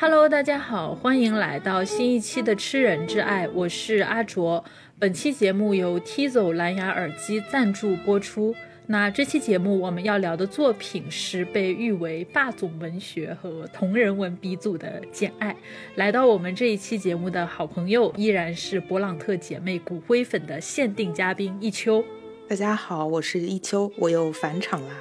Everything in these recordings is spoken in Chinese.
Hello，大家好，欢迎来到新一期的《吃人之爱》，我是阿卓。本期节目由 Tizo 蓝牙耳机赞助播出。那这期节目我们要聊的作品是被誉为霸总文学和同人文鼻祖的《简爱》。来到我们这一期节目的好朋友依然是勃朗特姐妹骨灰粉的限定嘉宾一秋。大家好，我是一秋，我又返场啦。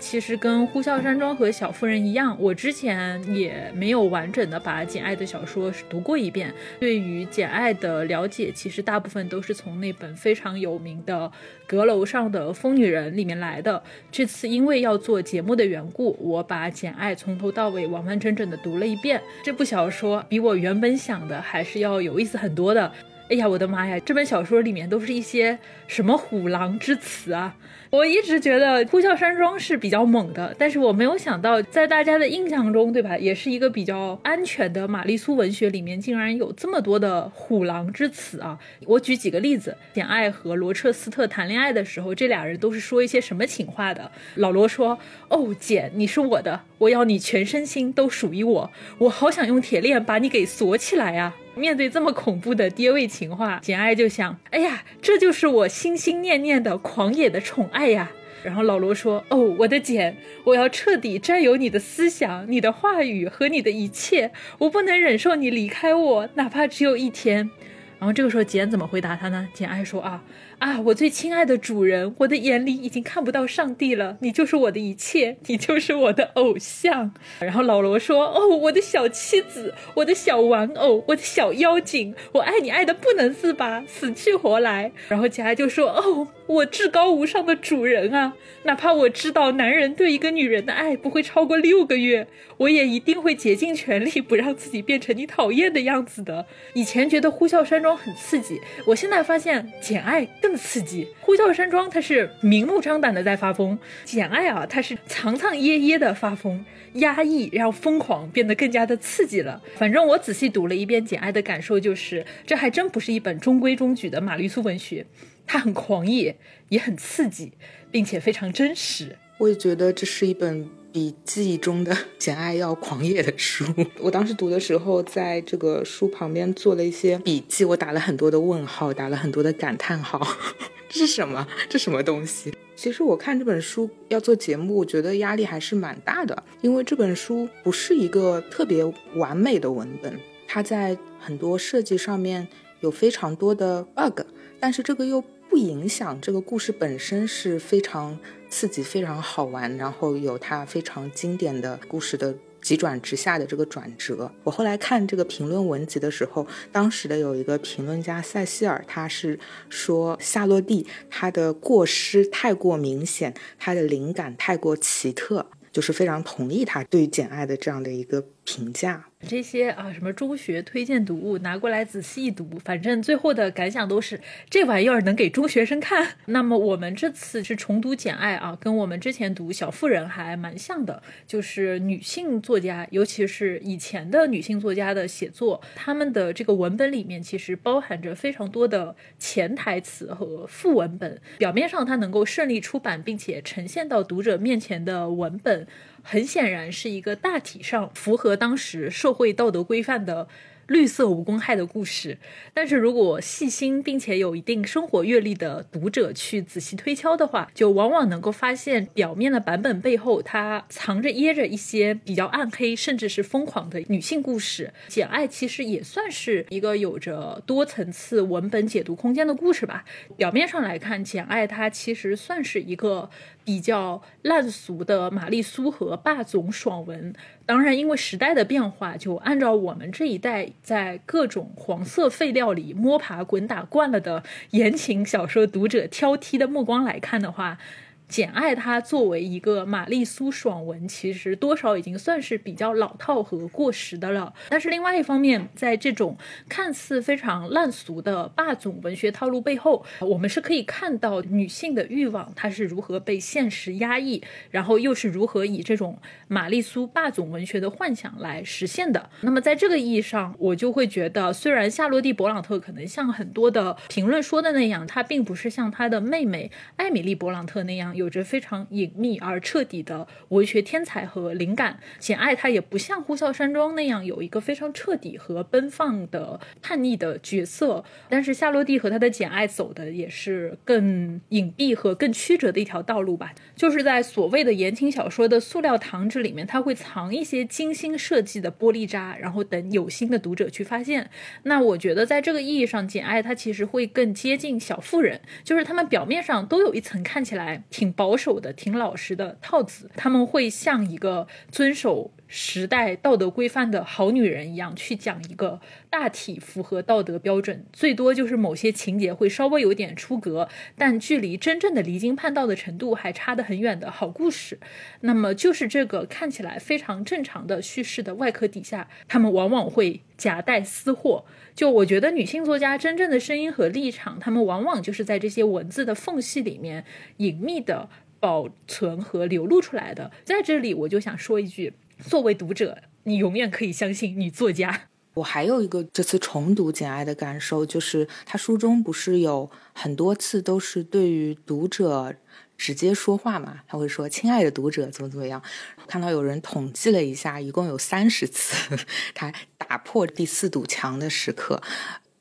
其实跟《呼啸山庄》和《小妇人》一样，我之前也没有完整的把简爱的小说读过一遍。对于简爱的了解，其实大部分都是从那本非常有名的《阁楼上的疯女人》里面来的。这次因为要做节目的缘故，我把简爱从头到尾完完整整的读了一遍。这部小说比我原本想的还是要有意思很多的。哎呀，我的妈呀！这本小说里面都是一些什么虎狼之词啊！我一直觉得《呼啸山庄》是比较猛的，但是我没有想到，在大家的印象中，对吧，也是一个比较安全的玛丽苏文学里面，竟然有这么多的虎狼之词啊！我举几个例子：简爱和罗彻斯特谈恋爱的时候，这俩人都是说一些什么情话的？老罗说：“哦，简，你是我的，我要你全身心都属于我，我好想用铁链把你给锁起来呀！”面对这么恐怖的爹味情话，简爱就想：哎呀，这就是我心心念念的狂野的宠爱哎呀。然后老罗说：哦，我的简，我要彻底占有你的思想、你的话语和你的一切，我不能忍受你离开我，哪怕只有一天。然后这个时候简怎么回答他呢？简爱说：啊。啊，我最亲爱的主人，我的眼里已经看不到上帝了。你就是我的一切，你就是我的偶像。然后老罗说：“哦，我的小妻子，我的小玩偶，我的小妖精，我爱你爱的不能自拔，死去活来。”然后简爱就说：“哦，我至高无上的主人啊，哪怕我知道男人对一个女人的爱不会超过六个月，我也一定会竭尽全力不让自己变成你讨厌的样子的。”以前觉得呼啸山庄很刺激，我现在发现简爱。更刺激，呼啸山庄，它是明目张胆的在发疯；简爱啊，它是藏藏掖掖的发疯，压抑让疯狂变得更加的刺激了。反正我仔细读了一遍简爱的感受就是，这还真不是一本中规中矩的玛丽苏文学，它很狂野，也很刺激，并且非常真实。我也觉得这是一本。比记忆中的 简爱要狂野的书，我当时读的时候，在这个书旁边做了一些笔记，我打了很多的问号，打了很多的感叹号。这是什么？这什么东西？其实我看这本书要做节目，我觉得压力还是蛮大的，因为这本书不是一个特别完美的文本，它在很多设计上面有非常多的 bug，但是这个又不影响这个故事本身是非常。刺激非常好玩，然后有它非常经典的故事的急转直下的这个转折。我后来看这个评论文集的时候，当时的有一个评论家塞西尔，他是说夏洛蒂他的过失太过明显，他的灵感太过奇特，就是非常同意他对《简爱》的这样的一个评价。这些啊，什么中学推荐读物拿过来仔细一读，反正最后的感想都是这玩意儿能给中学生看。那么我们这次是重读《简爱》啊，跟我们之前读《小妇人》还蛮像的，就是女性作家，尤其是以前的女性作家的写作，他们的这个文本里面其实包含着非常多的潜台词和副文本。表面上它能够顺利出版并且呈现到读者面前的文本。很显然是一个大体上符合当时社会道德规范的。绿色无公害的故事，但是如果细心并且有一定生活阅历的读者去仔细推敲的话，就往往能够发现表面的版本背后，它藏着掖着一些比较暗黑甚至是疯狂的女性故事。《简爱》其实也算是一个有着多层次文本解读空间的故事吧。表面上来看，《简爱》它其实算是一个比较烂俗的玛丽苏和霸总爽文。当然，因为时代的变化，就按照我们这一代在各种黄色废料里摸爬滚打惯了的言情小说读者挑剔的目光来看的话。《简爱》它作为一个玛丽苏爽文，其实多少已经算是比较老套和过时的了。但是另外一方面，在这种看似非常烂俗的霸总文学套路背后，我们是可以看到女性的欲望它是如何被现实压抑，然后又是如何以这种玛丽苏霸总文学的幻想来实现的。那么在这个意义上，我就会觉得，虽然夏洛蒂·勃朗特可能像很多的评论说的那样，她并不是像她的妹妹艾米丽·勃朗特那样有。有着非常隐秘而彻底的文学天才和灵感。简爱她也不像呼啸山庄那样有一个非常彻底和奔放的叛逆的角色，但是夏洛蒂和她的简爱走的也是更隐蔽和更曲折的一条道路吧。就是在所谓的言情小说的塑料糖纸里面，它会藏一些精心设计的玻璃渣，然后等有心的读者去发现。那我觉得在这个意义上，简爱她其实会更接近小妇人，就是他们表面上都有一层看起来挺挺保守的、挺老实的套子，他们会像一个遵守。时代道德规范的好女人一样去讲一个大体符合道德标准，最多就是某些情节会稍微有点出格，但距离真正的离经叛道的程度还差得很远的好故事。那么就是这个看起来非常正常的叙事的外壳底下，他们往往会夹带私货。就我觉得女性作家真正的声音和立场，他们往往就是在这些文字的缝隙里面隐秘的保存和流露出来的。在这里，我就想说一句。作为读者，你永远可以相信女作家。我还有一个这次重读《简爱》的感受，就是他书中不是有很多次都是对于读者直接说话嘛？他会说：“亲爱的读者，怎么怎么样？”看到有人统计了一下，一共有三十次 他打破第四堵墙的时刻。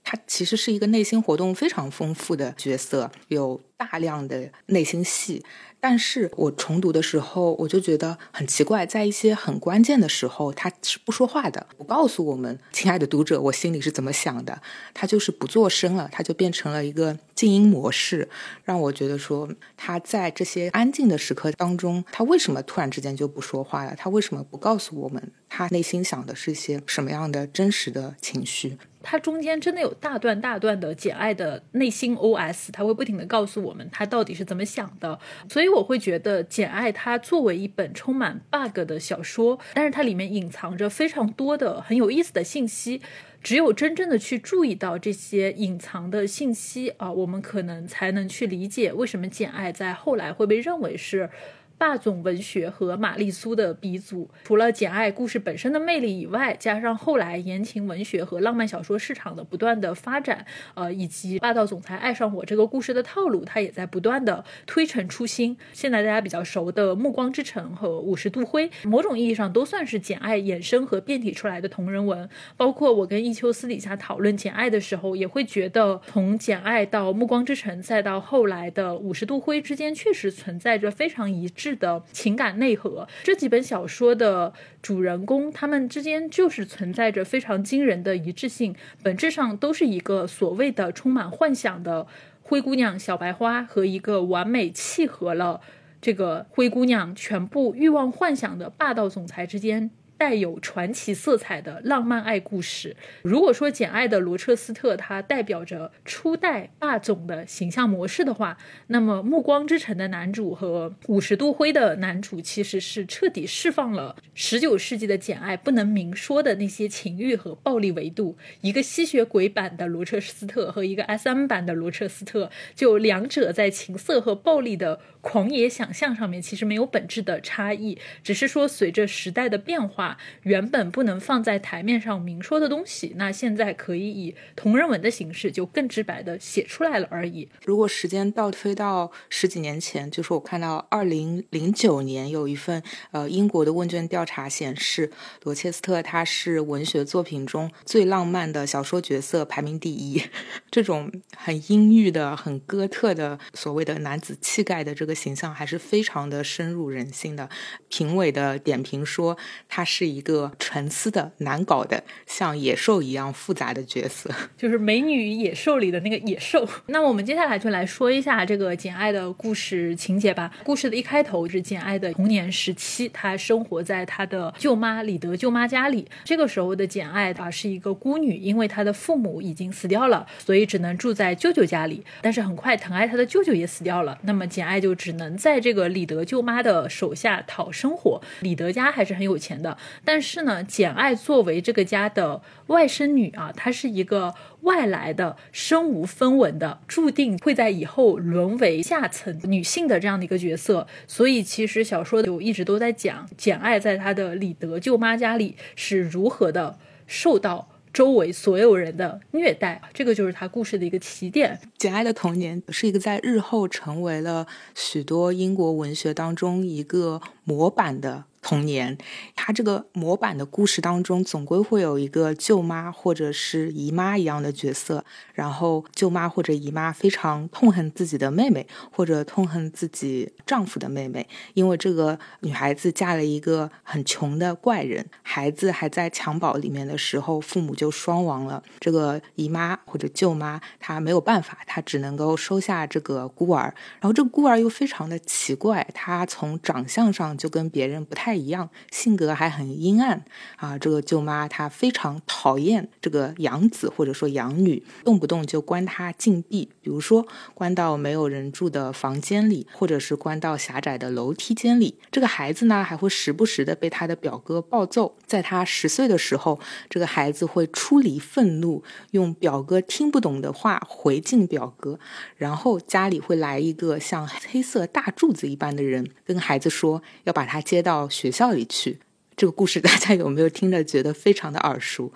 他其实是一个内心活动非常丰富的角色，有大量的内心戏。但是我重读的时候，我就觉得很奇怪，在一些很关键的时候，他是不说话的，不告诉我们，亲爱的读者，我心里是怎么想的。他就是不做声了，他就变成了一个静音模式，让我觉得说他在这些安静的时刻当中，他为什么突然之间就不说话了？他为什么不告诉我们，他内心想的是些什么样的真实的情绪？它中间真的有大段大段的简爱的内心 OS，他会不停的告诉我们他到底是怎么想的，所以我会觉得简爱它作为一本充满 bug 的小说，但是它里面隐藏着非常多的很有意思的信息，只有真正的去注意到这些隐藏的信息啊，我们可能才能去理解为什么简爱在后来会被认为是。霸总文学和玛丽苏的鼻祖，除了《简爱》故事本身的魅力以外，加上后来言情文学和浪漫小说市场的不断的发展，呃，以及霸道总裁爱上我这个故事的套路，它也在不断的推陈出新。现在大家比较熟的《暮光之城》和《五十度灰》，某种意义上都算是《简爱》衍生和变体出来的同人文。包括我跟一秋私底下讨论《简爱》的时候，也会觉得从《简爱》到《暮光之城》，再到后来的《五十度灰》之间，确实存在着非常一致。的情感内核，这几本小说的主人公，他们之间就是存在着非常惊人的一致性，本质上都是一个所谓的充满幻想的灰姑娘小白花和一个完美契合了这个灰姑娘全部欲望幻想的霸道总裁之间。带有传奇色彩的浪漫爱故事。如果说《简爱》的罗彻斯特它代表着初代霸总的形象模式的话，那么《暮光之城》的男主和《五十度灰》的男主其实是彻底释放了十九世纪的简爱不能明说的那些情欲和暴力维度。一个吸血鬼版的罗彻斯特和一个 S.M 版的罗彻斯特，就两者在情色和暴力的狂野想象上面其实没有本质的差异，只是说随着时代的变化。原本不能放在台面上明说的东西，那现在可以以同人文的形式就更直白的写出来了而已。如果时间倒推到十几年前，就是我看到二零零九年有一份呃英国的问卷调查显示，罗切斯特他是文学作品中最浪漫的小说角色排名第一。这种很阴郁的、很哥特的所谓的男子气概的这个形象，还是非常的深入人心的。评委的点评说他是。是一个沉思的、难搞的、像野兽一样复杂的角色，就是《美女与野兽》里的那个野兽。那我们接下来就来说一下这个简爱的故事情节吧。故事的一开头是简爱的童年时期，她生活在她的舅妈李德舅妈家里。这个时候的简爱啊是一个孤女，因为她的父母已经死掉了，所以只能住在舅舅家里。但是很快疼爱她的舅舅也死掉了，那么简爱就只能在这个李德舅妈的手下讨生活。李德家还是很有钱的。但是呢，简爱作为这个家的外甥女啊，她是一个外来的、身无分文的，注定会在以后沦为下层女性的这样的一个角色。所以，其实小说就一直都在讲简爱在她的李德舅妈家里是如何的受到。周围所有人的虐待，这个就是他故事的一个起点。简爱的童年是一个在日后成为了许多英国文学当中一个模板的。童年，他这个模板的故事当中，总归会有一个舅妈或者是姨妈一样的角色。然后舅妈或者姨妈非常痛恨自己的妹妹，或者痛恨自己丈夫的妹妹，因为这个女孩子嫁了一个很穷的怪人。孩子还在襁褓里面的时候，父母就双亡了。这个姨妈或者舅妈她没有办法，她只能够收下这个孤儿。然后这个孤儿又非常的奇怪，他从长相上就跟别人不太。一样，性格还很阴暗啊！这个舅妈她非常讨厌这个养子或者说养女，动不动就关他禁闭，比如说关到没有人住的房间里，或者是关到狭窄的楼梯间里。这个孩子呢，还会时不时的被他的表哥暴揍。在他十岁的时候，这个孩子会出离愤怒，用表哥听不懂的话回敬表哥，然后家里会来一个像黑色大柱子一般的人，跟孩子说要把他接到。学校里去，这个故事大家有没有听着觉得非常的耳熟？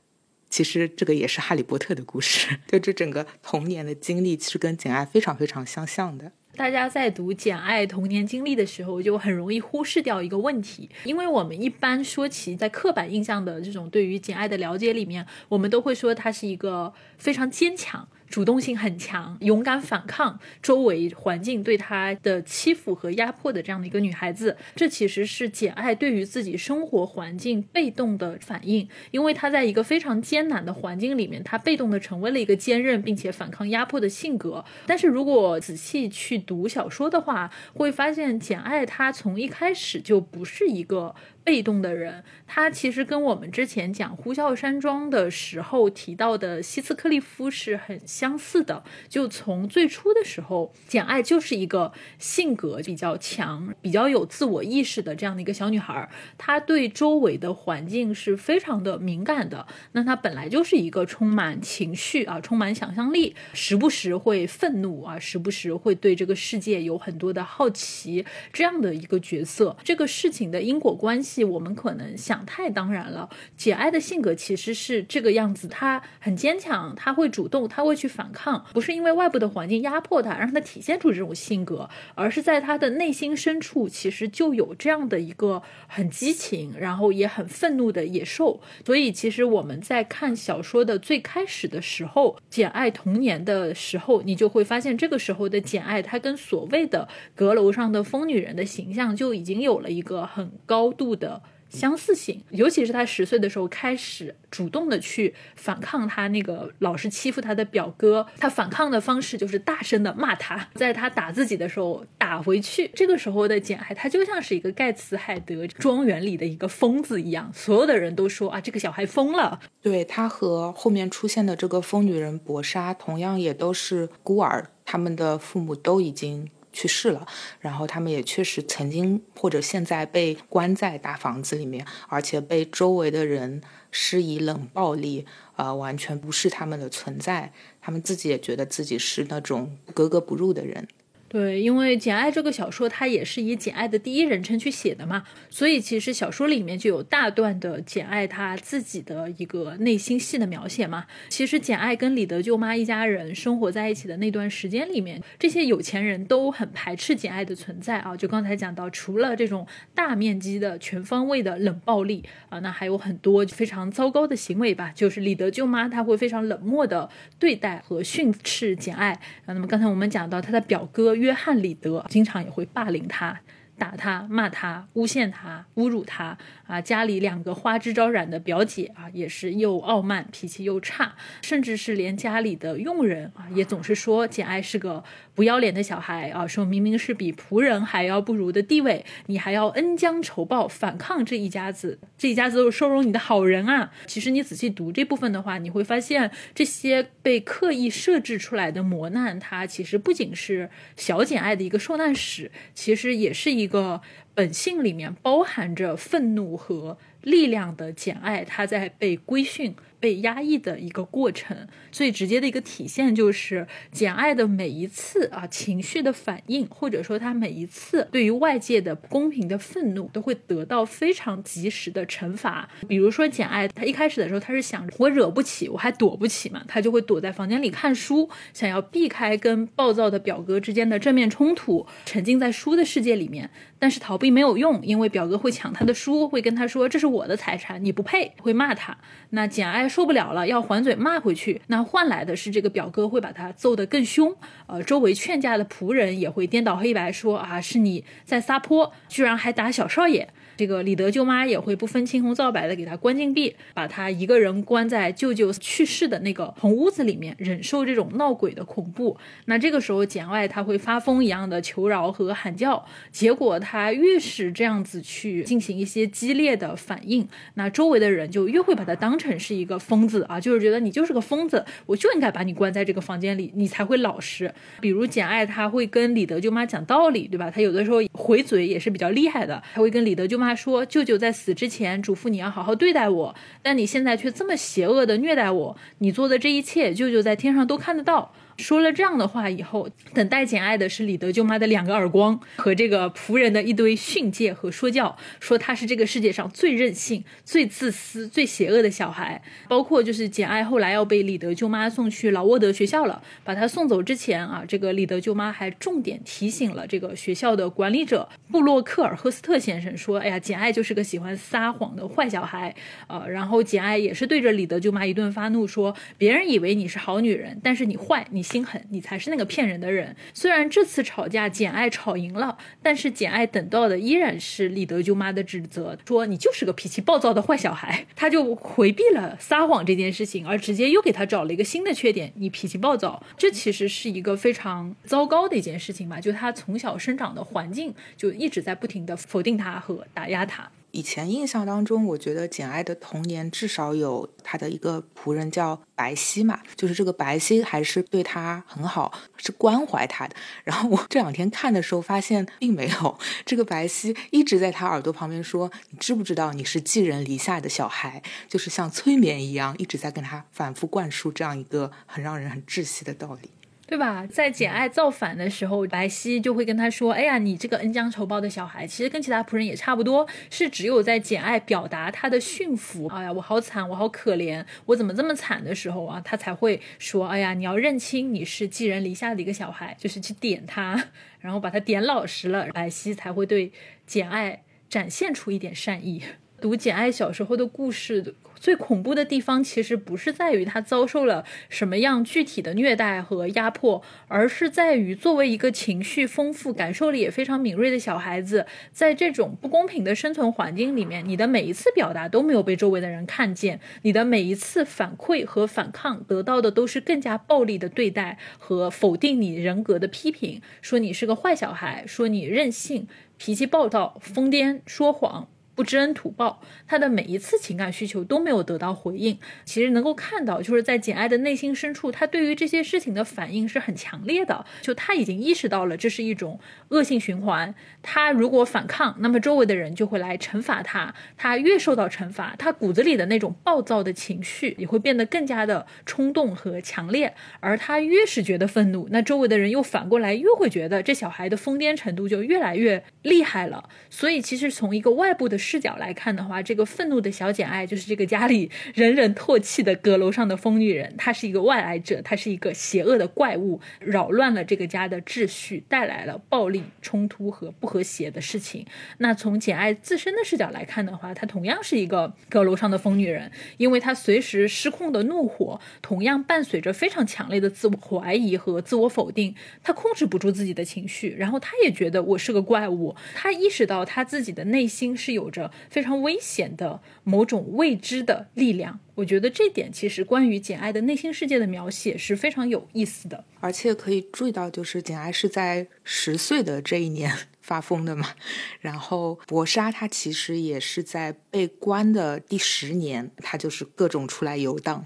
其实这个也是哈利波特的故事，就这整个童年的经历其实跟简爱非常非常相像的。大家在读简爱童年经历的时候，就很容易忽视掉一个问题，因为我们一般说起在刻板印象的这种对于简爱的了解里面，我们都会说她是一个非常坚强。主动性很强，勇敢反抗周围环境对她的欺负和压迫的这样的一个女孩子，这其实是简爱对于自己生活环境被动的反应，因为她在一个非常艰难的环境里面，她被动的成为了一个坚韧并且反抗压迫的性格。但是如果仔细去读小说的话，会发现简爱她从一开始就不是一个。被动的人，他其实跟我们之前讲《呼啸山庄》的时候提到的希斯克利夫是很相似的。就从最初的时候，简爱就是一个性格比较强、比较有自我意识的这样的一个小女孩。她对周围的环境是非常的敏感的。那她本来就是一个充满情绪啊、充满想象力，时不时会愤怒啊，时不时会对这个世界有很多的好奇这样的一个角色。这个事情的因果关系。我们可能想太当然了。简爱的性格其实是这个样子，她很坚强，她会主动，她会去反抗，不是因为外部的环境压迫她，让她体现出这种性格，而是在她的内心深处，其实就有这样的一个很激情，然后也很愤怒的野兽。所以，其实我们在看小说的最开始的时候，简爱童年的时候，你就会发现，这个时候的简爱，她跟所谓的阁楼上的疯女人的形象就已经有了一个很高度的。的相似性，尤其是他十岁的时候开始主动的去反抗他那个老是欺负他的表哥，他反抗的方式就是大声的骂他，在他打自己的时候打回去。这个时候的简爱，他就像是一个盖茨海德庄园里的一个疯子一样，所有的人都说啊，这个小孩疯了。对他和后面出现的这个疯女人博莎，同样也都是孤儿，他们的父母都已经。去世了，然后他们也确实曾经或者现在被关在大房子里面，而且被周围的人施以冷暴力，呃，完全不是他们的存在，他们自己也觉得自己是那种格格不入的人。对，因为《简爱》这个小说，它也是以简爱的第一人称去写的嘛，所以其实小说里面就有大段的简爱她自己的一个内心戏的描写嘛。其实简爱跟李德舅妈一家人生活在一起的那段时间里面，这些有钱人都很排斥简爱的存在啊。就刚才讲到，除了这种大面积的、全方位的冷暴力啊，那还有很多非常糟糕的行为吧。就是李德舅妈她会非常冷漠的对待和训斥简爱啊。那么刚才我们讲到她的表哥。约翰·里德经常也会霸凌他。打他、骂他、诬陷他、侮辱他啊！家里两个花枝招展的表姐啊，也是又傲慢、脾气又差，甚至是连家里的佣人啊，也总是说简爱是个不要脸的小孩啊！说明明是比仆人还要不如的地位，你还要恩将仇报，反抗这一家子，这一家子都是收容你的好人啊！其实你仔细读这部分的话，你会发现这些被刻意设置出来的磨难，它其实不仅是小简爱的一个受难史，其实也是一。一个本性里面包含着愤怒和力量的简爱，她在被规训、被压抑的一个过程。最直接的一个体现就是简爱的每一次啊情绪的反应，或者说他每一次对于外界的不公平的愤怒，都会得到非常及时的惩罚。比如说简爱，他一开始的时候他是想我惹不起，我还躲不起嘛，他就会躲在房间里看书，想要避开跟暴躁的表哥之间的正面冲突，沉浸在书的世界里面。但是逃避没有用，因为表哥会抢他的书，会跟他说这是我的财产，你不配，会骂他。那简爱受不了了，要还嘴骂回去，那换来的是这个表哥会把他揍得更凶。呃，周围劝架的仆人也会颠倒黑白说啊，是你在撒泼，居然还打小少爷。这个李德舅妈也会不分青红皂白的给他关禁闭，把他一个人关在舅舅去世的那个红屋子里面，忍受这种闹鬼的恐怖。那这个时候，简爱他会发疯一样的求饶和喊叫，结果他越是这样子去进行一些激烈的反应，那周围的人就越会把他当成是一个疯子啊，就是觉得你就是个疯子，我就应该把你关在这个房间里，你才会老实。比如简爱他会跟李德舅妈讲道理，对吧？他有的时候回嘴也是比较厉害的，他会跟李德舅妈。他说：“舅舅在死之前嘱咐你要好好对待我，但你现在却这么邪恶的虐待我，你做的这一切，舅舅在天上都看得到。”说了这样的话以后，等待简爱的是李德舅妈的两个耳光和这个仆人的一堆训诫和说教，说他是这个世界上最任性、最自私、最邪恶的小孩。包括就是简爱后来要被李德舅妈送去劳沃德学校了，把他送走之前啊，这个李德舅妈还重点提醒了这个学校的管理者布洛克尔赫斯特先生说：“哎呀，简爱就是个喜欢撒谎的坏小孩。”呃，然后简爱也是对着李德舅妈一顿发怒，说：“别人以为你是好女人，但是你坏，你。”心狠，你才是那个骗人的人。虽然这次吵架简爱吵赢了，但是简爱等到的依然是李德舅妈的指责，说你就是个脾气暴躁的坏小孩。他就回避了撒谎这件事情，而直接又给他找了一个新的缺点：你脾气暴躁。这其实是一个非常糟糕的一件事情吧？就他从小生长的环境就一直在不停的否定他和打压他。以前印象当中，我觉得简爱的童年至少有他的一个仆人叫白皙嘛，就是这个白皙还是对他很好，是关怀他的。然后我这两天看的时候发现并没有，这个白皙一直在他耳朵旁边说：“你知不知道你是寄人篱下的小孩？”就是像催眠一样，一直在跟他反复灌输这样一个很让人很窒息的道理。对吧？在简爱造反的时候，白皙就会跟他说：“哎呀，你这个恩将仇报的小孩，其实跟其他仆人也差不多，是只有在简爱表达他的驯服，哎呀，我好惨，我好可怜，我怎么这么惨的时候啊，他才会说：哎呀，你要认清你是寄人篱下的一个小孩，就是去点他，然后把他点老实了，白皙才会对简爱展现出一点善意。读简爱小时候的故事。”最恐怖的地方其实不是在于他遭受了什么样具体的虐待和压迫，而是在于作为一个情绪丰富、感受力也非常敏锐的小孩子，在这种不公平的生存环境里面，你的每一次表达都没有被周围的人看见，你的每一次反馈和反抗得到的都是更加暴力的对待和否定你人格的批评，说你是个坏小孩，说你任性、脾气暴躁、疯癫、说谎。不知恩图报，他的每一次情感需求都没有得到回应。其实能够看到，就是在简爱的内心深处，他对于这些事情的反应是很强烈的。就他已经意识到了这是一种恶性循环。他如果反抗，那么周围的人就会来惩罚他。他越受到惩罚，他骨子里的那种暴躁的情绪也会变得更加的冲动和强烈。而他越是觉得愤怒，那周围的人又反过来越会觉得这小孩的疯癫程度就越来越厉害了。所以，其实从一个外部的。视角来看的话，这个愤怒的小简爱就是这个家里 人人唾弃的阁楼上的疯女人。她是一个外来者，她是一个邪恶的怪物，扰乱了这个家的秩序，带来了暴力冲突和不和谐的事情。那从简爱自身的视角来看的话，她同样是一个阁楼上的疯女人，因为她随时失控的怒火，同样伴随着非常强烈的自我怀疑和自我否定。她控制不住自己的情绪，然后她也觉得我是个怪物。她意识到她自己的内心是有。非常危险的某种未知的力量，我觉得这点其实关于简爱的内心世界的描写是非常有意思的，而且可以注意到，就是简爱是在十岁的这一年 发疯的嘛，然后博莎她其实也是在被关的第十年，她就是各种出来游荡。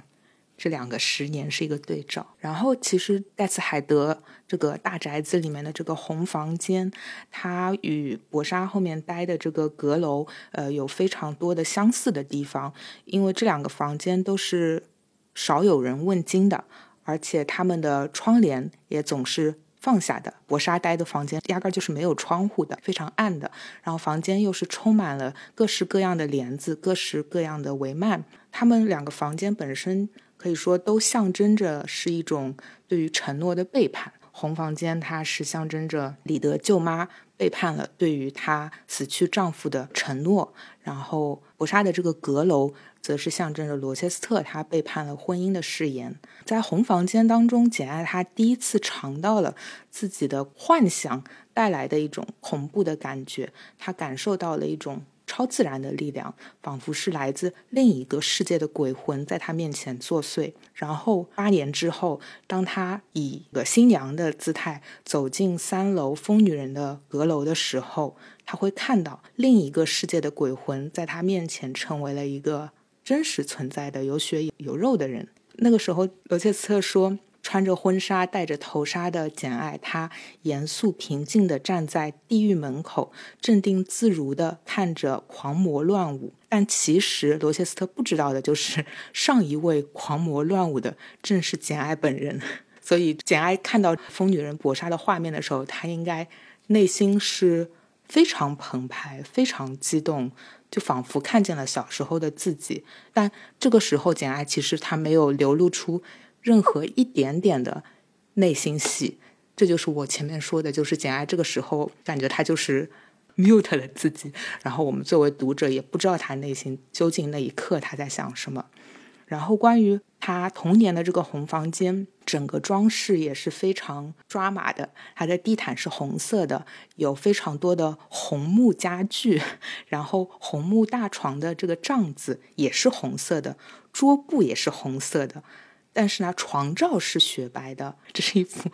这两个十年是一个对照。然后，其实盖茨海德这个大宅子里面的这个红房间，它与博沙后面待的这个阁楼，呃，有非常多的相似的地方，因为这两个房间都是少有人问津的，而且他们的窗帘也总是。放下的博莎呆的房间压根儿就是没有窗户的，非常暗的。然后房间又是充满了各式各样的帘子、各式各样的帷幔。他们两个房间本身可以说都象征着是一种对于承诺的背叛。红房间它是象征着李德舅妈背叛了对于她死去丈夫的承诺，然后博莎的这个阁楼。则是象征着罗切斯特他背叛了婚姻的誓言。在红房间当中，简爱她第一次尝到了自己的幻想带来的一种恐怖的感觉，她感受到了一种超自然的力量，仿佛是来自另一个世界的鬼魂在他面前作祟。然后八年之后，当他以一个新娘的姿态走进三楼疯女人的阁楼的时候，他会看到另一个世界的鬼魂在他面前成为了一个。真实存在的有血有肉的人。那个时候，罗切斯特说：“穿着婚纱、戴着头纱的简爱，她严肃平静地站在地狱门口，镇定自如地看着狂魔乱舞。但其实，罗切斯特不知道的就是，上一位狂魔乱舞的正是简爱本人。所以，简爱看到疯女人搏杀的画面的时候，她应该内心是非常澎湃、非常激动。”就仿佛看见了小时候的自己，但这个时候简爱其实她没有流露出任何一点点的内心戏，这就是我前面说的，就是简爱这个时候感觉她就是 mute 了自己，然后我们作为读者也不知道她内心究竟那一刻她在想什么。然后关于他童年的这个红房间，整个装饰也是非常抓马的。它的地毯是红色的，有非常多的红木家具，然后红木大床的这个帐子也是红色的，桌布也是红色的。但是呢，床罩是雪白的。这是一幅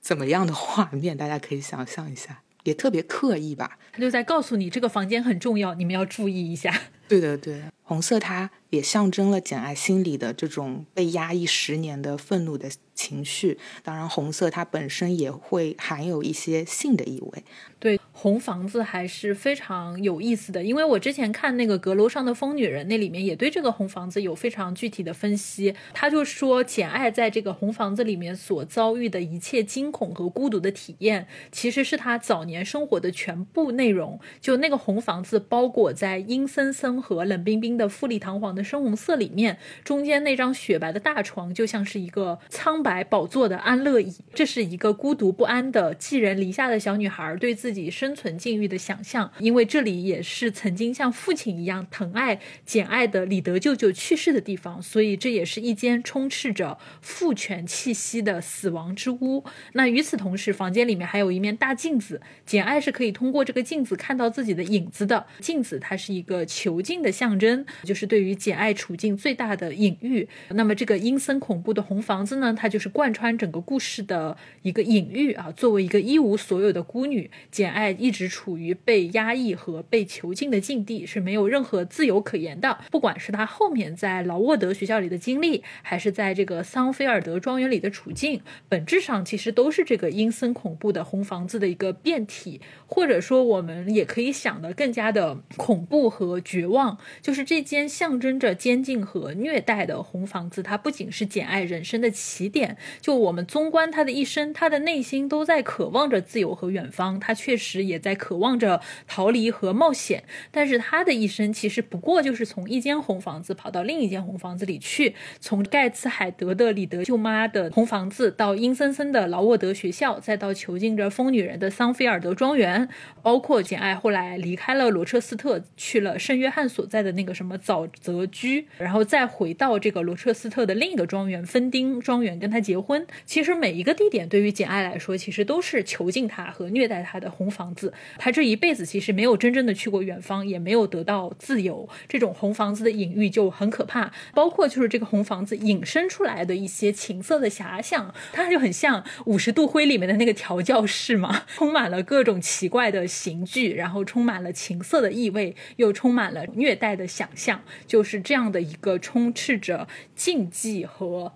怎么样的画面？大家可以想象一下，也特别刻意吧？他就在告诉你，这个房间很重要，你们要注意一下。对的，对。红色，它也象征了简爱心里的这种被压抑十年的愤怒的情绪。当然，红色它本身也会含有一些性的意味。对，红房子还是非常有意思的，因为我之前看那个阁楼上的疯女人，那里面也对这个红房子有非常具体的分析。他就说，简爱在这个红房子里面所遭遇的一切惊恐和孤独的体验，其实是他早年生活的全部内容。就那个红房子包裹在阴森森和冷冰冰的富丽堂皇的深红色里面，中间那张雪白的大床就像是一个苍白宝座的安乐椅。这是一个孤独不安的寄人篱下的小女孩对自己生存境遇的想象，因为这里也是曾经像父亲一样疼爱简爱的李德舅舅去世的地方，所以这也是一间充斥着父权气息的死亡之屋。那与此同时，房间里面还有一面大镜子，简爱是可以通过这个镜子看到自己的影子的。镜子它是一个囚禁的象征，就是对于简简爱处境最大的隐喻。那么这个阴森恐怖的红房子呢，它就是贯穿整个故事的一个隐喻啊。作为一个一无所有的孤女。简爱一直处于被压抑和被囚禁的境地，是没有任何自由可言的。不管是她后面在劳沃德学校里的经历，还是在这个桑菲尔德庄园里的处境，本质上其实都是这个阴森恐怖的红房子的一个变体，或者说我们也可以想的更加的恐怖和绝望。就是这间象征着监禁和虐待的红房子，它不仅是简爱人生的起点，就我们纵观他的一生，他的内心都在渴望着自由和远方，他却。确实也在渴望着逃离和冒险，但是他的一生其实不过就是从一间红房子跑到另一间红房子里去，从盖茨海德的里德舅妈的红房子到阴森森的劳沃德学校，再到囚禁着疯女人的桑菲尔德庄园，包括简爱后来离开了罗彻斯特，去了圣约翰所在的那个什么沼泽 居，然后再回到这个罗彻斯特的另一个庄园芬丁庄园跟他结婚。其实每一个地点对于简爱来说，其实都是囚禁她和虐待她的。红房子。子，他这一辈子其实没有真正的去过远方，也没有得到自由。这种红房子的隐喻就很可怕，包括就是这个红房子引申出来的一些情色的遐想，它就很像五十度灰里面的那个调教室嘛，充满了各种奇怪的刑具，然后充满了情色的意味，又充满了虐待的想象，就是这样的一个充斥着禁忌和。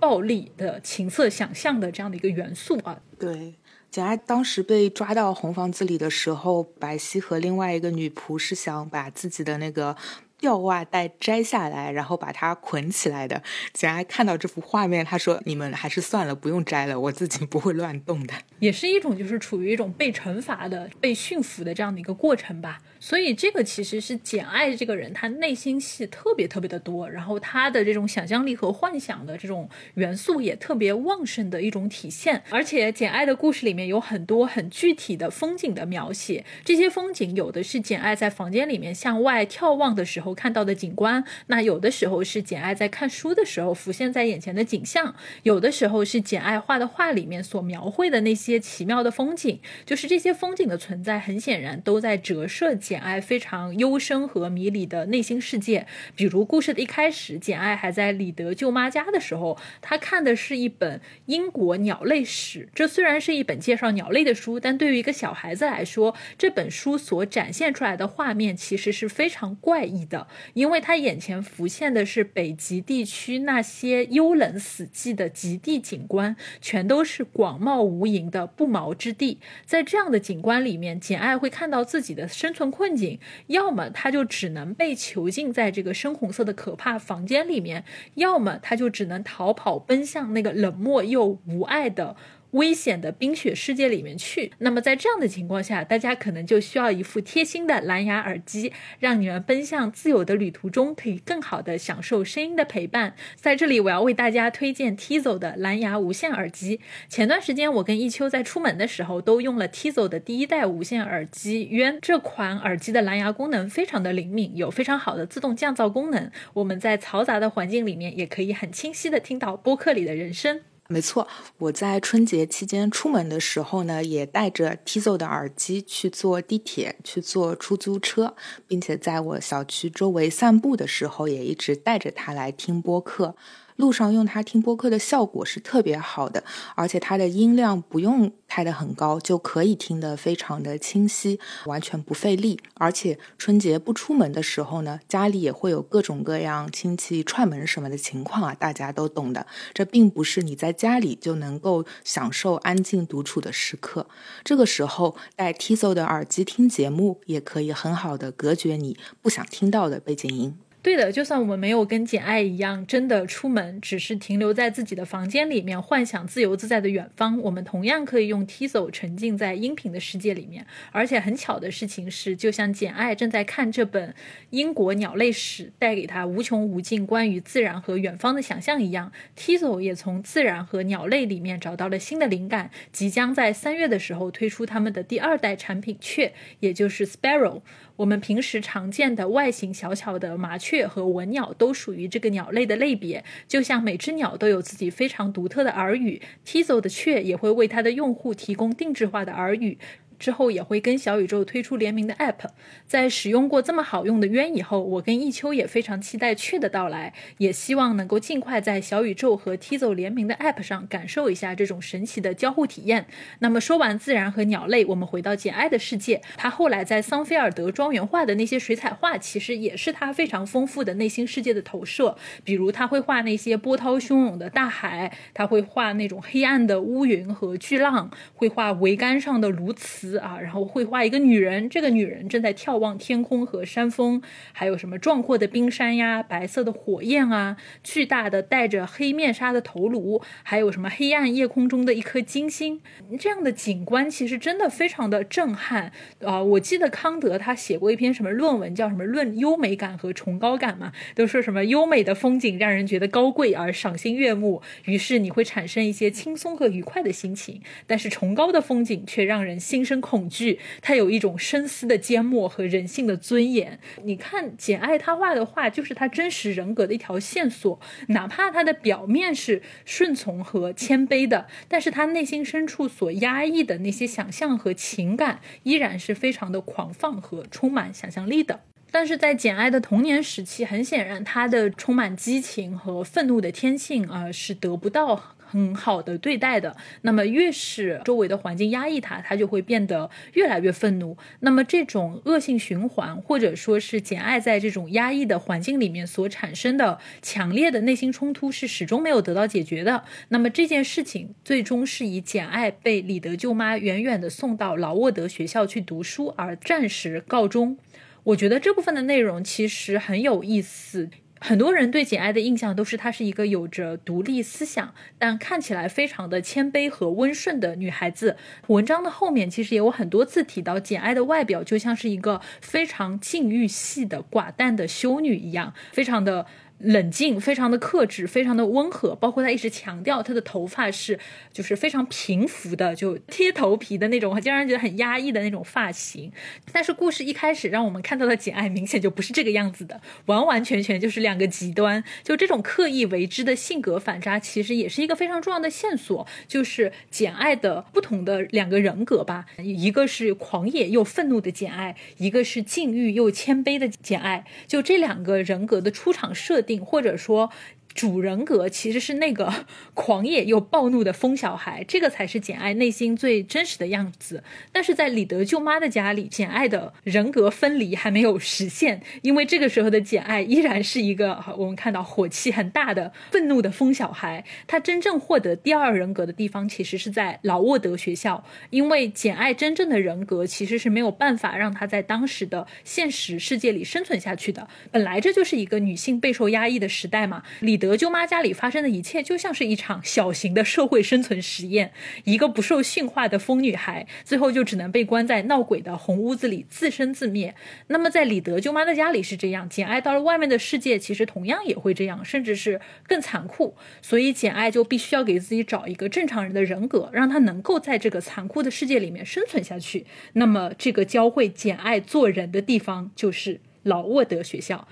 暴力的情色想象的这样的一个元素啊，对，简爱当时被抓到红房子里的时候，白皙和另外一个女仆是想把自己的那个吊袜带摘下来，然后把它捆起来的。简爱看到这幅画面，他说：“你们还是算了，不用摘了，我自己不会乱动的。”也是一种就是处于一种被惩罚的、被驯服的这样的一个过程吧。所以这个其实是简爱这个人，他内心戏特别特别的多，然后他的这种想象力和幻想的这种元素也特别旺盛的一种体现。而且简爱的故事里面有很多很具体的风景的描写，这些风景有的是简爱在房间里面向外眺望的时候看到的景观，那有的时候是简爱在看书的时候浮现在眼前的景象，有的时候是简爱画的画里面所描绘的那些奇妙的风景。就是这些风景的存在，很显然都在折射。简爱非常幽深和迷离的内心世界，比如故事的一开始，简爱还在李德舅妈家的时候，她看的是一本英国鸟类史。这虽然是一本介绍鸟类的书，但对于一个小孩子来说，这本书所展现出来的画面其实是非常怪异的，因为他眼前浮现的是北极地区那些幽冷死寂的极地景观，全都是广袤无垠的不毛之地。在这样的景观里面，简爱会看到自己的生存。困境，要么他就只能被囚禁在这个深红色的可怕房间里面，要么他就只能逃跑，奔向那个冷漠又无爱的。危险的冰雪世界里面去。那么在这样的情况下，大家可能就需要一副贴心的蓝牙耳机，让你们奔向自由的旅途中可以更好的享受声音的陪伴。在这里，我要为大家推荐 Tizo 的蓝牙无线耳机。前段时间，我跟一秋在出门的时候都用了 Tizo 的第一代无线耳机渊。这款耳机的蓝牙功能非常的灵敏，有非常好的自动降噪功能。我们在嘈杂的环境里面，也可以很清晰的听到播客里的人声。没错，我在春节期间出门的时候呢，也带着 Tizo 的耳机去坐地铁、去坐出租车，并且在我小区周围散步的时候，也一直带着它来听播客。路上用它听播客的效果是特别好的，而且它的音量不用开得很高，就可以听得非常的清晰，完全不费力。而且春节不出门的时候呢，家里也会有各种各样亲戚串门什么的情况啊，大家都懂的。这并不是你在家里就能够享受安静独处的时刻，这个时候戴 Tizo 的耳机听节目，也可以很好的隔绝你不想听到的背景音。对的，就算我们没有跟简爱一样真的出门，只是停留在自己的房间里面幻想自由自在的远方，我们同样可以用 Tizo 沉浸在音频的世界里面。而且很巧的事情是，就像简爱正在看这本英国鸟类史，带给他无穷无尽关于自然和远方的想象一样，Tizo 也从自然和鸟类里面找到了新的灵感，即将在三月的时候推出他们的第二代产品雀，也就是 Sparrow。我们平时常见的外形小巧的麻雀和文鸟都属于这个鸟类的类别，就像每只鸟都有自己非常独特的耳语，Tizo 的雀也会为它的用户提供定制化的耳语。之后也会跟小宇宙推出联名的 App。在使用过这么好用的渊以后，我跟一秋也非常期待雀的到来，也希望能够尽快在小宇宙和 Tizo 联名的 App 上感受一下这种神奇的交互体验。那么说完自然和鸟类，我们回到简爱的世界。他后来在桑菲尔德庄园画的那些水彩画，其实也是他非常丰富的内心世界的投射。比如他会画那些波涛汹涌的大海，他会画那种黑暗的乌云和巨浪，会画桅杆上的鸬鹚。啊，然后会画一个女人，这个女人正在眺望天空和山峰，还有什么壮阔的冰山呀，白色的火焰啊，巨大的戴着黑面纱的头颅，还有什么黑暗夜空中的一颗金星，这样的景观其实真的非常的震撼啊！我记得康德他写过一篇什么论文，叫什么《论优美感和崇高感》嘛，都说什么优美的风景让人觉得高贵而赏心悦目，于是你会产生一些轻松和愉快的心情，但是崇高的风景却让人心生。恐惧，他有一种深思的缄默和人性的尊严。你看简爱他画的画，就是他真实人格的一条线索。哪怕他的表面是顺从和谦卑的，但是他内心深处所压抑的那些想象和情感，依然是非常的狂放和充满想象力的。但是在简爱的童年时期，很显然，她的充满激情和愤怒的天性啊，是得不到很好的对待的。那么，越是周围的环境压抑他，他就会变得越来越愤怒。那么，这种恶性循环，或者说是简爱在这种压抑的环境里面所产生的强烈的内心冲突，是始终没有得到解决的。那么，这件事情最终是以简爱被李德舅妈远远的送到劳沃德学校去读书而暂时告终。我觉得这部分的内容其实很有意思。很多人对简爱的印象都是她是一个有着独立思想，但看起来非常的谦卑和温顺的女孩子。文章的后面其实也有很多次提到简爱的外表就像是一个非常禁欲系的寡淡的修女一样，非常的。冷静，非常的克制，非常的温和。包括他一直强调他的头发是，就是非常平服的，就贴头皮的那种，经常觉得很压抑的那种发型。但是故事一开始让我们看到的简爱，明显就不是这个样子的，完完全全就是两个极端。就这种刻意为之的性格反差，其实也是一个非常重要的线索，就是简爱的不同的两个人格吧。一个是狂野又愤怒的简爱，一个是禁欲又谦卑的简爱。就这两个人格的出场设定。或者说。主人格其实是那个 狂野又暴怒的疯小孩，这个才是简爱内心最真实的样子。但是在李德舅妈的家里，简爱的人格分离还没有实现，因为这个时候的简爱依然是一个我们看到火气很大的愤怒的疯小孩。他真正获得第二人格的地方，其实是在劳沃德学校，因为简爱真正的人格其实是没有办法让他在当时的现实世界里生存下去的。本来这就是一个女性备受压抑的时代嘛，李。德舅妈家里发生的一切就像是一场小型的社会生存实验。一个不受驯化的疯女孩，最后就只能被关在闹鬼的红屋子里自生自灭。那么在李德舅妈的家里是这样，简爱到了外面的世界，其实同样也会这样，甚至是更残酷。所以简爱就必须要给自己找一个正常人的人格，让她能够在这个残酷的世界里面生存下去。那么这个教会简爱做人的地方，就是老沃德学校。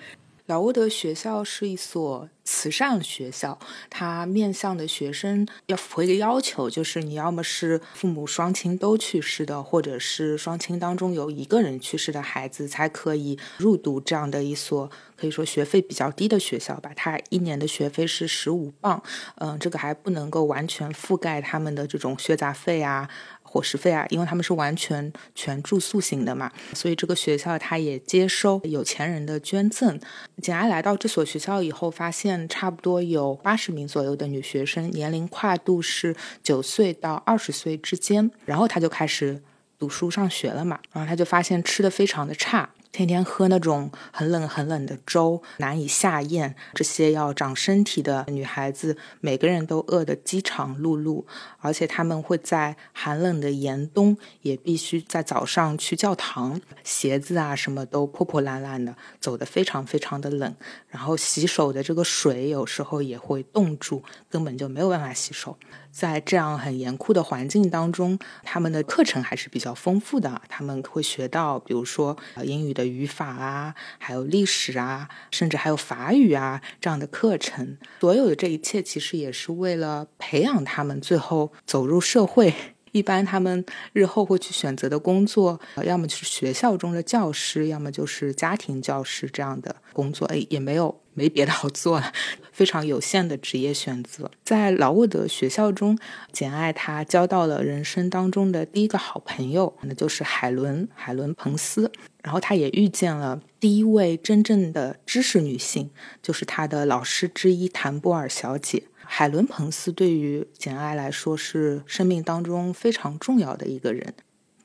劳沃德学校是一所。慈善学校，它面向的学生要符合一个要求，就是你要么是父母双亲都去世的，或者是双亲当中有一个人去世的孩子，才可以入读这样的一所可以说学费比较低的学校吧。它一年的学费是十五磅，嗯，这个还不能够完全覆盖他们的这种学杂费啊。伙食费啊，因为他们是完全全住宿型的嘛，所以这个学校它也接收有钱人的捐赠。简爱来到这所学校以后，发现差不多有八十名左右的女学生，年龄跨度是九岁到二十岁之间，然后她就开始读书上学了嘛，然后她就发现吃的非常的差。天天喝那种很冷很冷的粥，难以下咽。这些要长身体的女孩子，每个人都饿得饥肠辘辘，而且她们会在寒冷的严冬，也必须在早上去教堂，鞋子啊什么都破破烂烂的，走得非常非常的冷。然后洗手的这个水有时候也会冻住，根本就没有办法洗手。在这样很严酷的环境当中，他们的课程还是比较丰富的。他们会学到，比如说英语的语法啊，还有历史啊，甚至还有法语啊这样的课程。所有的这一切，其实也是为了培养他们最后走入社会。一般他们日后会去选择的工作，要么就是学校中的教师，要么就是家庭教师这样的工作。哎，也没有。没别的好做了，非常有限的职业选择。在劳沃德学校中，简爱她交到了人生当中的第一个好朋友，那就是海伦海伦彭斯。然后她也遇见了第一位真正的知识女性，就是她的老师之一谭波尔小姐。海伦彭斯对于简爱来说是生命当中非常重要的一个人。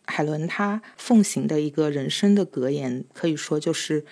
海伦她奉行的一个人生的格言，可以说就是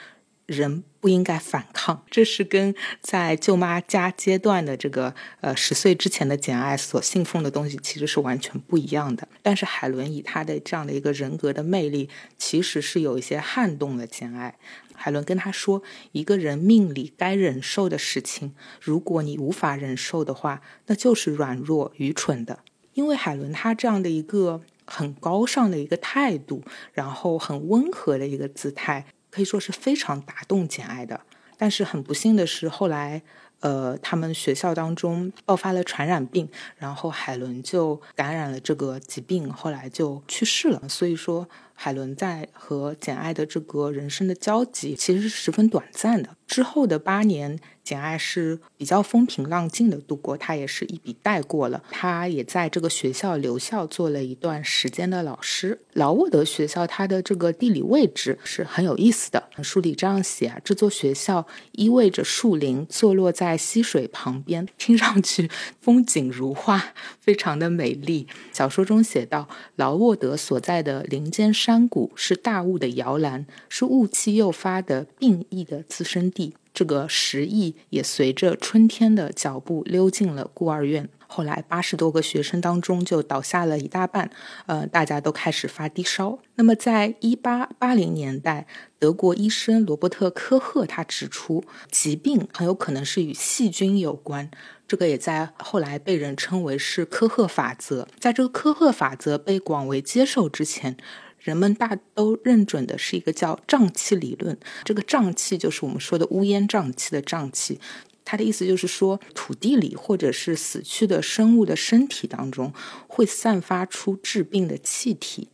人。不应该反抗，这是跟在舅妈家阶段的这个呃十岁之前的简爱所信奉的东西其实是完全不一样的。但是海伦以他的这样的一个人格的魅力，其实是有一些撼动了简爱。海伦跟他说：“一个人命里该忍受的事情，如果你无法忍受的话，那就是软弱愚蠢的。因为海伦他这样的一个。”很高尚的一个态度，然后很温和的一个姿态，可以说是非常打动简爱的。但是很不幸的是，后来。呃，他们学校当中爆发了传染病，然后海伦就感染了这个疾病，后来就去世了。所以说。海伦在和简爱的这个人生的交集其实是十分短暂的。之后的八年，简爱是比较风平浪静的度过，她也是一笔带过了。她也在这个学校留校做了一段时间的老师。劳沃德学校它的这个地理位置是很有意思的。书里这样写啊，这座学校依偎着树林，坐落在溪水旁边，听上去风景如画，非常的美丽。小说中写到，劳沃德所在的林间山。山谷是大雾的摇篮，是雾气诱发的病疫的滋生地。这个石疫也随着春天的脚步溜进了孤儿院。后来八十多个学生当中就倒下了一大半，呃，大家都开始发低烧。那么在一八八零年代，德国医生罗伯特科赫他指出，疾病很有可能是与细菌有关。这个也在后来被人称为是科赫法则。在这个科赫法则被广为接受之前。人们大都认准的是一个叫瘴气理论，这个瘴气就是我们说的乌烟瘴气的瘴气，它的意思就是说土地里或者是死去的生物的身体当中会散发出致病的气体，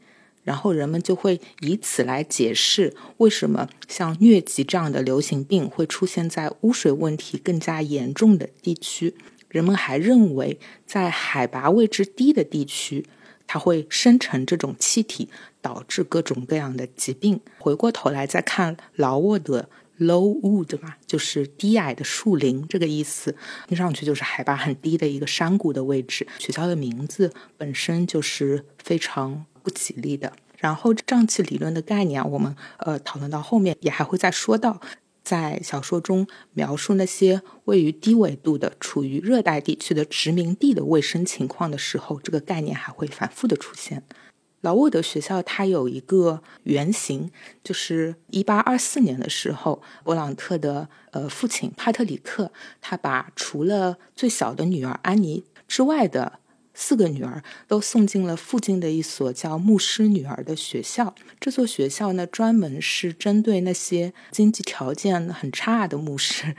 然后人们就会以此来解释为什么像疟疾这样的流行病会出现在污水问题更加严重的地区。人们还认为在海拔位置低的地区。它会生成这种气体，导致各种各样的疾病。回过头来再看劳沃德 （low wood） 嘛，就是低矮的树林这个意思，听上去就是海拔很低的一个山谷的位置。学校的名字本身就是非常不吉利的。然后胀气理论的概念，我们呃讨论到后面也还会再说到。在小说中描述那些位于低纬度的、处于热带地区的殖民地的卫生情况的时候，这个概念还会反复的出现。劳沃德学校它有一个原型，就是一八二四年的时候，勃朗特的呃父亲帕特里克，他把除了最小的女儿安妮之外的。四个女儿都送进了附近的一所叫牧师女儿的学校。这座学校呢，专门是针对那些经济条件很差的牧师。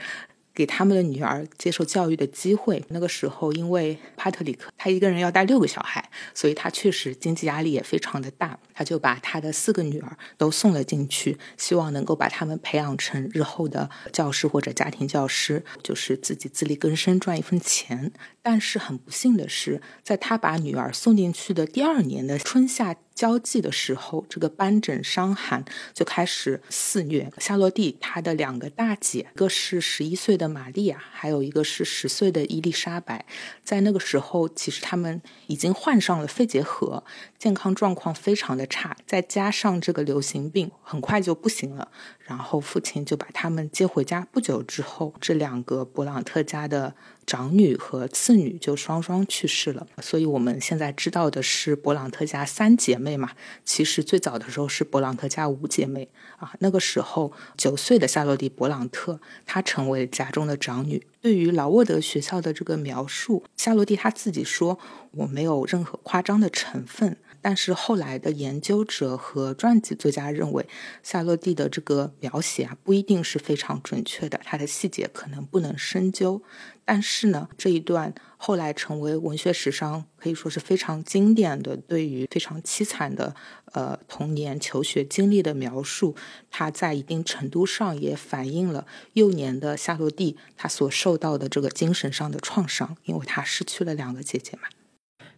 给他们的女儿接受教育的机会。那个时候，因为帕特里克他一个人要带六个小孩，所以他确实经济压力也非常的大。他就把他的四个女儿都送了进去，希望能够把他们培养成日后的教师或者家庭教师，就是自己自力更生赚一份钱。但是很不幸的是，在他把女儿送进去的第二年的春夏。交际的时候，这个斑疹伤寒就开始肆虐。夏洛蒂她的两个大姐，一个是十一岁的玛丽亚，还有一个是十岁的伊丽莎白，在那个时候，其实他们已经患上了肺结核，健康状况非常的差，再加上这个流行病，很快就不行了。然后父亲就把他们接回家。不久之后，这两个勃朗特家的长女和次女就双双去世了。所以我们现在知道的是勃朗特家三姐妹嘛？其实最早的时候是勃朗特家五姐妹啊。那个时候，九岁的夏洛蒂·勃朗特她成为家中的长女。对于劳沃德学校的这个描述，夏洛蒂她自己说：“我没有任何夸张的成分。”但是后来的研究者和传记作家认为，夏洛蒂的这个描写啊不一定是非常准确的，它的细节可能不能深究。但是呢，这一段后来成为文学史上可以说是非常经典的对于非常凄惨的呃童年求学经历的描述，它在一定程度上也反映了幼年的夏洛蒂他所受到的这个精神上的创伤，因为他失去了两个姐姐嘛。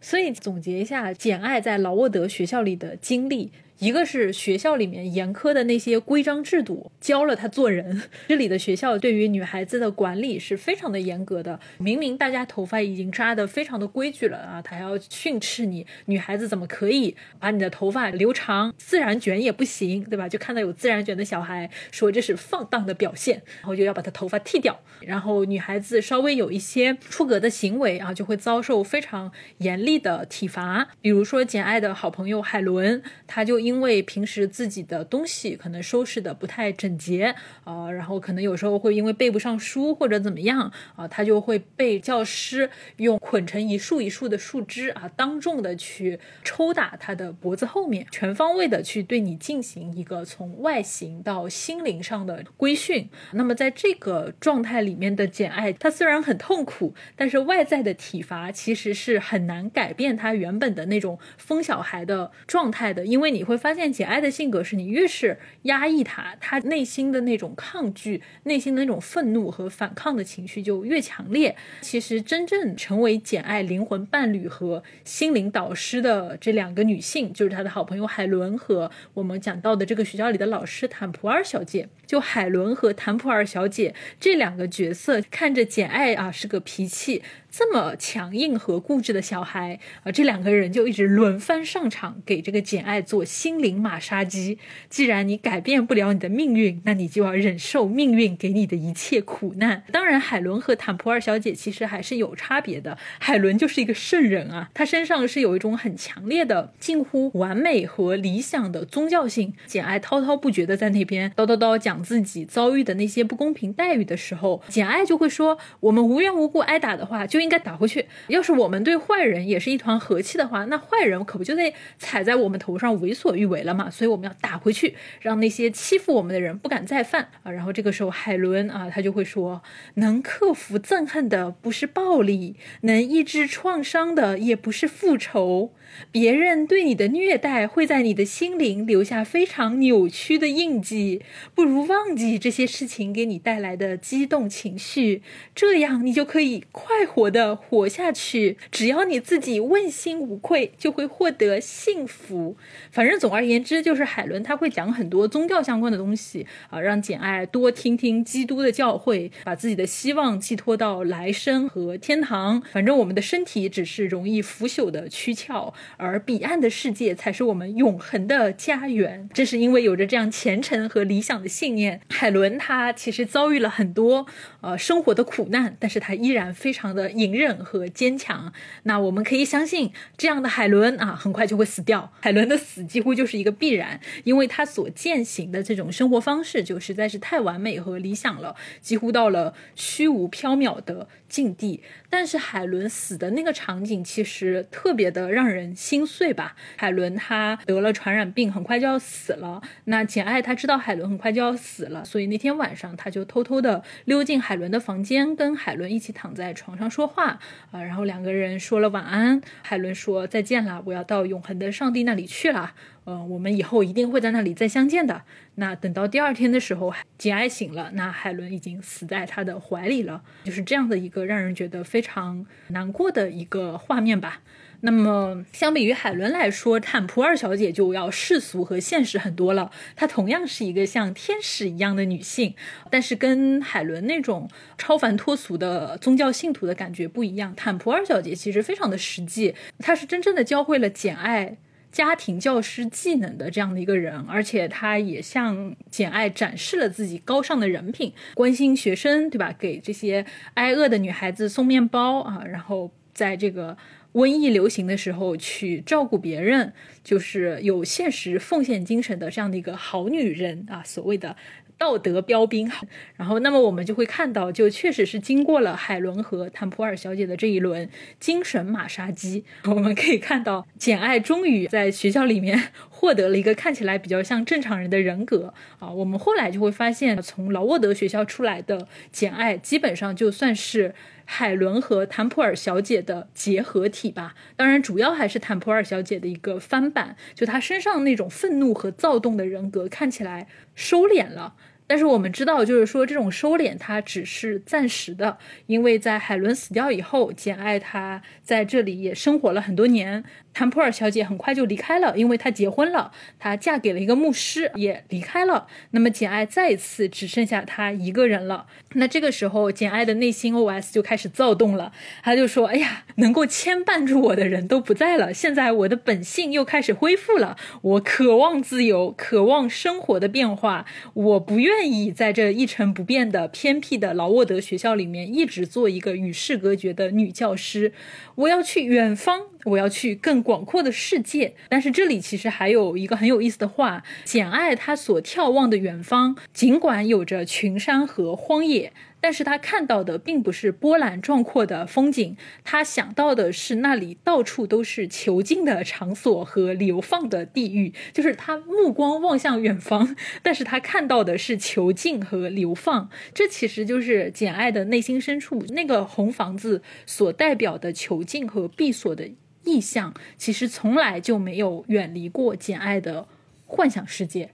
所以总结一下，简爱在劳沃德学校里的经历。一个是学校里面严苛的那些规章制度教了他做人。这里的学校对于女孩子的管理是非常的严格的。明明大家头发已经扎的非常的规矩了啊，他还要训斥你，女孩子怎么可以把你的头发留长，自然卷也不行，对吧？就看到有自然卷的小孩，说这是放荡的表现，然后就要把他头发剃掉。然后女孩子稍微有一些出格的行为啊，就会遭受非常严厉的体罚。比如说简爱的好朋友海伦，他就因因为平时自己的东西可能收拾的不太整洁，呃，然后可能有时候会因为背不上书或者怎么样啊，他就会被教师用捆成一束一束的树枝啊，当众的去抽打他的脖子后面，全方位的去对你进行一个从外形到心灵上的规训。那么在这个状态里面的简爱，他虽然很痛苦，但是外在的体罚其实是很难改变他原本的那种疯小孩的状态的，因为你会发现简爱的性格是你越是压抑他，他内心的那种抗拒、内心的那种愤怒和反抗的情绪就越强烈。其实真正成为简爱灵魂伴侣和心灵导师的这两个女性，就是她的好朋友海伦和我们讲到的这个学校里的老师坦普尔小姐。就海伦和坦普尔小姐这两个角色，看着简爱啊是个脾气。这么强硬和固执的小孩，啊，这两个人就一直轮番上场给这个简爱做心灵马杀鸡。既然你改变不了你的命运，那你就要忍受命运给你的一切苦难。当然，海伦和坦普尔小姐其实还是有差别的。海伦就是一个圣人啊，她身上是有一种很强烈的、近乎完美和理想的宗教性。简爱滔滔不绝的在那边叨叨叨讲自己遭遇的那些不公平待遇的时候，简爱就会说：“我们无缘无故挨打的话，就。”应该打回去。要是我们对坏人也是一团和气的话，那坏人可不就得踩在我们头上为所欲为了嘛？所以我们要打回去，让那些欺负我们的人不敢再犯啊。然后这个时候，海伦啊，他就会说：能克服憎恨的不是暴力，能抑制创伤的也不是复仇。别人对你的虐待会在你的心灵留下非常扭曲的印记，不如忘记这些事情给你带来的激动情绪，这样你就可以快活的活下去。只要你自己问心无愧，就会获得幸福。反正总而言之，就是海伦他会讲很多宗教相关的东西啊，让简爱多听听基督的教诲，把自己的希望寄托到来生和天堂。反正我们的身体只是容易腐朽的躯壳。而彼岸的世界才是我们永恒的家园。正是因为有着这样虔诚和理想的信念，海伦她其实遭遇了很多呃生活的苦难，但是她依然非常的隐忍和坚强。那我们可以相信，这样的海伦啊，很快就会死掉。海伦的死几乎就是一个必然，因为她所践行的这种生活方式就实在是太完美和理想了，几乎到了虚无缥缈的境地。但是海伦死的那个场景其实特别的让人心碎吧。海伦她得了传染病，很快就要死了。那简爱她知道海伦很快就要死了，所以那天晚上她就偷偷的溜进海伦的房间，跟海伦一起躺在床上说话啊。然后两个人说了晚安。海伦说再见了，我要到永恒的上帝那里去了。呃，我们以后一定会在那里再相见的。那等到第二天的时候，简爱醒了，那海伦已经死在他的怀里了。就是这样的一个让人觉得非常难过的一个画面吧。那么，相比于海伦来说，坦普尔小姐就要世俗和现实很多了。她同样是一个像天使一样的女性，但是跟海伦那种超凡脱俗的宗教信徒的感觉不一样。坦普尔小姐其实非常的实际，她是真正的教会了简爱。家庭教师技能的这样的一个人，而且他也向简爱展示了自己高尚的人品，关心学生，对吧？给这些挨饿的女孩子送面包啊，然后在这个瘟疫流行的时候去照顾别人，就是有现实奉献精神的这样的一个好女人啊，所谓的。道德标兵，然后，那么我们就会看到，就确实是经过了海伦和坦普尔小姐的这一轮精神马杀鸡，我们可以看到简爱终于在学校里面获得了一个看起来比较像正常人的人格啊。我们后来就会发现，从劳沃德学校出来的简爱，基本上就算是海伦和坦普尔小姐的结合体吧。当然，主要还是坦普尔小姐的一个翻版，就她身上那种愤怒和躁动的人格看起来收敛了。但是我们知道，就是说这种收敛它只是暂时的，因为在海伦死掉以后，简爱她在这里也生活了很多年。坦普尔小姐很快就离开了，因为她结婚了，她嫁给了一个牧师，也离开了。那么简爱再一次只剩下她一个人了。那这个时候，简爱的内心 OS 就开始躁动了。她就说：“哎呀，能够牵绊住我的人都不在了，现在我的本性又开始恢复了。我渴望自由，渴望生活的变化。我不愿愿意在这一成不变的偏僻的劳沃德学校里面一直做一个与世隔绝的女教师。我要去远方，我要去更广阔的世界。但是这里其实还有一个很有意思的话：简爱她所眺望的远方，尽管有着群山和荒野。但是他看到的并不是波澜壮阔的风景，他想到的是那里到处都是囚禁的场所和流放的地狱。就是他目光望向远方，但是他看到的是囚禁和流放。这其实就是简爱的内心深处那个红房子所代表的囚禁和闭锁的意象，其实从来就没有远离过简爱的幻想世界。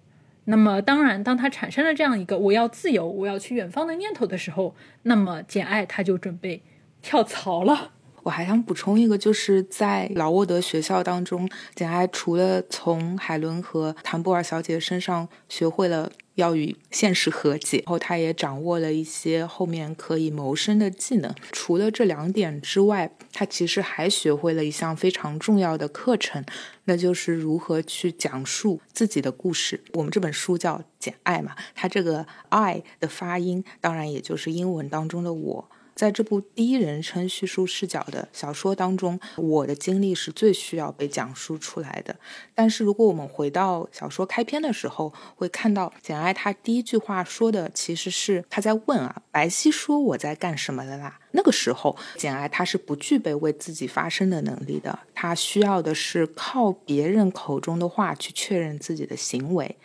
那么，当然，当他产生了这样一个我要自由、我要去远方的念头的时候，那么简爱他就准备跳槽了。我还想补充一个，就是在劳沃德学校当中，简爱除了从海伦和谭布尔小姐身上学会了。要与现实和解，然后他也掌握了一些后面可以谋生的技能。除了这两点之外，他其实还学会了一项非常重要的课程，那就是如何去讲述自己的故事。我们这本书叫《简爱》嘛，它这个 “I” 的发音，当然也就是英文当中的“我”。在这部第一人称叙述视角的小说当中，我的经历是最需要被讲述出来的。但是，如果我们回到小说开篇的时候，会看到简爱她第一句话说的其实是她在问啊，白皙说我在干什么了啦？那个时候，简爱她是不具备为自己发声的能力的，她需要的是靠别人口中的话去确认自己的行为。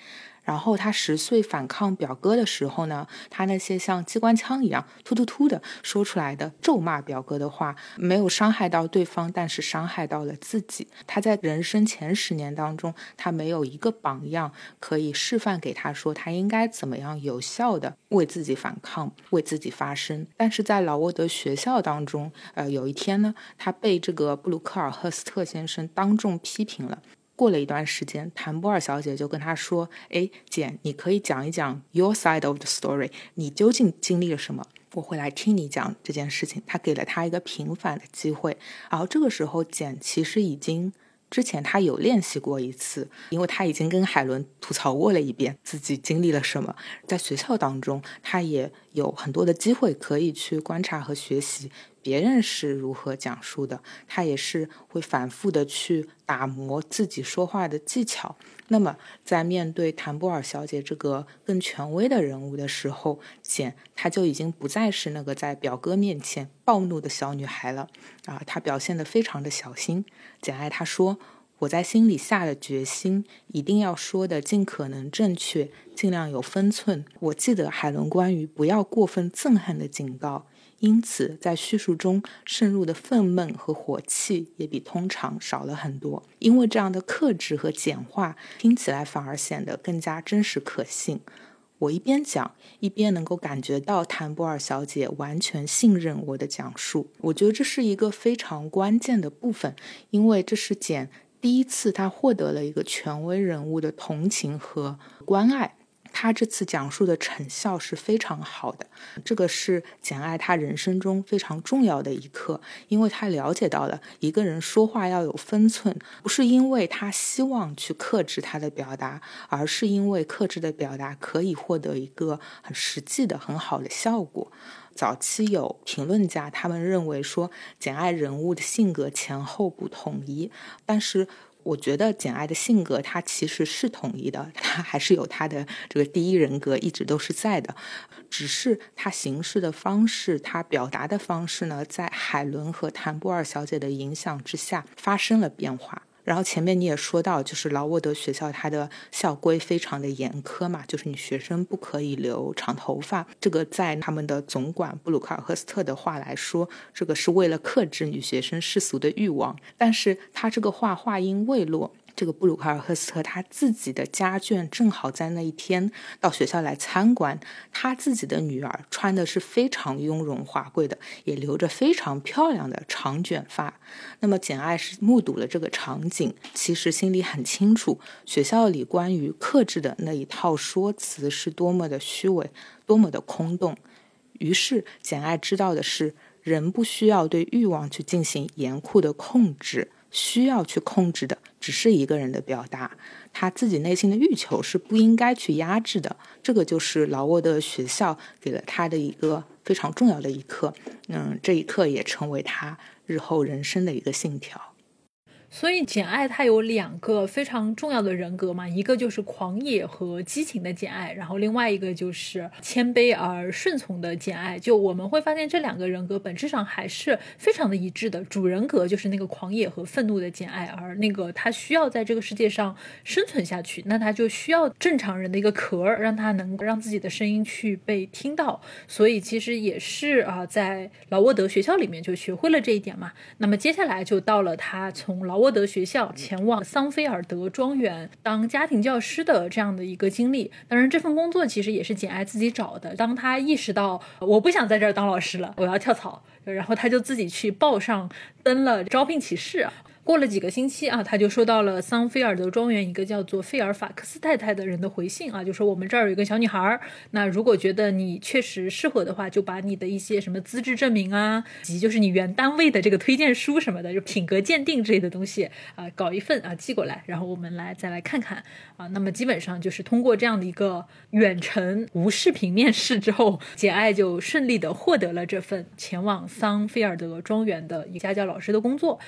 然后他十岁反抗表哥的时候呢，他那些像机关枪一样突突突的说出来的咒骂表哥的话，没有伤害到对方，但是伤害到了自己。他在人生前十年当中，他没有一个榜样可以示范给他说他应该怎么样有效的为自己反抗，为自己发声。但是在劳沃德学校当中，呃，有一天呢，他被这个布鲁克尔赫斯特先生当众批评了。过了一段时间，谭波尔小姐就跟他说：“哎，简，你可以讲一讲 your side of the story，你究竟经历了什么？我会来听你讲这件事情。”他给了他一个平反的机会。然后这个时候，简其实已经之前他有练习过一次，因为他已经跟海伦吐槽过了一遍自己经历了什么。在学校当中，他也有很多的机会可以去观察和学习。别人是如何讲述的，他也是会反复的去打磨自己说话的技巧。那么，在面对谭波尔小姐这个更权威的人物的时候，简她就已经不再是那个在表哥面前暴怒的小女孩了啊！她表现得非常的小心。简爱她说：“我在心里下了决心，一定要说的尽可能正确，尽量有分寸。我记得海伦关于不要过分憎恨的警告。”因此，在叙述中渗入的愤懑和火气也比通常少了很多。因为这样的克制和简化，听起来反而显得更加真实可信。我一边讲，一边能够感觉到谭波尔小姐完全信任我的讲述。我觉得这是一个非常关键的部分，因为这是简第一次，她获得了一个权威人物的同情和关爱。他这次讲述的成效是非常好的，这个是简爱他人生中非常重要的一课，因为他了解到了一个人说话要有分寸，不是因为他希望去克制他的表达，而是因为克制的表达可以获得一个很实际的很好的效果。早期有评论家他们认为说简爱人物的性格前后不统一，但是。我觉得简爱的性格，她其实是统一的，她还是有她的这个第一人格，一直都是在的，只是她行事的方式，她表达的方式呢，在海伦和谭波尔小姐的影响之下发生了变化。然后前面你也说到，就是劳沃德学校它的校规非常的严苛嘛，就是你学生不可以留长头发。这个在他们的总管布鲁克尔赫斯特的话来说，这个是为了克制女学生世俗的欲望。但是他这个话话音未落。这个布鲁克尔赫斯特他自己的家眷正好在那一天到学校来参观，他自己的女儿穿的是非常雍容华贵的，也留着非常漂亮的长卷发。那么简爱是目睹了这个场景，其实心里很清楚，学校里关于克制的那一套说辞是多么的虚伪，多么的空洞。于是简爱知道的是，人不需要对欲望去进行严酷的控制，需要去控制的。只是一个人的表达，他自己内心的欲求是不应该去压制的。这个就是劳沃的学校给了他的一个非常重要的一课。嗯，这一课也成为他日后人生的一个信条。所以，简爱她有两个非常重要的人格嘛，一个就是狂野和激情的简爱，然后另外一个就是谦卑而顺从的简爱。就我们会发现，这两个人格本质上还是非常的一致的。主人格就是那个狂野和愤怒的简爱，而那个他需要在这个世界上生存下去，那他就需要正常人的一个壳，让他能让自己的声音去被听到。所以，其实也是啊，在劳沃德学校里面就学会了这一点嘛。那么接下来就到了他从劳沃德学校前往桑菲尔德庄园当家庭教师的这样的一个经历，当然这份工作其实也是简爱自己找的。当他意识到我不想在这儿当老师了，我要跳槽，然后他就自己去报上登了招聘启事。过了几个星期啊，他就收到了桑菲尔德庄园一个叫做费尔法克斯太太的人的回信啊，就说我们这儿有一个小女孩，那如果觉得你确实适合的话，就把你的一些什么资质证明啊，及就是你原单位的这个推荐书什么的，就品格鉴定之类的东西啊，搞一份啊寄过来，然后我们来再来看看啊。那么基本上就是通过这样的一个远程无视频面试之后，简爱就顺利的获得了这份前往桑菲尔德庄园的一家教老师的工作。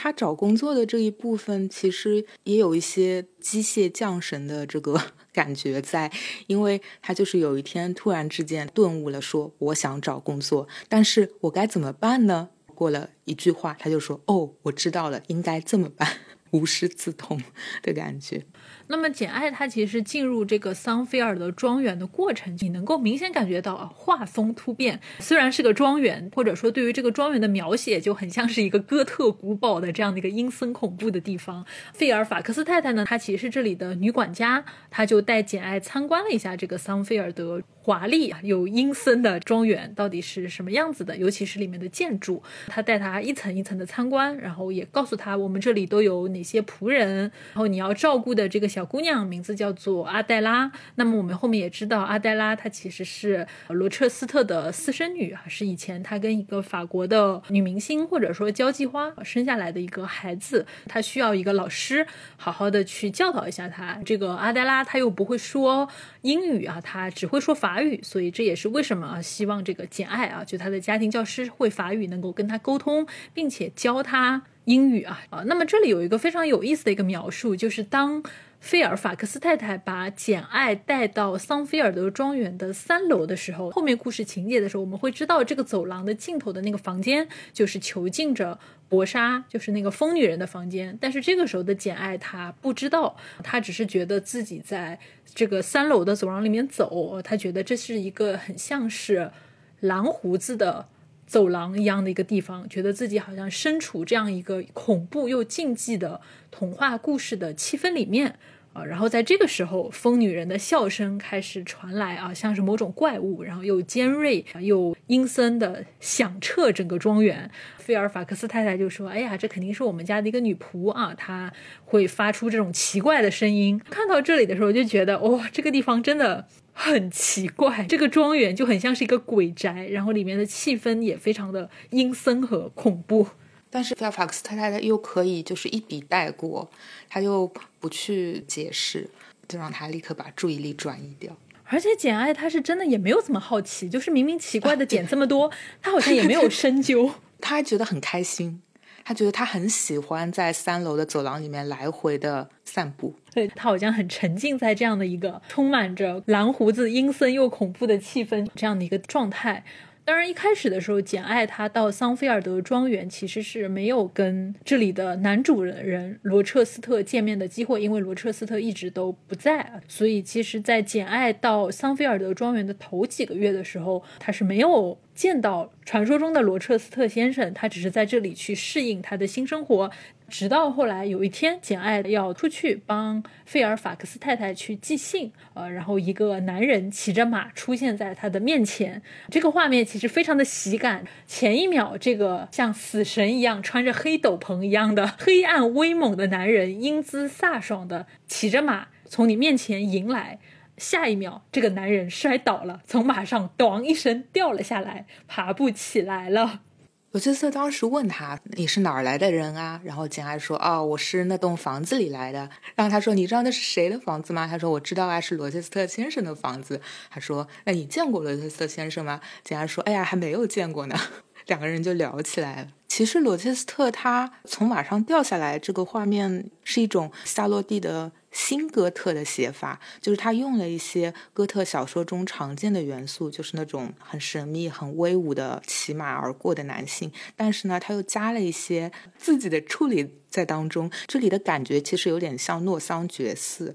他找工作的这一部分，其实也有一些机械降神的这个 感觉在，因为他就是有一天突然之间顿悟了，说我想找工作，但是我该怎么办呢？过了一句话，他就说：“哦，我知道了，应该这么办。”无师自通的感觉。那么，简爱她其实进入这个桑菲尔德庄园的过程，你能够明显感觉到啊，画风突变。虽然是个庄园，或者说对于这个庄园的描写就很像是一个哥特古堡的这样的一个阴森恐怖的地方。费尔法克斯太太呢，她其实是这里的女管家，她就带简爱参观了一下这个桑菲尔德华丽又阴森的庄园到底是什么样子的，尤其是里面的建筑。他带她一层一层的参观，然后也告诉她我们这里都有哪些仆人，然后你要照顾的这个小。小姑娘名字叫做阿黛拉。那么我们后面也知道，阿黛拉她其实是罗彻斯特的私生女啊，是以前她跟一个法国的女明星或者说交际花生下来的一个孩子。她需要一个老师好好的去教导一下她。这个阿黛拉她又不会说英语啊，她只会说法法语，所以这也是为什么啊希望这个简爱啊，就她的家庭教师会法语，能够跟她沟通，并且教她英语啊啊。那么这里有一个非常有意思的一个描述，就是当。菲尔法克斯太太把简爱带到桑菲尔德庄园的三楼的时候，后面故事情节的时候，我们会知道这个走廊的尽头的那个房间就是囚禁着博莎，就是那个疯女人的房间。但是这个时候的简爱她不知道，她只是觉得自己在这个三楼的走廊里面走，她觉得这是一个很像是蓝胡子的走廊一样的一个地方，觉得自己好像身处这样一个恐怖又禁忌的。童话故事的气氛里面啊，然后在这个时候，疯女人的笑声开始传来啊，像是某种怪物，然后又尖锐又阴森的响彻整个庄园。菲尔法克斯太太就说：“哎呀，这肯定是我们家的一个女仆啊，她会发出这种奇怪的声音。”看到这里的时候，就觉得哇，这个地方真的很奇怪，这个庄园就很像是一个鬼宅，然后里面的气氛也非常的阴森和恐怖。但是菲尔法克斯太太又可以就是一笔带过，他又不去解释，就让他立刻把注意力转移掉。而且简爱他是真的也没有怎么好奇，就是明明奇怪的点这么多，他好像也没有深究，他还觉得很开心，他觉得他很喜欢在三楼的走廊里面来回的散步。对他好像很沉浸在这样的一个充满着蓝胡子、阴森又恐怖的气氛这样的一个状态。当然，一开始的时候，简爱她到桑菲尔德庄园其实是没有跟这里的男主人罗彻斯特见面的机会，因为罗彻斯特一直都不在。所以，其实，在简爱到桑菲尔德庄园的头几个月的时候，她是没有见到传说中的罗彻斯特先生，他只是在这里去适应他的新生活。直到后来有一天，简爱要出去帮费尔法克斯太太去寄信，呃，然后一个男人骑着马出现在她的面前。这个画面其实非常的喜感。前一秒，这个像死神一样穿着黑斗篷一样的黑暗威猛的男人，英姿飒爽的骑着马从你面前迎来；下一秒，这个男人摔倒了，从马上“咚”一声掉了下来，爬不起来了。罗切斯特当时问他：“你是哪儿来的人啊？”然后简爱说：“哦，我是那栋房子里来的。”然后他说：“你知道那是谁的房子吗？”他说：“我知道啊，是罗切斯特先生的房子。”他说：“那你见过罗切斯特先生吗？”简爱说：“哎呀，还没有见过呢。”两个人就聊起来了。其实罗切斯特他从马上掉下来这个画面是一种夏洛蒂的。新哥特的写法，就是他用了一些哥特小说中常见的元素，就是那种很神秘、很威武的骑马而过的男性，但是呢，他又加了一些自己的处理在当中。这里的感觉其实有点像诺桑觉寺，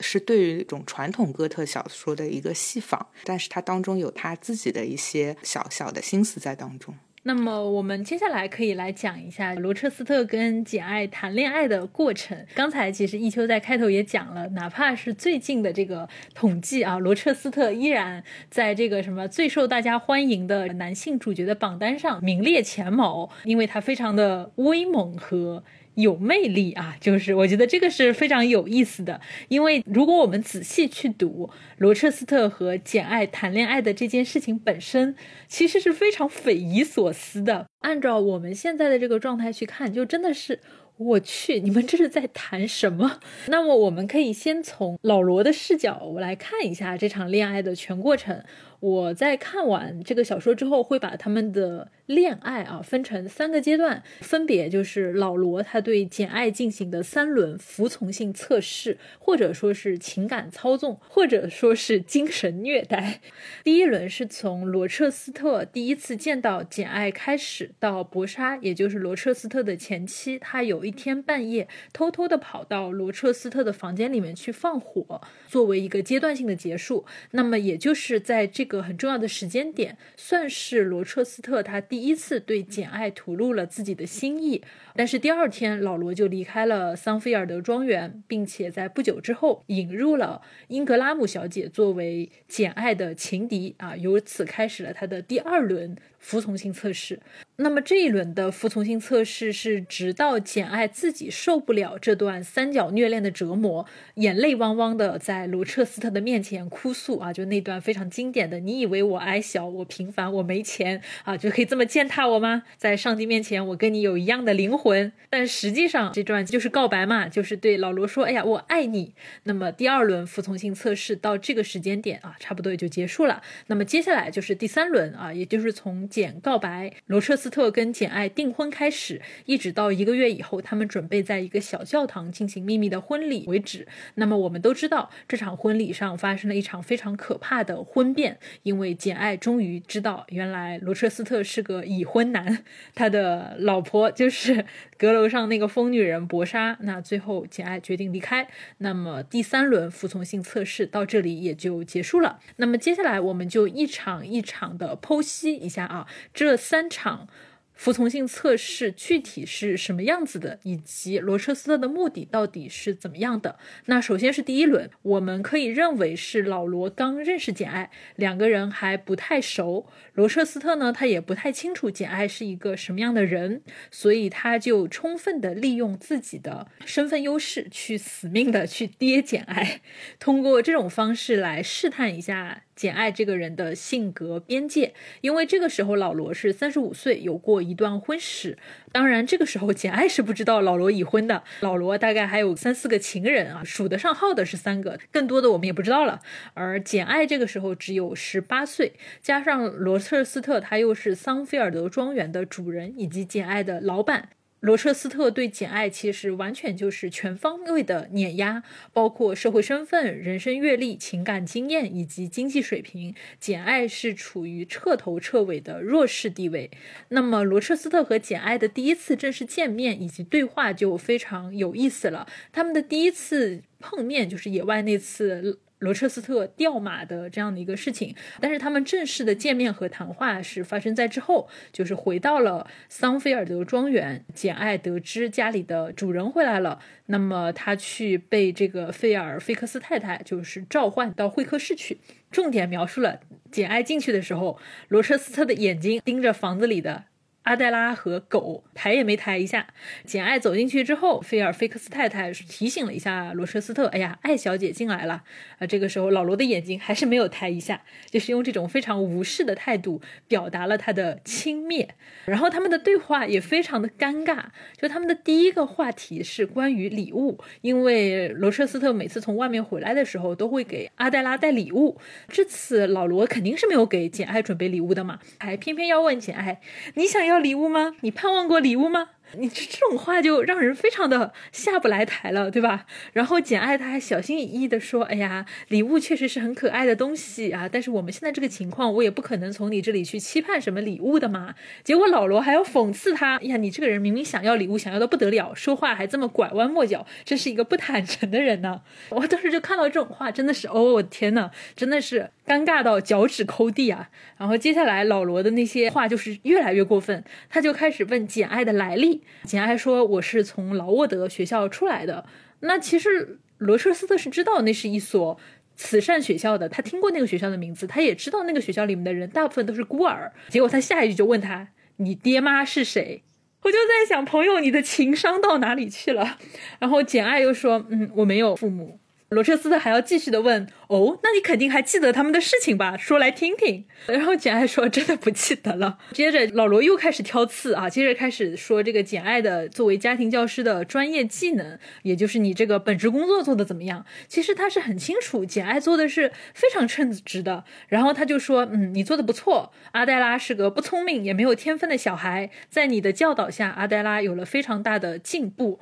是对于一种传统哥特小说的一个戏仿，但是他当中有他自己的一些小小的心思在当中。那么我们接下来可以来讲一下罗彻斯特跟简爱谈恋爱的过程。刚才其实一秋在开头也讲了，哪怕是最近的这个统计啊，罗彻斯特依然在这个什么最受大家欢迎的男性主角的榜单上名列前茅，因为他非常的威猛和。有魅力啊，就是我觉得这个是非常有意思的，因为如果我们仔细去读罗彻斯特和简爱谈恋爱的这件事情本身，其实是非常匪夷所思的。按照我们现在的这个状态去看，就真的是我去，你们这是在谈什么？那么我们可以先从老罗的视角我来看一下这场恋爱的全过程。我在看完这个小说之后，会把他们的。恋爱啊，分成三个阶段，分别就是老罗他对简爱进行的三轮服从性测试，或者说是情感操纵，或者说是精神虐待。第一轮是从罗彻斯特第一次见到简爱开始，到博莎，也就是罗彻斯特的前妻，他有一天半夜偷偷的跑到罗彻斯特的房间里面去放火，作为一个阶段性的结束。那么也就是在这个很重要的时间点，算是罗彻斯特他。第一次对简爱吐露了自己的心意，但是第二天老罗就离开了桑菲尔德庄园，并且在不久之后引入了英格拉姆小姐作为简爱的情敌啊，由此开始了他的第二轮。服从性测试，那么这一轮的服从性测试是直到简爱自己受不了这段三角虐恋的折磨，眼泪汪汪的在罗彻斯特的面前哭诉啊，就那段非常经典的，你以为我矮小，我平凡，我没钱啊，就可以这么践踏我吗？在上帝面前，我跟你有一样的灵魂，但实际上这段就是告白嘛，就是对老罗说，哎呀，我爱你。那么第二轮服从性测试到这个时间点啊，差不多也就结束了。那么接下来就是第三轮啊，也就是从简告白，罗彻斯斯特跟简爱订婚开始，一直到一个月以后，他们准备在一个小教堂进行秘密的婚礼为止。那么我们都知道，这场婚礼上发生了一场非常可怕的婚变，因为简爱终于知道，原来罗彻斯特是个已婚男，他的老婆就是阁楼上那个疯女人博莎。那最后简爱决定离开。那么第三轮服从性测试到这里也就结束了。那么接下来我们就一场一场的剖析一下啊。这三场。服从性测试具体是什么样子的，以及罗彻斯特的目的到底是怎么样的？那首先是第一轮，我们可以认为是老罗刚认识简爱，两个人还不太熟。罗彻斯特呢，他也不太清楚简爱是一个什么样的人，所以他就充分的利用自己的身份优势，去死命的去跌简爱，通过这种方式来试探一下。简爱这个人的性格边界，因为这个时候老罗是三十五岁，有过一段婚史。当然，这个时候简爱是不知道老罗已婚的。老罗大概还有三四个情人啊，数得上号的是三个，更多的我们也不知道了。而简爱这个时候只有十八岁，加上罗彻斯特，他又是桑菲尔德庄园的主人以及简爱的老板。罗彻斯特对简爱其实完全就是全方位的碾压，包括社会身份、人生阅历、情感经验以及经济水平，简爱是处于彻头彻尾的弱势地位。那么罗彻斯特和简爱的第一次正式见面以及对话就非常有意思了。他们的第一次碰面就是野外那次。罗彻斯特掉马的这样的一个事情，但是他们正式的见面和谈话是发生在之后，就是回到了桑菲尔德庄园。简爱得知家里的主人回来了，那么他去被这个费尔菲克斯太太就是召唤到会客室去，重点描述了简爱进去的时候，罗彻斯特的眼睛盯着房子里的阿黛拉和狗抬也没抬一下。简爱走进去之后，菲尔菲克斯太太提醒了一下罗彻斯特：“哎呀，艾小姐进来了。”啊，这个时候老罗的眼睛还是没有抬一下，就是用这种非常无视的态度表达了他的轻蔑。然后他们的对话也非常的尴尬，就他们的第一个话题是关于礼物，因为罗彻斯特每次从外面回来的时候都会给阿黛拉带礼物，这次老罗肯定是没有给简爱准备礼物的嘛，还偏偏要问简爱：“你想要？”要礼物吗？你盼望过礼物吗？你这这种话就让人非常的下不来台了，对吧？然后简爱他还小心翼翼的说：“哎呀，礼物确实是很可爱的东西啊，但是我们现在这个情况，我也不可能从你这里去期盼什么礼物的嘛。”结果老罗还要讽刺他：“哎呀，你这个人明明想要礼物，想要的不得了，说话还这么拐弯抹角，真是一个不坦诚的人呢。”我当时就看到这种话，真的是哦，我天呐，真的是尴尬到脚趾抠地啊！然后接下来老罗的那些话就是越来越过分，他就开始问简爱的来历。简爱说：“我是从劳沃德学校出来的。”那其实罗彻斯特是知道那是一所慈善学校的，他听过那个学校的名字，他也知道那个学校里面的人大部分都是孤儿。结果他下一句就问他：“你爹妈是谁？”我就在想，朋友，你的情商到哪里去了？然后简爱又说：“嗯，我没有父母。”罗彻斯特还要继续的问：“哦，那你肯定还记得他们的事情吧？说来听听。”然后简爱说：“真的不记得了。”接着老罗又开始挑刺啊，接着开始说这个简爱的作为家庭教师的专业技能，也就是你这个本职工作做的怎么样？其实他是很清楚，简爱做的是非常称职的。然后他就说：“嗯，你做的不错。阿黛拉是个不聪明也没有天分的小孩，在你的教导下，阿黛拉有了非常大的进步。”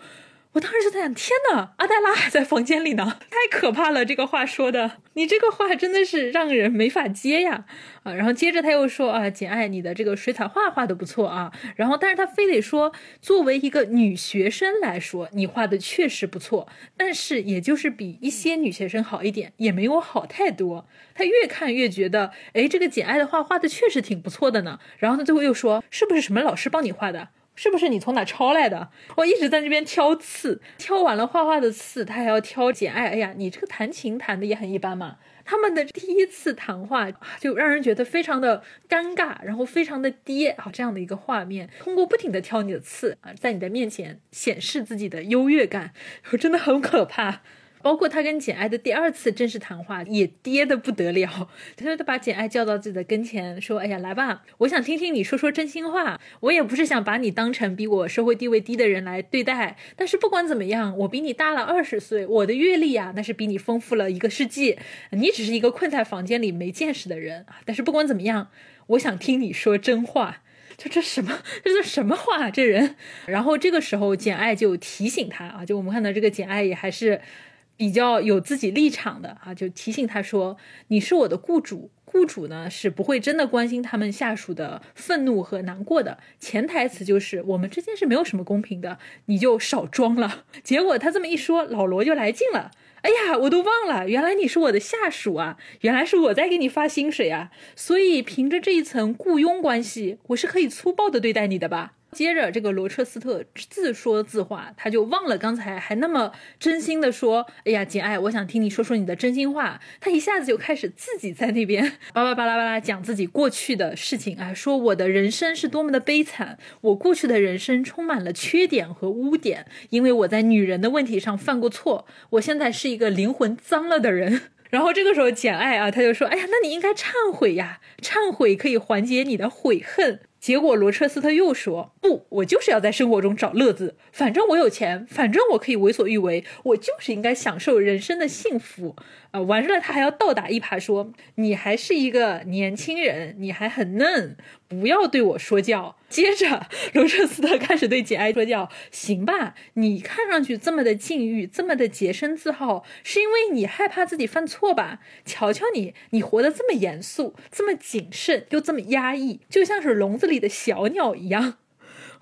我当时就在想，天哪，阿黛拉还在房间里呢，太可怕了！这个话说的，你这个话真的是让人没法接呀！啊，然后接着他又说啊，简爱，你的这个水彩画画的不错啊。然后，但是他非得说，作为一个女学生来说，你画的确实不错，但是也就是比一些女学生好一点，也没有好太多。他越看越觉得，哎，这个简爱的画画的确实挺不错的呢。然后他最后又说，是不是什么老师帮你画的？是不是你从哪抄来的？我一直在这边挑刺，挑完了画画的刺，他还要挑简爱。哎呀，你这个弹琴弹的也很一般嘛。他们的第一次谈话就让人觉得非常的尴尬，然后非常的跌啊，这样的一个画面，通过不停的挑你的刺啊，在你的面前显示自己的优越感，真的很可怕。包括他跟简爱的第二次正式谈话也跌的不得了，他就把简爱叫到自己的跟前，说：“哎呀，来吧，我想听听你说说真心话。我也不是想把你当成比我社会地位低的人来对待，但是不管怎么样，我比你大了二十岁，我的阅历啊，那是比你丰富了一个世纪。你只是一个困在房间里没见识的人啊。但是不管怎么样，我想听你说真话。就这什么，这是什么话？这人。然后这个时候，简爱就提醒他啊，就我们看到这个简爱也还是。比较有自己立场的啊，就提醒他说：“你是我的雇主，雇主呢是不会真的关心他们下属的愤怒和难过的。潜台词就是我们之间是没有什么公平的，你就少装了。”结果他这么一说，老罗就来劲了。哎呀，我都忘了，原来你是我的下属啊，原来是我在给你发薪水啊，所以凭着这一层雇佣关系，我是可以粗暴的对待你的吧？接着，这个罗彻斯特自说自话，他就忘了刚才还那么真心的说：“哎呀，简爱，我想听你说说你的真心话。”他一下子就开始自己在那边 巴拉巴拉巴拉讲自己过去的事情啊，说我的人生是多么的悲惨，我过去的人生充满了缺点和污点，因为我在女人的问题上犯过错，我现在是一个灵魂脏了的人。然后这个时候，简爱啊，他就说：“哎呀，那你应该忏悔呀，忏悔可以缓解你的悔恨。”结果罗彻斯特又说：“不，我就是要在生活中找乐子。反正我有钱，反正我可以为所欲为，我就是应该享受人生的幸福。”啊，完事了，他还要倒打一耙，说你还是一个年轻人，你还很嫩，不要对我说教。接着，罗彻斯特开始对简爱说教，行吧，你看上去这么的禁欲，这么的洁身自好，是因为你害怕自己犯错吧？瞧瞧你，你活得这么严肃，这么谨慎，又这么压抑，就像是笼子里的小鸟一样。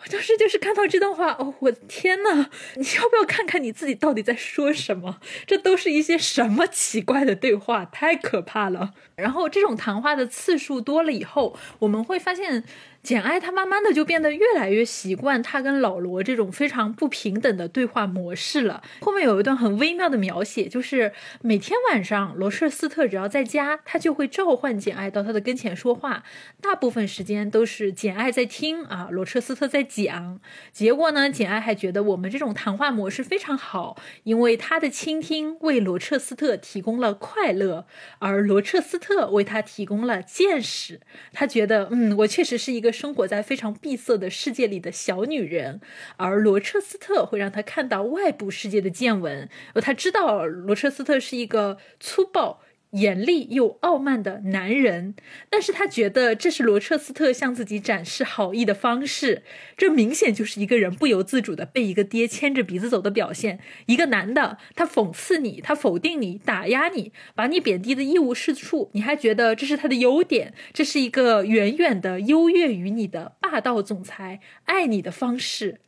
我当时就是看到这段话，哦，我的天呐，你要不要看看你自己到底在说什么？这都是一些什么奇怪的对话，太可怕了。然后这种谈话的次数多了以后，我们会发现。简爱她慢慢的就变得越来越习惯她跟老罗这种非常不平等的对话模式了。后面有一段很微妙的描写，就是每天晚上罗彻斯特只要在家，他就会召唤简爱到他的跟前说话，大部分时间都是简爱在听啊，罗彻斯特在讲。结果呢，简爱还觉得我们这种谈话模式非常好，因为他的倾听为罗彻斯特提供了快乐，而罗彻斯特为他提供了见识。他觉得，嗯，我确实是一个。生活在非常闭塞的世界里的小女人，而罗彻斯特会让她看到外部世界的见闻，而他知道罗彻斯特是一个粗暴。严厉又傲慢的男人，但是他觉得这是罗彻斯特向自己展示好意的方式，这明显就是一个人不由自主的被一个爹牵着鼻子走的表现。一个男的，他讽刺你，他否定你，打压你，把你贬低的一无是处，你还觉得这是他的优点，这是一个远远的优越于你的霸道总裁爱你的方式。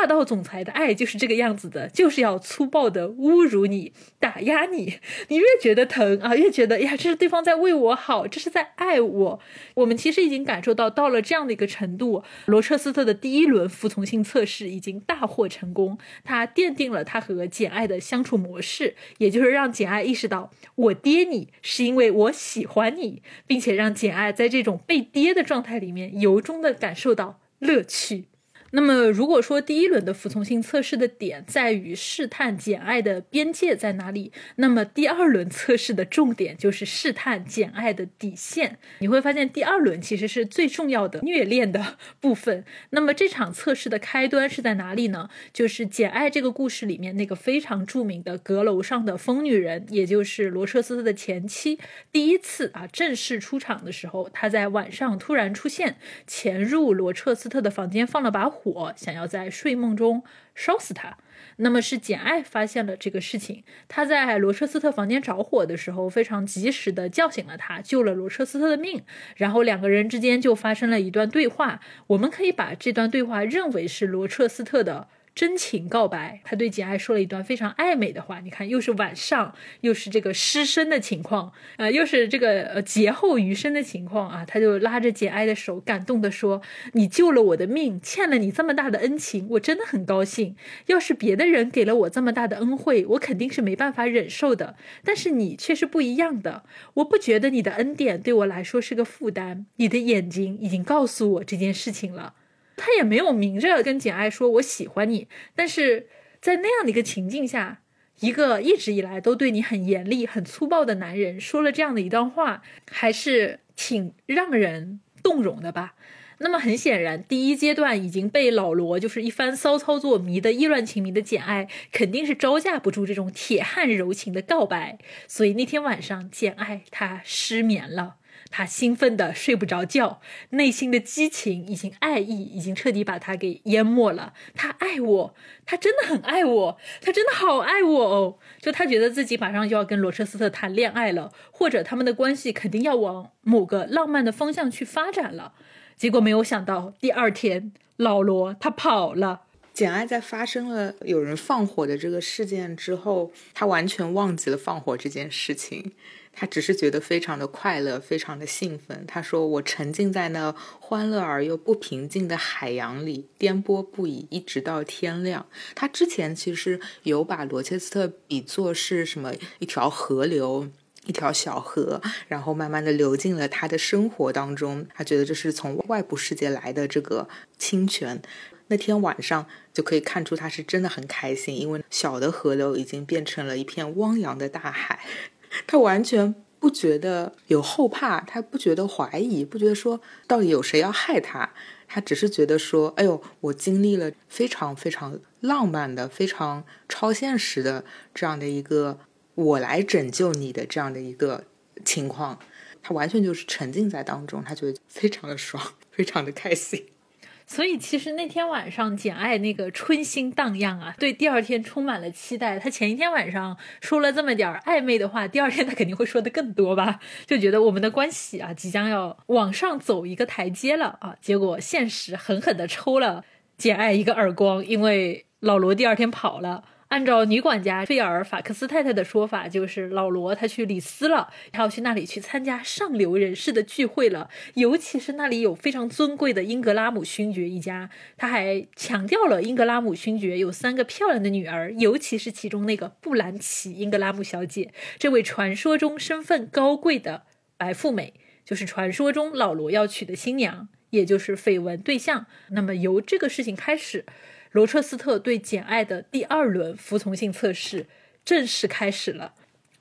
霸道总裁的爱就是这个样子的，就是要粗暴的侮辱你、打压你。你越觉得疼啊，越觉得呀，这是对方在为我好，这是在爱我。我们其实已经感受到，到了这样的一个程度，罗彻斯特的第一轮服从性测试已经大获成功，他奠定了他和简爱的相处模式，也就是让简爱意识到，我爹你是因为我喜欢你，并且让简爱在这种被爹的状态里面由衷的感受到乐趣。那么，如果说第一轮的服从性测试的点在于试探简爱的边界在哪里，那么第二轮测试的重点就是试探简爱的底线。你会发现，第二轮其实是最重要的虐恋的 部分。那么这场测试的开端是在哪里呢？就是简爱这个故事里面那个非常著名的阁楼上的疯女人，也就是罗彻斯特的前妻，第一次啊正式出场的时候，她在晚上突然出现，潜入罗彻斯特的房间，放了把火。火想要在睡梦中烧死他，那么是简爱发现了这个事情。他在罗彻斯特房间着火的时候，非常及时的叫醒了他，救了罗彻斯特的命。然后两个人之间就发生了一段对话。我们可以把这段对话认为是罗彻斯特的。真情告白，他对简爱说了一段非常暧昧的话。你看，又是晚上，又是这个失身的情况，呃，又是这个呃劫后余生的情况啊。他就拉着简爱的手，感动的说：“你救了我的命，欠了你这么大的恩情，我真的很高兴。要是别的人给了我这么大的恩惠，我肯定是没办法忍受的。但是你却是不一样的，我不觉得你的恩典对我来说是个负担。你的眼睛已经告诉我这件事情了。”他也没有明着跟简爱说“我喜欢你”，但是在那样的一个情境下，一个一直以来都对你很严厉、很粗暴的男人说了这样的一段话，还是挺让人动容的吧。那么很显然，第一阶段已经被老罗就是一番骚操作迷得意乱情迷的简爱，肯定是招架不住这种铁汉柔情的告白，所以那天晚上，简爱她失眠了。他兴奋的睡不着觉，内心的激情已经爱意已经彻底把他给淹没了。他爱我，他真的很爱我，他真的好爱我哦！就他觉得自己马上就要跟罗彻斯特谈恋爱了，或者他们的关系肯定要往某个浪漫的方向去发展了。结果没有想到，第二天老罗他跑了。简爱在发生了有人放火的这个事件之后，他完全忘记了放火这件事情。他只是觉得非常的快乐，非常的兴奋。他说：“我沉浸在那欢乐而又不平静的海洋里，颠簸不已，一直到天亮。”他之前其实有把罗切斯特比作是什么一条河流，一条小河，然后慢慢的流进了他的生活当中。他觉得这是从外部世界来的这个清泉。那天晚上就可以看出他是真的很开心，因为小的河流已经变成了一片汪洋的大海。他完全不觉得有后怕，他不觉得怀疑，不觉得说到底有谁要害他，他只是觉得说，哎呦，我经历了非常非常浪漫的、非常超现实的这样的一个我来拯救你的这样的一个情况，他完全就是沉浸在当中，他觉得非常的爽，非常的开心。所以其实那天晚上，简爱那个春心荡漾啊，对第二天充满了期待。他前一天晚上说了这么点儿暧昧的话，第二天他肯定会说的更多吧？就觉得我们的关系啊，即将要往上走一个台阶了啊！结果现实狠狠的抽了简爱一个耳光，因为老罗第二天跑了按照女管家菲尔法克斯太太的说法，就是老罗他去里斯了，他要去那里去参加上流人士的聚会了，尤其是那里有非常尊贵的英格拉姆勋爵一家。他还强调了英格拉姆勋爵有三个漂亮的女儿，尤其是其中那个布兰奇英格拉姆小姐，这位传说中身份高贵的白富美，就是传说中老罗要娶的新娘，也就是绯闻对象。那么由这个事情开始。罗彻斯特对简爱的第二轮服从性测试正式开始了。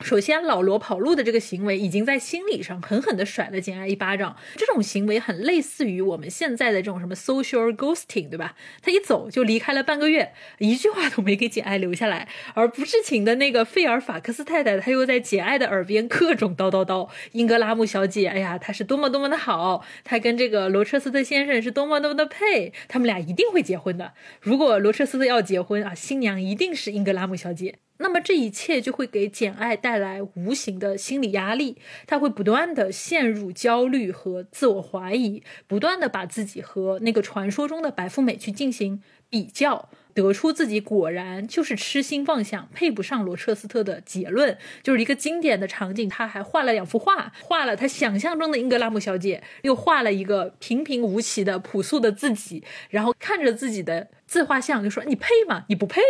首先，老罗跑路的这个行为已经在心理上狠狠地甩了简爱一巴掌。这种行为很类似于我们现在的这种什么 social ghosting，对吧？他一走就离开了半个月，一句话都没给简爱留下来。而不知情的那个费尔法克斯太太，她又在简爱的耳边各种叨叨叨。英格拉姆小姐，哎呀，她是多么多么的好，她跟这个罗彻斯特先生是多么多么的配，他们俩一定会结婚的。如果罗彻斯特要结婚啊，新娘一定是英格拉姆小姐。那么这一切就会给简爱带来无形的心理压力，她会不断的陷入焦虑和自我怀疑，不断的把自己和那个传说中的白富美去进行比较，得出自己果然就是痴心妄想，配不上罗彻斯特的结论，就是一个经典的场景。他还画了两幅画，画了他想象中的英格拉姆小姐，又画了一个平平无奇的朴素的自己，然后看着自己的自画像就说：“你配吗？你不配。”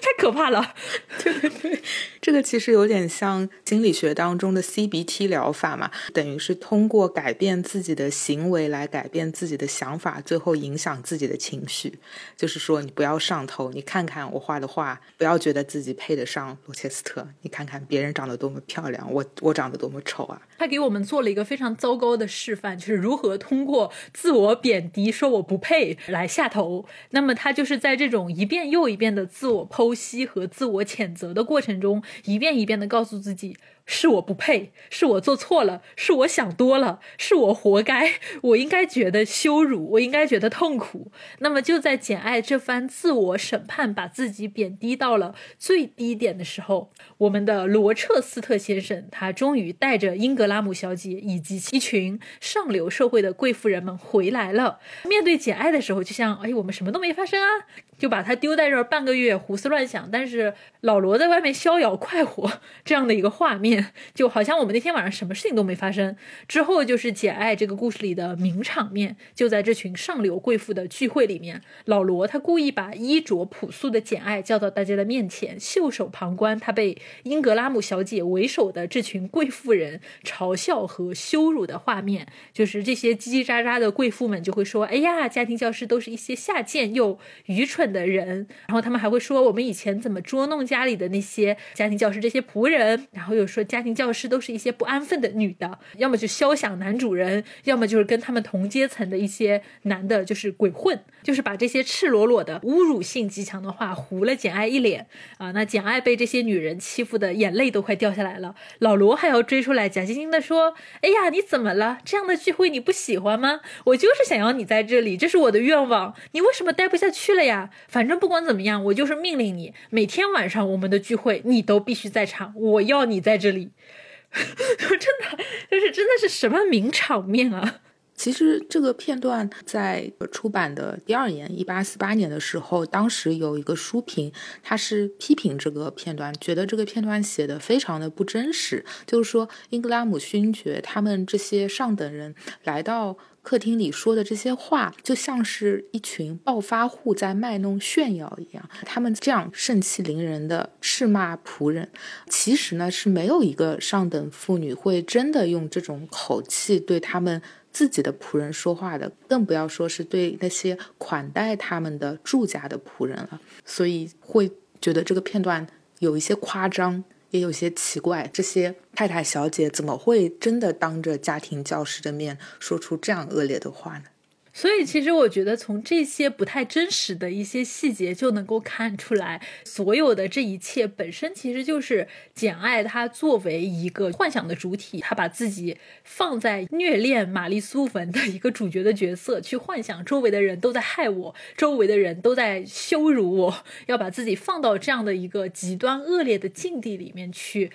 太可怕了，对对对，这个其实有点像心理学当中的 CBT 疗法嘛，等于是通过改变自己的行为来改变自己的想法，最后影响自己的情绪。就是说，你不要上头，你看看我画的画，不要觉得自己配得上罗切斯特，你看看别人长得多么漂亮，我我长得多么丑啊。他给我们做了一个非常糟糕的示范，就是如何通过自我贬低，说我不配来下头。那么他就是在这种一遍又一遍的自我剖析和自我谴责的过程中，一遍一遍的告诉自己。是我不配，是我做错了，是我想多了，是我活该，我应该觉得羞辱，我应该觉得痛苦。那么就在简爱这番自我审判，把自己贬低到了最低点的时候，我们的罗彻斯特先生，他终于带着英格拉姆小姐以及一群上流社会的贵妇人们回来了。面对简爱的时候，就像哎，我们什么都没发生啊，就把他丢在这儿半个月胡思乱想，但是老罗在外面逍遥快活 这样的一个画面。就好像我们那天晚上什么事情都没发生。之后就是简爱这个故事里的名场面，就在这群上流贵妇的聚会里面，老罗他故意把衣着朴素的简爱叫到大家的面前，袖手旁观他被英格拉姆小姐为首的这群贵妇人嘲笑和羞辱的画面。就是这些叽叽喳喳的贵妇们就会说：“哎呀，家庭教师都是一些下贱又愚蠢的人。”然后他们还会说：“我们以前怎么捉弄家里的那些家庭教师这些仆人？”然后又说。家庭教师都是一些不安分的女的，要么就肖想男主人，要么就是跟他们同阶层的一些男的，就是鬼混，就是把这些赤裸裸的侮辱性极强的话糊了简爱一脸啊！那简爱被这些女人欺负的眼泪都快掉下来了。老罗还要追出来，假惺惺的说：“哎呀，你怎么了？这样的聚会你不喜欢吗？我就是想要你在这里，这是我的愿望。你为什么待不下去了呀？反正不管怎么样，我就是命令你，每天晚上我们的聚会你都必须在场，我要你在这里。” 真的，就是真的是什么名场面啊！其实这个片段在出版的第二年，一八四八年的时候，当时有一个书评，他是批评这个片段，觉得这个片段写的非常的不真实。就是说，英格拉姆勋爵他们这些上等人来到。客厅里说的这些话，就像是一群暴发户在卖弄炫耀一样。他们这样盛气凌人的斥骂仆人，其实呢是没有一个上等妇女会真的用这种口气对他们自己的仆人说话的，更不要说是对那些款待他们的住家的仆人了。所以会觉得这个片段有一些夸张。也有些奇怪，这些太太小姐怎么会真的当着家庭教师的面说出这样恶劣的话呢？所以，其实我觉得从这些不太真实的一些细节就能够看出来，所有的这一切本身其实就是简爱她作为一个幻想的主体，她把自己放在虐恋玛丽苏文的一个主角的角色，去幻想周围的人都在害我，周围的人都在羞辱我，要把自己放到这样的一个极端恶劣的境地里面去。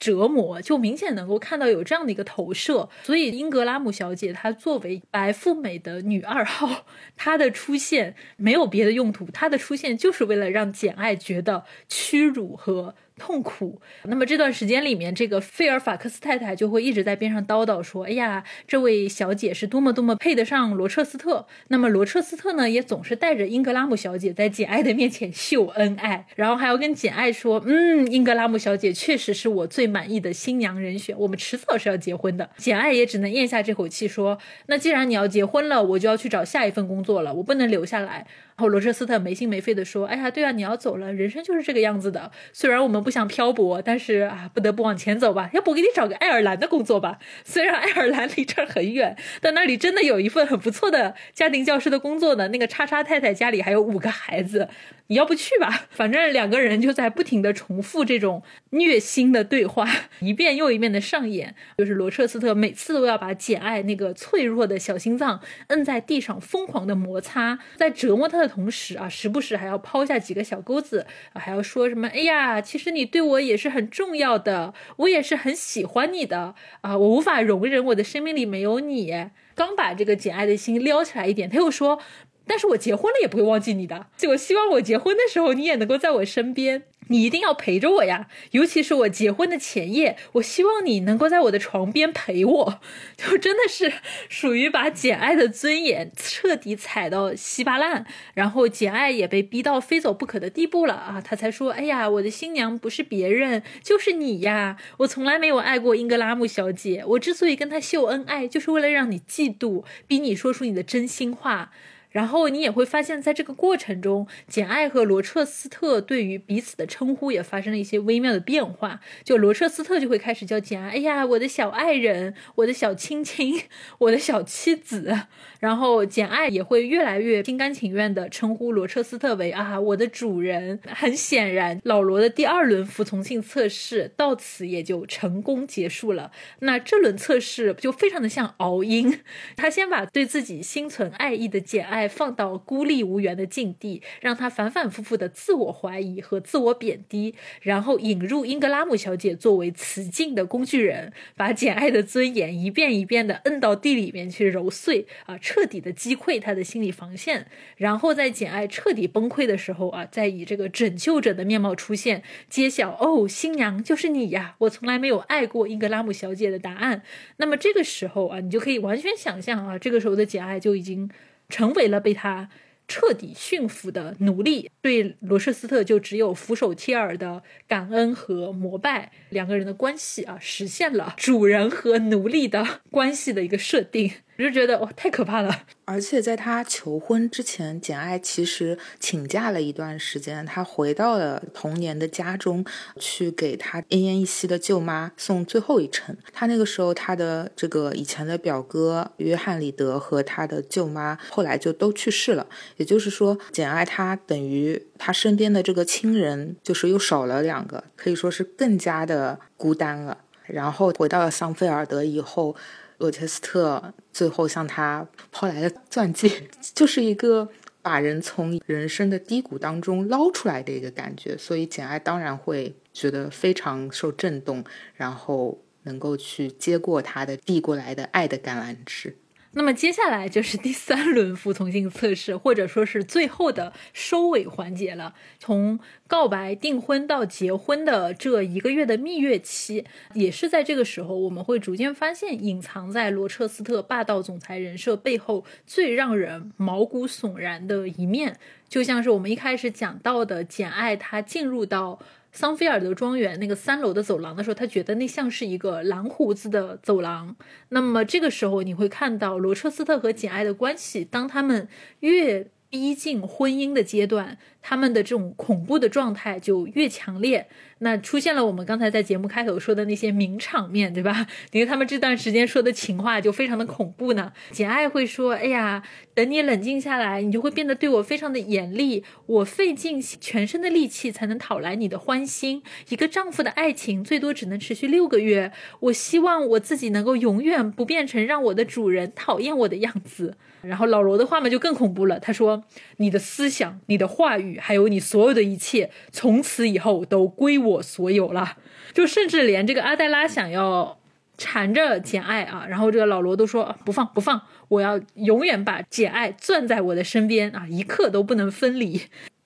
折磨，就明显能够看到有这样的一个投射。所以英格拉姆小姐她作为白富美的女二号，她的出现没有别的用途，她的出现就是为了让简爱觉得屈辱和。痛苦。那么这段时间里面，这个费尔法克斯太太就会一直在边上叨叨说：“哎呀，这位小姐是多么多么配得上罗彻斯特。”那么罗彻斯特呢，也总是带着英格拉姆小姐在简爱的面前秀恩爱，然后还要跟简爱说：“嗯，英格拉姆小姐确实是我最满意的新娘人选，我们迟早是要结婚的。”简爱也只能咽下这口气说：“那既然你要结婚了，我就要去找下一份工作了，我不能留下来。”然后罗彻斯特没心没肺地说：“哎呀，对啊，你要走了，人生就是这个样子的。虽然我们不想漂泊，但是啊，不得不往前走吧。要不我给你找个爱尔兰的工作吧？虽然爱尔兰离这儿很远，但那里真的有一份很不错的家庭教师的工作呢。那个叉叉太太家里还有五个孩子，你要不去吧？反正两个人就在不停的重复这种虐心的对话，一遍又一遍的上演。就是罗彻斯特每次都要把简爱那个脆弱的小心脏摁在地上，疯狂的摩擦，在折磨他的。”同时啊，时不时还要抛下几个小钩子，还要说什么？哎呀，其实你对我也是很重要的，我也是很喜欢你的啊，我无法容忍我的生命里没有你。刚把这个简爱的心撩起来一点，他又说，但是我结婚了也不会忘记你的，就我希望我结婚的时候你也能够在我身边。你一定要陪着我呀，尤其是我结婚的前夜，我希望你能够在我的床边陪我，就真的是属于把简爱的尊严彻底踩到稀巴烂，然后简爱也被逼到非走不可的地步了啊，他才说，哎呀，我的新娘不是别人，就是你呀，我从来没有爱过英格拉姆小姐，我之所以跟她秀恩爱，就是为了让你嫉妒，逼你说出你的真心话。然后你也会发现，在这个过程中，简爱和罗彻斯特对于彼此的称呼也发生了一些微妙的变化。就罗彻斯特就会开始叫简爱，哎呀，我的小爱人，我的小亲亲，我的小妻子。然后简爱也会越来越心甘情愿地称呼罗彻斯特为啊，我的主人。很显然，老罗的第二轮服从性测试到此也就成功结束了。那这轮测试就非常的像熬鹰，他先把对自己心存爱意的简爱。爱放到孤立无援的境地，让他反反复复的自我怀疑和自我贬低，然后引入英格拉姆小姐作为雌竞的工具人，把简爱的尊严一遍一遍的摁到地里面去揉碎啊，彻底的击溃他的心理防线，然后在简爱彻底崩溃的时候啊，再以这个拯救者的面貌出现，揭晓哦，新娘就是你呀，我从来没有爱过英格拉姆小姐的答案。那么这个时候啊，你就可以完全想象啊，这个时候的简爱就已经。成为了被他彻底驯服的奴隶，对罗彻斯特就只有俯首帖耳的感恩和膜拜，两个人的关系啊，实现了主人和奴隶的关系的一个设定。我就觉得哇，太可怕了！而且在他求婚之前，简爱其实请假了一段时间，他回到了童年的家中，去给他奄奄一息的舅妈送最后一程。他那个时候，他的这个以前的表哥约翰里德和他的舅妈后来就都去世了，也就是说，简爱他等于他身边的这个亲人就是又少了两个，可以说是更加的孤单了。然后回到了桑菲尔德以后。厄切斯特最后向他抛来的钻戒，就是一个把人从人生的低谷当中捞出来的一个感觉，所以简爱当然会觉得非常受震动，然后能够去接过他的递过来的爱的橄榄枝。那么接下来就是第三轮服从性测试，或者说是最后的收尾环节了。从告白、订婚到结婚的这一个月的蜜月期，也是在这个时候，我们会逐渐发现，隐藏在罗彻斯特霸道总裁人设背后最让人毛骨悚然的一面。就像是我们一开始讲到的，简爱她进入到。桑菲尔德庄园那个三楼的走廊的时候，他觉得那像是一个蓝胡子的走廊。那么这个时候，你会看到罗彻斯特和简爱的关系，当他们越逼近婚姻的阶段。他们的这种恐怖的状态就越强烈，那出现了我们刚才在节目开头说的那些名场面，对吧？你为他们这段时间说的情话就非常的恐怖呢。简爱会说：“哎呀，等你冷静下来，你就会变得对我非常的严厉。我费尽全身的力气才能讨来你的欢心。一个丈夫的爱情最多只能持续六个月。我希望我自己能够永远不变成让我的主人讨厌我的样子。”然后老罗的话嘛就更恐怖了，他说：“你的思想，你的话语。”，还有你所有的一切，从此以后都归我所有了。就甚至连这个阿黛拉想要缠着简爱啊，然后这个老罗都说不放不放，我要永远把简爱攥在我的身边啊，一刻都不能分离。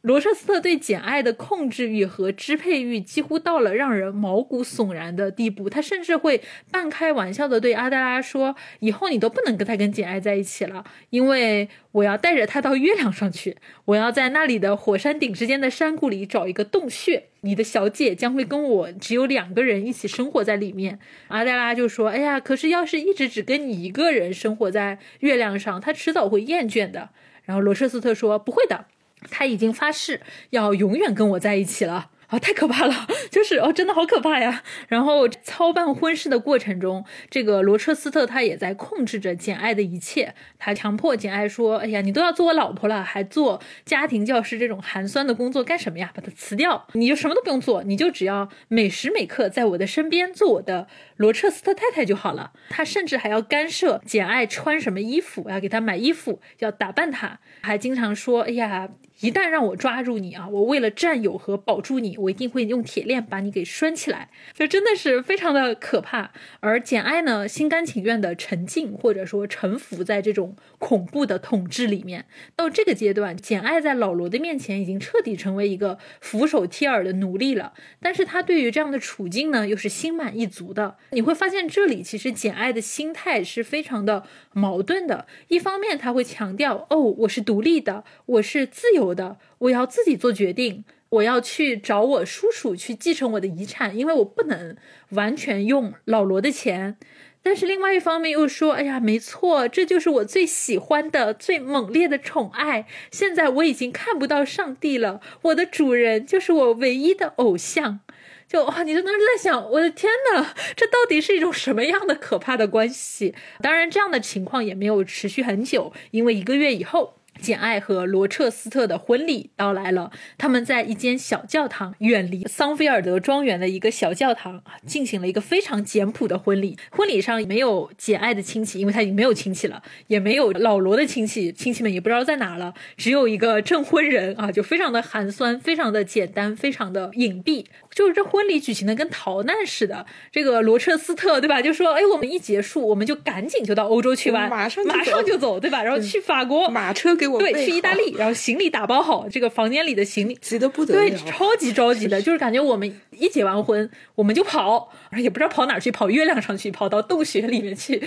罗彻斯特对简爱的控制欲和支配欲几乎到了让人毛骨悚然的地步。他甚至会半开玩笑的对阿黛拉说：“以后你都不能跟他跟简爱在一起了，因为我要带着他到月亮上去，我要在那里的火山顶之间的山谷里找一个洞穴。你的小姐将会跟我只有两个人一起生活在里面。”阿黛拉就说：“哎呀，可是要是一直只跟你一个人生活在月亮上，他迟早会厌倦的。”然后罗彻斯特说：“不会的。”他已经发誓要永远跟我在一起了。啊，太可怕了！就是哦，真的好可怕呀。然后操办婚事的过程中，这个罗彻斯特他也在控制着简爱的一切。他强迫简爱说：“哎呀，你都要做我老婆了，还做家庭教师这种寒酸的工作干什么呀？把它辞掉，你就什么都不用做，你就只要每时每刻在我的身边做我的罗彻斯特太太就好了。”他甚至还要干涉简爱穿什么衣服，要给她买衣服，要打扮她，还经常说：“哎呀。”一旦让我抓住你啊，我为了占有和保住你，我一定会用铁链把你给拴起来。这真的是非常的可怕。而简爱呢，心甘情愿的沉浸或者说臣服在这种恐怖的统治里面。到这个阶段，简爱在老罗的面前已经彻底成为一个俯首帖耳的奴隶了。但是他对于这样的处境呢，又是心满意足的。你会发现，这里其实简爱的心态是非常的矛盾的。一方面，他会强调：“哦，我是独立的，我是自由。”的，我要自己做决定，我要去找我叔叔去继承我的遗产，因为我不能完全用老罗的钱。但是另外一方面又说，哎呀，没错，这就是我最喜欢的、最猛烈的宠爱。现在我已经看不到上帝了，我的主人就是我唯一的偶像。就啊，你就当时在想，我的天哪，这到底是一种什么样的可怕的关系？当然，这样的情况也没有持续很久，因为一个月以后。简爱和罗彻斯特的婚礼到来了，他们在一间小教堂，远离桑菲尔德庄园的一个小教堂啊，进行了一个非常简朴的婚礼。婚礼上没有简爱的亲戚，因为他已经没有亲戚了，也没有老罗的亲戚，亲戚们也不知道在哪了，只有一个证婚人啊，就非常的寒酸，非常的简单，非常的隐蔽。就是这婚礼举行的跟逃难似的。这个罗彻斯特对吧？就说，哎，我们一结束，我们就赶紧就到欧洲去玩，马上马上就走，对吧？然后去法国，马车给我对，去意大利，然后行李打包好，这个房间里的行李 急得不得了，对，超级着急的，就是感觉我们一结完婚，我们就跑，也不知道跑哪去，跑月亮上去，跑到洞穴里面去，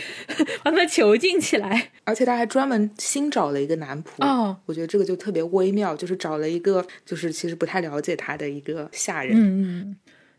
把他囚禁起来。而且他还专门新找了一个男仆哦，我觉得这个就特别微妙，就是找了一个就是其实不太了解他的一个下人。嗯嗯。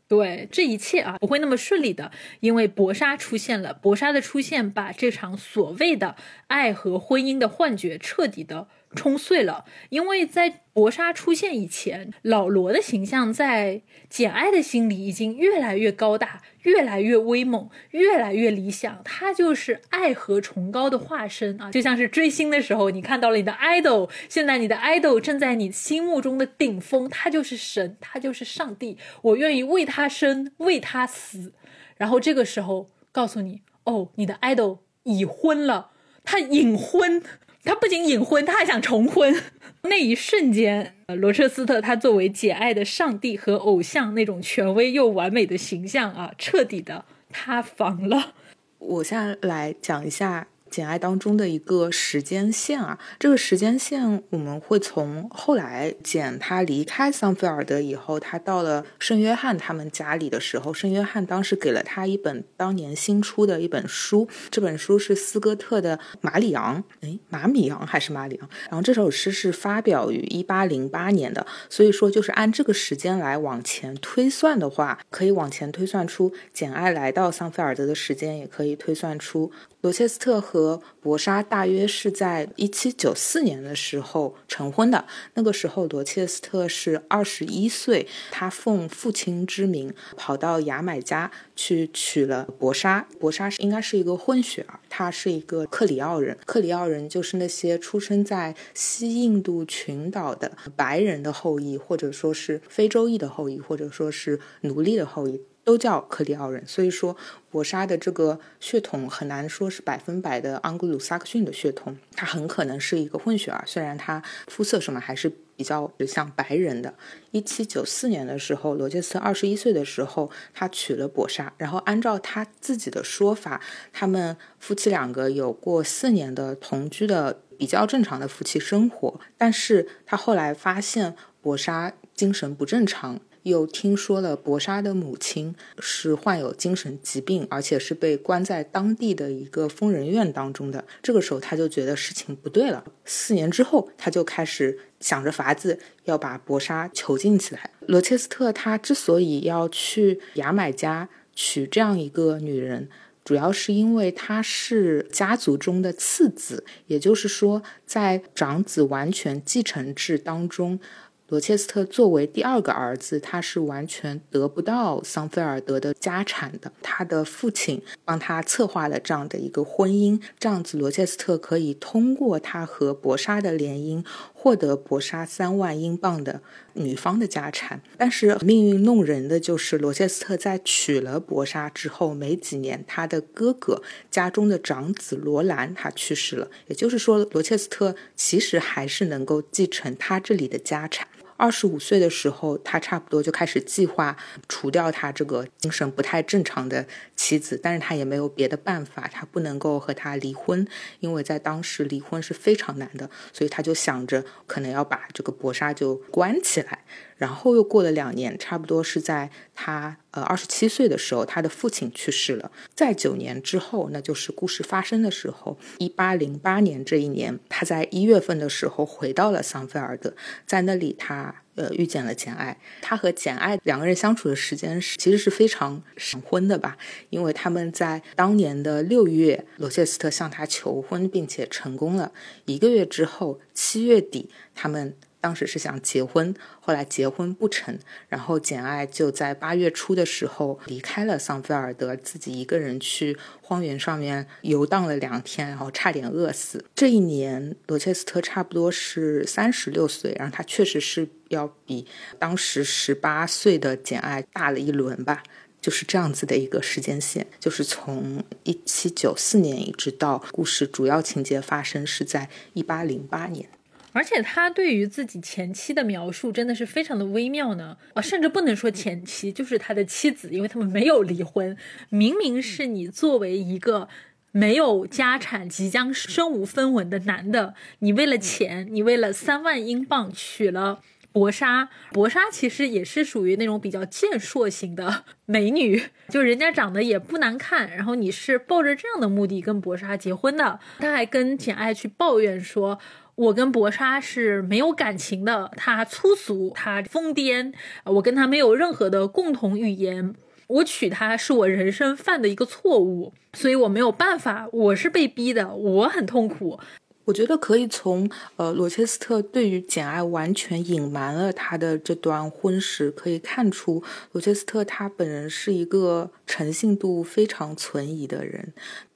对这一切啊，不会那么顺利的，因为薄纱出现了。薄纱的出现，把这场所谓的爱和婚姻的幻觉彻底的。冲碎了，因为在博莎出现以前，老罗的形象在简爱的心里已经越来越高大，越来越威猛，越来越理想。他就是爱和崇高的化身啊，就像是追星的时候，你看到了你的 idol，现在你的 idol 正在你心目中的顶峰，他就是神，他就是上帝，我愿意为他生，为他死。然后这个时候告诉你，哦，你的 idol 已婚了，他隐婚。他不仅隐婚，他还想重婚。那一瞬间，罗彻斯特他作为简爱的上帝和偶像那种权威又完美的形象啊，彻底的塌房了。我现在来讲一下。简爱当中的一个时间线啊，这个时间线我们会从后来简他离开桑菲尔德以后，他到了圣约翰他们家里的时候，圣约翰当时给了他一本当年新出的一本书，这本书是斯科特的《马里昂》，哎，马米昂还是马里昂？然后这首诗是发表于一八零八年的，所以说就是按这个时间来往前推算的话，可以往前推算出简爱来到桑菲尔德的时间，也可以推算出。罗切斯特和和博莎大约是在一七九四年的时候成婚的。那个时候，罗切斯特是二十一岁，他奉父亲之名跑到牙买加去娶了博莎。博莎应该是一个混血儿，他是一个克里奥人。克里奥人就是那些出生在西印度群岛的白人的后裔，或者说是非洲裔的后裔，或者说是奴隶的后裔。都叫克里奥人，所以说博莎的这个血统很难说是百分百的盎格鲁撒克逊的血统，他很可能是一个混血儿。虽然他肤色什么还是比较像白人的。一七九四年的时候，罗杰斯二十一岁的时候，他娶了博莎。然后按照他自己的说法，他们夫妻两个有过四年的同居的比较正常的夫妻生活。但是他后来发现博莎精神不正常。又听说了博莎的母亲是患有精神疾病，而且是被关在当地的一个疯人院当中的。这个时候他就觉得事情不对了。四年之后，他就开始想着法子要把博莎囚禁起来。罗切斯特他之所以要去牙买加娶这样一个女人，主要是因为她是家族中的次子，也就是说，在长子完全继承制当中。罗切斯特作为第二个儿子，他是完全得不到桑菲尔德的家产的。他的父亲帮他策划了这样的一个婚姻，这样子罗切斯特可以通过他和博莎的联姻，获得博莎三万英镑的女方的家产。但是命运弄人的就是罗切斯特在娶了博莎之后没几年，他的哥哥家中的长子罗兰他去世了，也就是说罗切斯特其实还是能够继承他这里的家产。二十五岁的时候，他差不多就开始计划除掉他这个精神不太正常的妻子，但是他也没有别的办法，他不能够和他离婚，因为在当时离婚是非常难的，所以他就想着可能要把这个博莎就关起来。然后又过了两年，差不多是在他呃二十七岁的时候，他的父亲去世了。在九年之后，那就是故事发生的时候，一八零八年这一年，他在一月份的时候回到了桑菲尔德，在那里他呃遇见了简爱。他和简爱两个人相处的时间是其实是非常闪婚的吧，因为他们在当年的六月，罗切斯特向他求婚，并且成功了。一个月之后，七月底，他们。当时是想结婚，后来结婚不成，然后简爱就在八月初的时候离开了桑菲尔德，自己一个人去荒原上面游荡了两天，然后差点饿死。这一年，罗切斯特差不多是三十六岁，然后他确实是要比当时十八岁的简爱大了一轮吧，就是这样子的一个时间线，就是从一七九四年一直到故事主要情节发生是在一八零八年。而且他对于自己前妻的描述真的是非常的微妙呢，啊，甚至不能说前妻，就是他的妻子，因为他们没有离婚。明明是你作为一个没有家产、即将身无分文的男的，你为了钱，你为了三万英镑娶了博莎。博莎其实也是属于那种比较健硕型的美女，就人家长得也不难看。然后你是抱着这样的目的跟博莎结婚的，他还跟简爱去抱怨说。我跟博莎是没有感情的，他粗俗，他疯癫，我跟他没有任何的共同语言。我娶她是我人生犯的一个错误，所以我没有办法，我是被逼的，我很痛苦。我觉得可以从呃罗切斯特对于简爱完全隐瞒了他的这段婚史可以看出，罗切斯特他本人是一个诚信度非常存疑的人。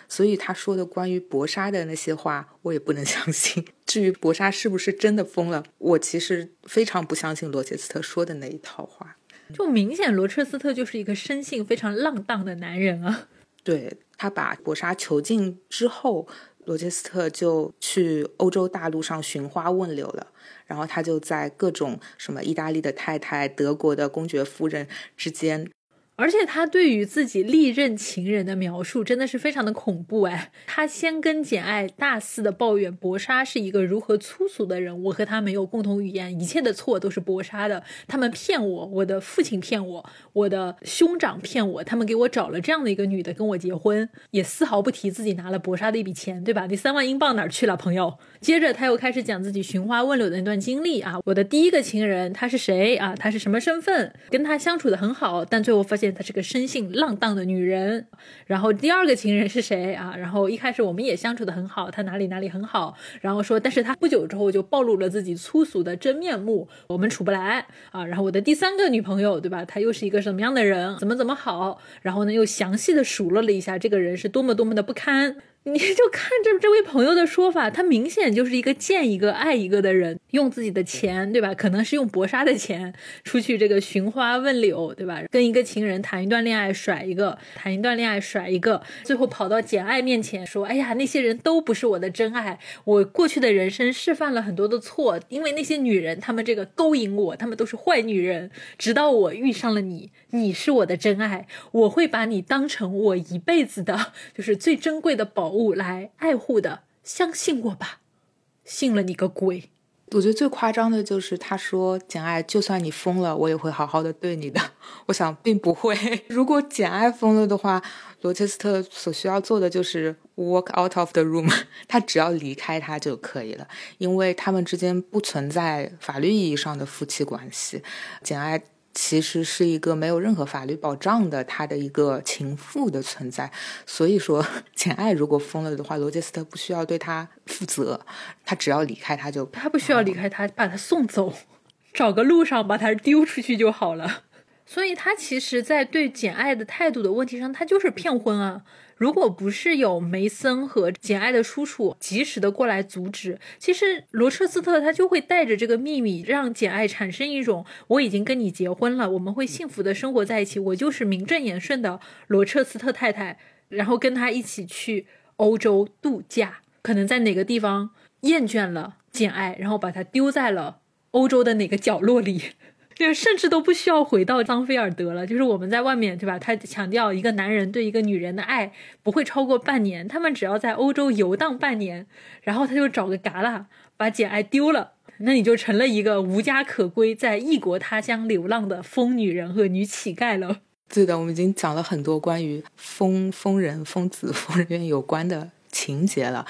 所以他说的关于博莎的那些话，我也不能相信。至于博莎是不是真的疯了，我其实非常不相信罗切斯特说的那一套话。就明显罗切斯特就是一个生性非常浪荡的男人啊。对他把博莎囚禁之后，罗切斯特就去欧洲大陆上寻花问柳了。然后他就在各种什么意大利的太太、德国的公爵夫人之间。而且他对于自己历任情人的描述真的是非常的恐怖哎！他先跟简爱大肆的抱怨博莎是一个如何粗俗的人，我和他没有共同语言，一切的错都是博莎的，他们骗我，我的父亲骗我，我的兄长骗我，他们给我找了这样的一个女的跟我结婚，也丝毫不提自己拿了博莎的一笔钱，对吧？那三万英镑哪儿去了，朋友？接着他又开始讲自己寻花问柳的那段经历啊，我的第一个情人他是谁啊？他是什么身份？跟他相处的很好，但最后发现。她是个生性浪荡的女人，然后第二个情人是谁啊？然后一开始我们也相处的很好，她哪里哪里很好，然后说，但是她不久之后就暴露了自己粗俗的真面目，我们处不来啊。然后我的第三个女朋友，对吧？她又是一个什么样的人？怎么怎么好？然后呢，又详细的数落了一下这个人是多么多么的不堪。你 就看这这位朋友的说法，他明显就是一个见一个爱一个的人，用自己的钱，对吧？可能是用薄纱的钱出去这个寻花问柳，对吧？跟一个情人谈一段恋爱，甩一个，谈一段恋爱，甩一个，最后跑到简爱面前说：“哎呀，那些人都不是我的真爱，我过去的人生是犯了很多的错，因为那些女人，她们这个勾引我，她们都是坏女人。直到我遇上了你，你是我的真爱，我会把你当成我一辈子的，就是最珍贵的宝。”物来爱护的，相信我吧，信了你个鬼！我觉得最夸张的就是他说：“简爱，就算你疯了，我也会好好的对你的。”我想并不会。如果简爱疯了的话，罗切斯特所需要做的就是 walk out of the room，他只要离开他就可以了，因为他们之间不存在法律意义上的夫妻关系。简爱。其实是一个没有任何法律保障的他的一个情妇的存在，所以说 简爱如果疯了的话，罗杰斯特不需要对他负责，他只要离开他就他不需要离开他，把他送走，找个路上把他丢出去就好了。所以他其实，在对简爱的态度的问题上，他就是骗婚啊。如果不是有梅森和简爱的叔叔及时的过来阻止，其实罗彻斯特他就会带着这个秘密，让简爱产生一种我已经跟你结婚了，我们会幸福的生活在一起，我就是名正言顺的罗彻斯特太太，然后跟他一起去欧洲度假，可能在哪个地方厌倦了简爱，然后把他丢在了欧洲的哪个角落里。就甚至都不需要回到桑菲尔德了，就是我们在外面，对吧？他强调一个男人对一个女人的爱不会超过半年，他们只要在欧洲游荡半年，然后他就找个旮旯把简爱丢了，那你就成了一个无家可归，在异国他乡流浪的疯女人和女乞丐了。对的，我们已经讲了很多关于疯疯人、疯子、疯人院有关的情节了，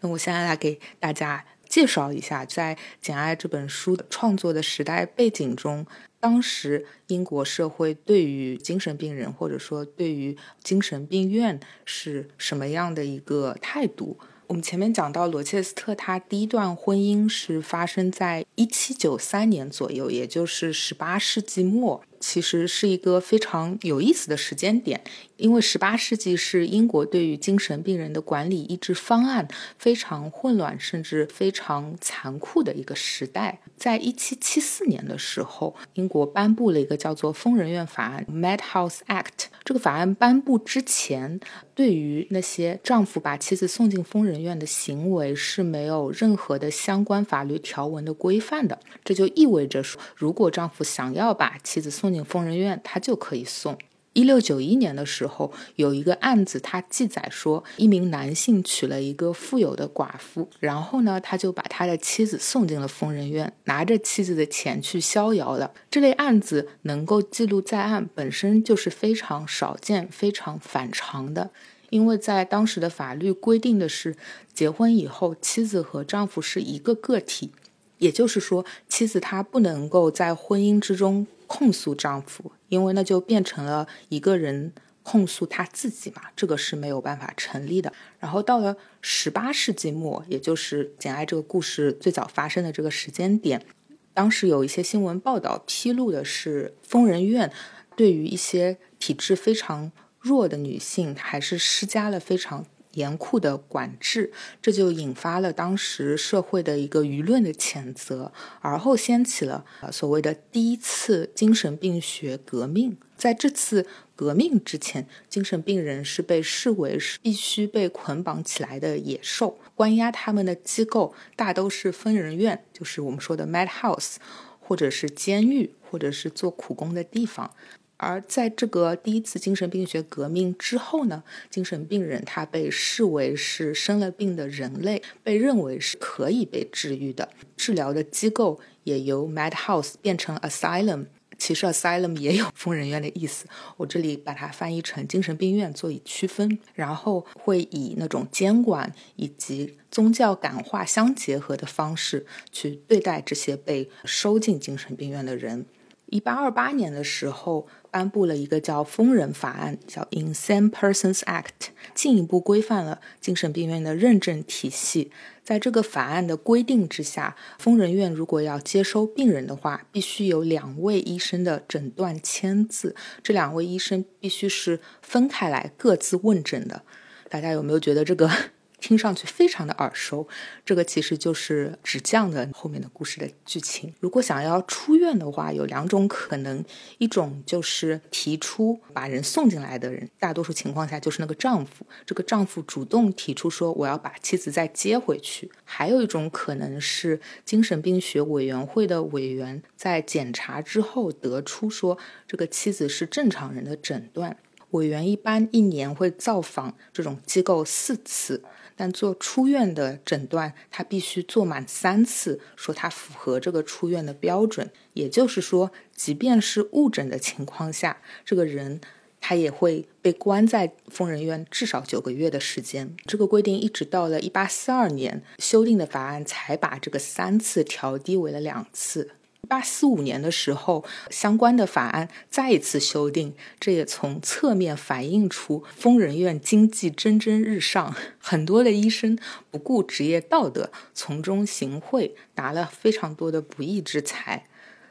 那我现在来给大家。介绍一下，在《简爱》这本书的创作的时代背景中，当时英国社会对于精神病人或者说对于精神病院是什么样的一个态度？我们前面讲到，罗切斯特他第一段婚姻是发生在一七九三年左右，也就是十八世纪末。其实是一个非常有意思的时间点，因为十八世纪是英国对于精神病人的管理医治方案非常混乱，甚至非常残酷的一个时代。在一七七四年的时候，英国颁布了一个叫做《疯人院法案》（Madhouse Act）。这个法案颁布之前，对于那些丈夫把妻子送进疯人院的行为是没有任何的相关法律条文的规范的。这就意味着说，如果丈夫想要把妻子送，进疯人院，他就可以送。一六九一年的时候，有一个案子，他记载说，一名男性娶了一个富有的寡妇，然后呢，他就把他的妻子送进了疯人院，拿着妻子的钱去逍遥了。这类案子能够记录在案，本身就是非常少见、非常反常的，因为在当时的法律规定的是，结婚以后，妻子和丈夫是一个个体，也就是说，妻子她不能够在婚姻之中。控诉丈夫，因为那就变成了一个人控诉他自己嘛，这个是没有办法成立的。然后到了十八世纪末，也就是《简爱》这个故事最早发生的这个时间点，当时有一些新闻报道披露的是，疯人院对于一些体质非常弱的女性，还是施加了非常。严酷的管制，这就引发了当时社会的一个舆论的谴责，而后掀起了所谓的第一次精神病学革命。在这次革命之前，精神病人是被视为是必须被捆绑起来的野兽，关押他们的机构大都是疯人院，就是我们说的 madhouse，或者是监狱，或者是做苦工的地方。而在这个第一次精神病学革命之后呢，精神病人他被视为是生了病的人类，被认为是可以被治愈的。治疗的机构也由 madhouse 变成 asylum，其实 asylum 也有疯人院的意思，我这里把它翻译成精神病院做以区分。然后会以那种监管以及宗教感化相结合的方式去对待这些被收进精神病院的人。一八二八年的时候。颁布了一个叫“疯人法案”，叫 “Insane Persons Act”，进一步规范了精神病院的认证体系。在这个法案的规定之下，疯人院如果要接收病人的话，必须有两位医生的诊断签字。这两位医生必须是分开来各自问诊的。大家有没有觉得这个听上去非常的耳熟，这个其实就是纸匠的后面的故事的剧情。如果想要出院的话，有两种可能，一种就是提出把人送进来的人，大多数情况下就是那个丈夫，这个丈夫主动提出说我要把妻子再接回去。还有一种可能是精神病学委员会的委员在检查之后得出说这个妻子是正常人的诊断。委员一般一年会造访这种机构四次。但做出院的诊断，他必须做满三次，说他符合这个出院的标准。也就是说，即便是误诊的情况下，这个人他也会被关在疯人院至少九个月的时间。这个规定一直到了一八四二年修订的法案才把这个三次调低为了两次。八四五年的时候，相关的法案再一次修订，这也从侧面反映出疯人院经济蒸蒸日上，很多的医生不顾职业道德，从中行贿，拿了非常多的不义之财。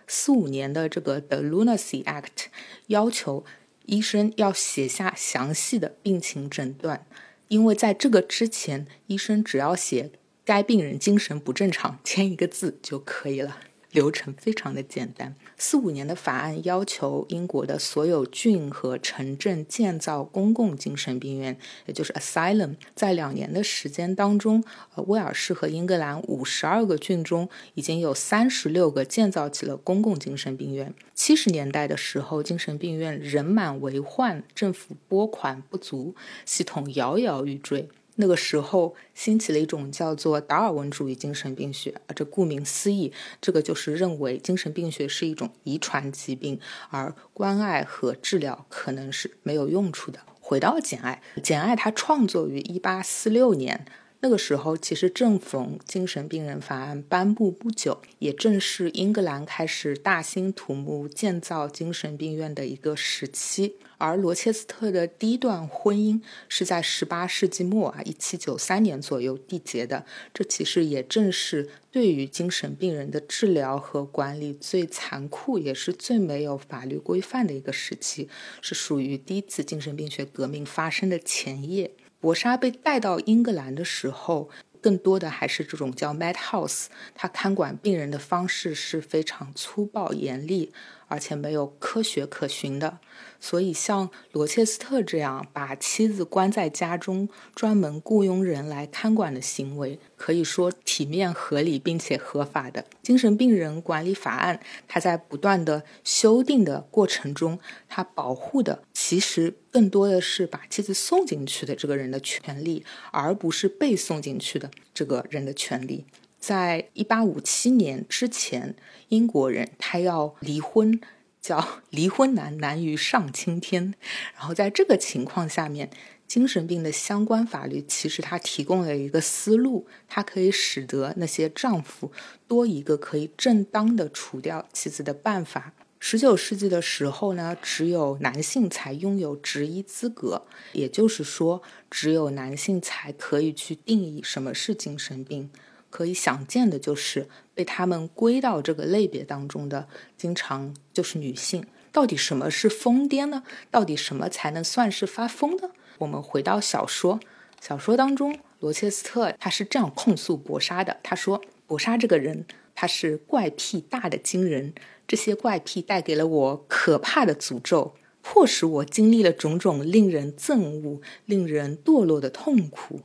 四五年的这个 The Lunacy Act 要求医生要写下详细的病情诊断，因为在这个之前，医生只要写该病人精神不正常，签一个字就可以了。流程非常的简单。四五年的法案要求英国的所有郡和城镇建造公共精神病院，也就是 asylum。在两年的时间当中，威尔士和英格兰五十二个郡中已经有三十六个建造起了公共精神病院。七十年代的时候，精神病院人满为患，政府拨款不足，系统摇摇欲坠。那个时候兴起了一种叫做达尔文主义精神病学，啊，这顾名思义，这个就是认为精神病学是一种遗传疾病，而关爱和治疗可能是没有用处的。回到《简爱》，《简爱》它创作于一八四六年。那个时候，其实正逢精神病人法案颁布不久，也正是英格兰开始大兴土木建造精神病院的一个时期。而罗切斯特的第一段婚姻是在18世纪末啊，1793年左右缔结的。这其实也正是对于精神病人的治疗和管理最残酷，也是最没有法律规范的一个时期，是属于第一次精神病学革命发生的前夜。博莎被带到英格兰的时候，更多的还是这种叫 madhouse，他看管病人的方式是非常粗暴严厉。而且没有科学可循的，所以像罗切斯特这样把妻子关在家中，专门雇佣人来看管的行为，可以说体面、合理并且合法的。精神病人管理法案，它在不断的修订的过程中，它保护的其实更多的是把妻子送进去的这个人的权利，而不是被送进去的这个人的权利。在一八五七年之前，英国人他要离婚，叫 离婚难难于上青天。然后在这个情况下面，精神病的相关法律其实它提供了一个思路，它可以使得那些丈夫多一个可以正当的除掉妻子的办法。十九世纪的时候呢，只有男性才拥有执医资格，也就是说，只有男性才可以去定义什么是精神病。可以想见的就是被他们归到这个类别当中的，经常就是女性。到底什么是疯癫呢？到底什么才能算是发疯呢？我们回到小说，小说当中，罗切斯特他是这样控诉博莎的：他说，博莎这个人，他是怪癖大的惊人，这些怪癖带给了我可怕的诅咒，迫使我经历了种种令人憎恶、令人堕落的痛苦。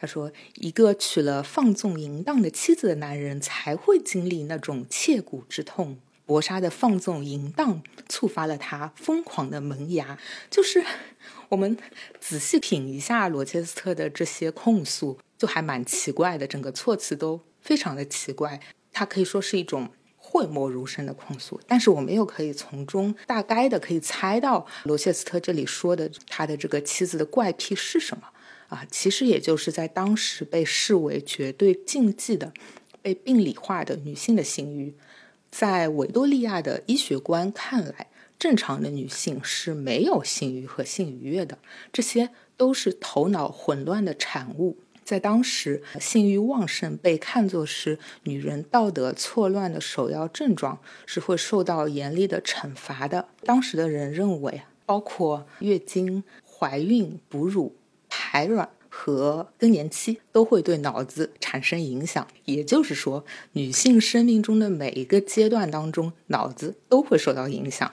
他说：“一个娶了放纵淫荡的妻子的男人才会经历那种切骨之痛。博莎的放纵淫荡触发了他疯狂的萌芽。就是我们仔细品一下罗切斯特的这些控诉，就还蛮奇怪的，整个措辞都非常的奇怪。他可以说是一种讳莫如深的控诉，但是我们又可以从中大概的可以猜到罗切斯特这里说的他的这个妻子的怪癖是什么。”啊，其实也就是在当时被视为绝对禁忌的、被病理化的女性的性欲，在维多利亚的医学观看来，正常的女性是没有性欲和性愉悦的，这些都是头脑混乱的产物。在当时，性欲旺盛被看作是女人道德错乱的首要症状，是会受到严厉的惩罚的。当时的人认为，包括月经、怀孕、哺乳。排卵和更年期都会对脑子产生影响。也就是说，女性生命中的每一个阶段当中，脑子都会受到影响。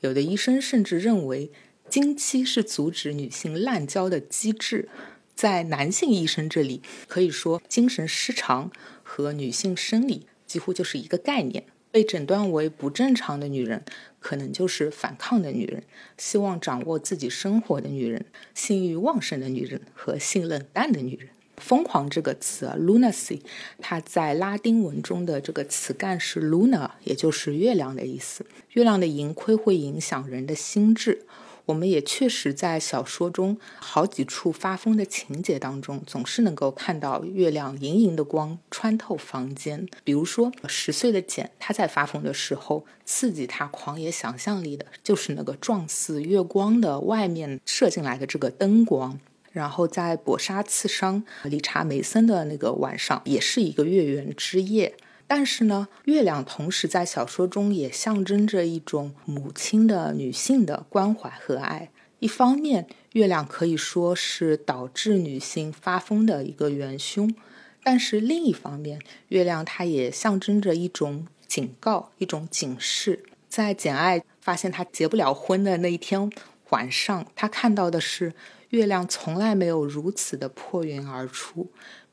有的医生甚至认为，经期是阻止女性滥交的机制。在男性医生这里，可以说精神失常和女性生理几乎就是一个概念。被诊断为不正常的女人，可能就是反抗的女人，希望掌握自己生活的女人，性欲旺盛的女人和性冷淡的女人。疯狂这个词啊，lunacy，它在拉丁文中的这个词干是 luna，也就是月亮的意思。月亮的盈亏会影响人的心智。我们也确实在小说中好几处发疯的情节当中，总是能够看到月亮盈盈的光穿透房间。比如说，十岁的简，他在发疯的时候，刺激他狂野想象力的就是那个状似月光的外面射进来的这个灯光。然后，在搏杀刺伤理查梅森的那个晚上，也是一个月圆之夜。但是呢，月亮同时在小说中也象征着一种母亲的女性的关怀和爱。一方面，月亮可以说是导致女性发疯的一个元凶；但是另一方面，月亮它也象征着一种警告、一种警示。在简爱发现她结不了婚的那一天晚上，她看到的是月亮从来没有如此的破云而出。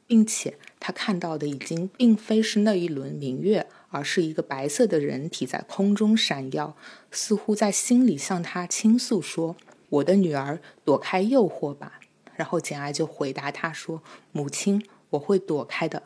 并且他看到的已经并非是那一轮明月，而是一个白色的人体在空中闪耀，似乎在心里向他倾诉说：“我的女儿，躲开诱惑吧。”然后简爱就回答他说：“母亲，我会躲开的。”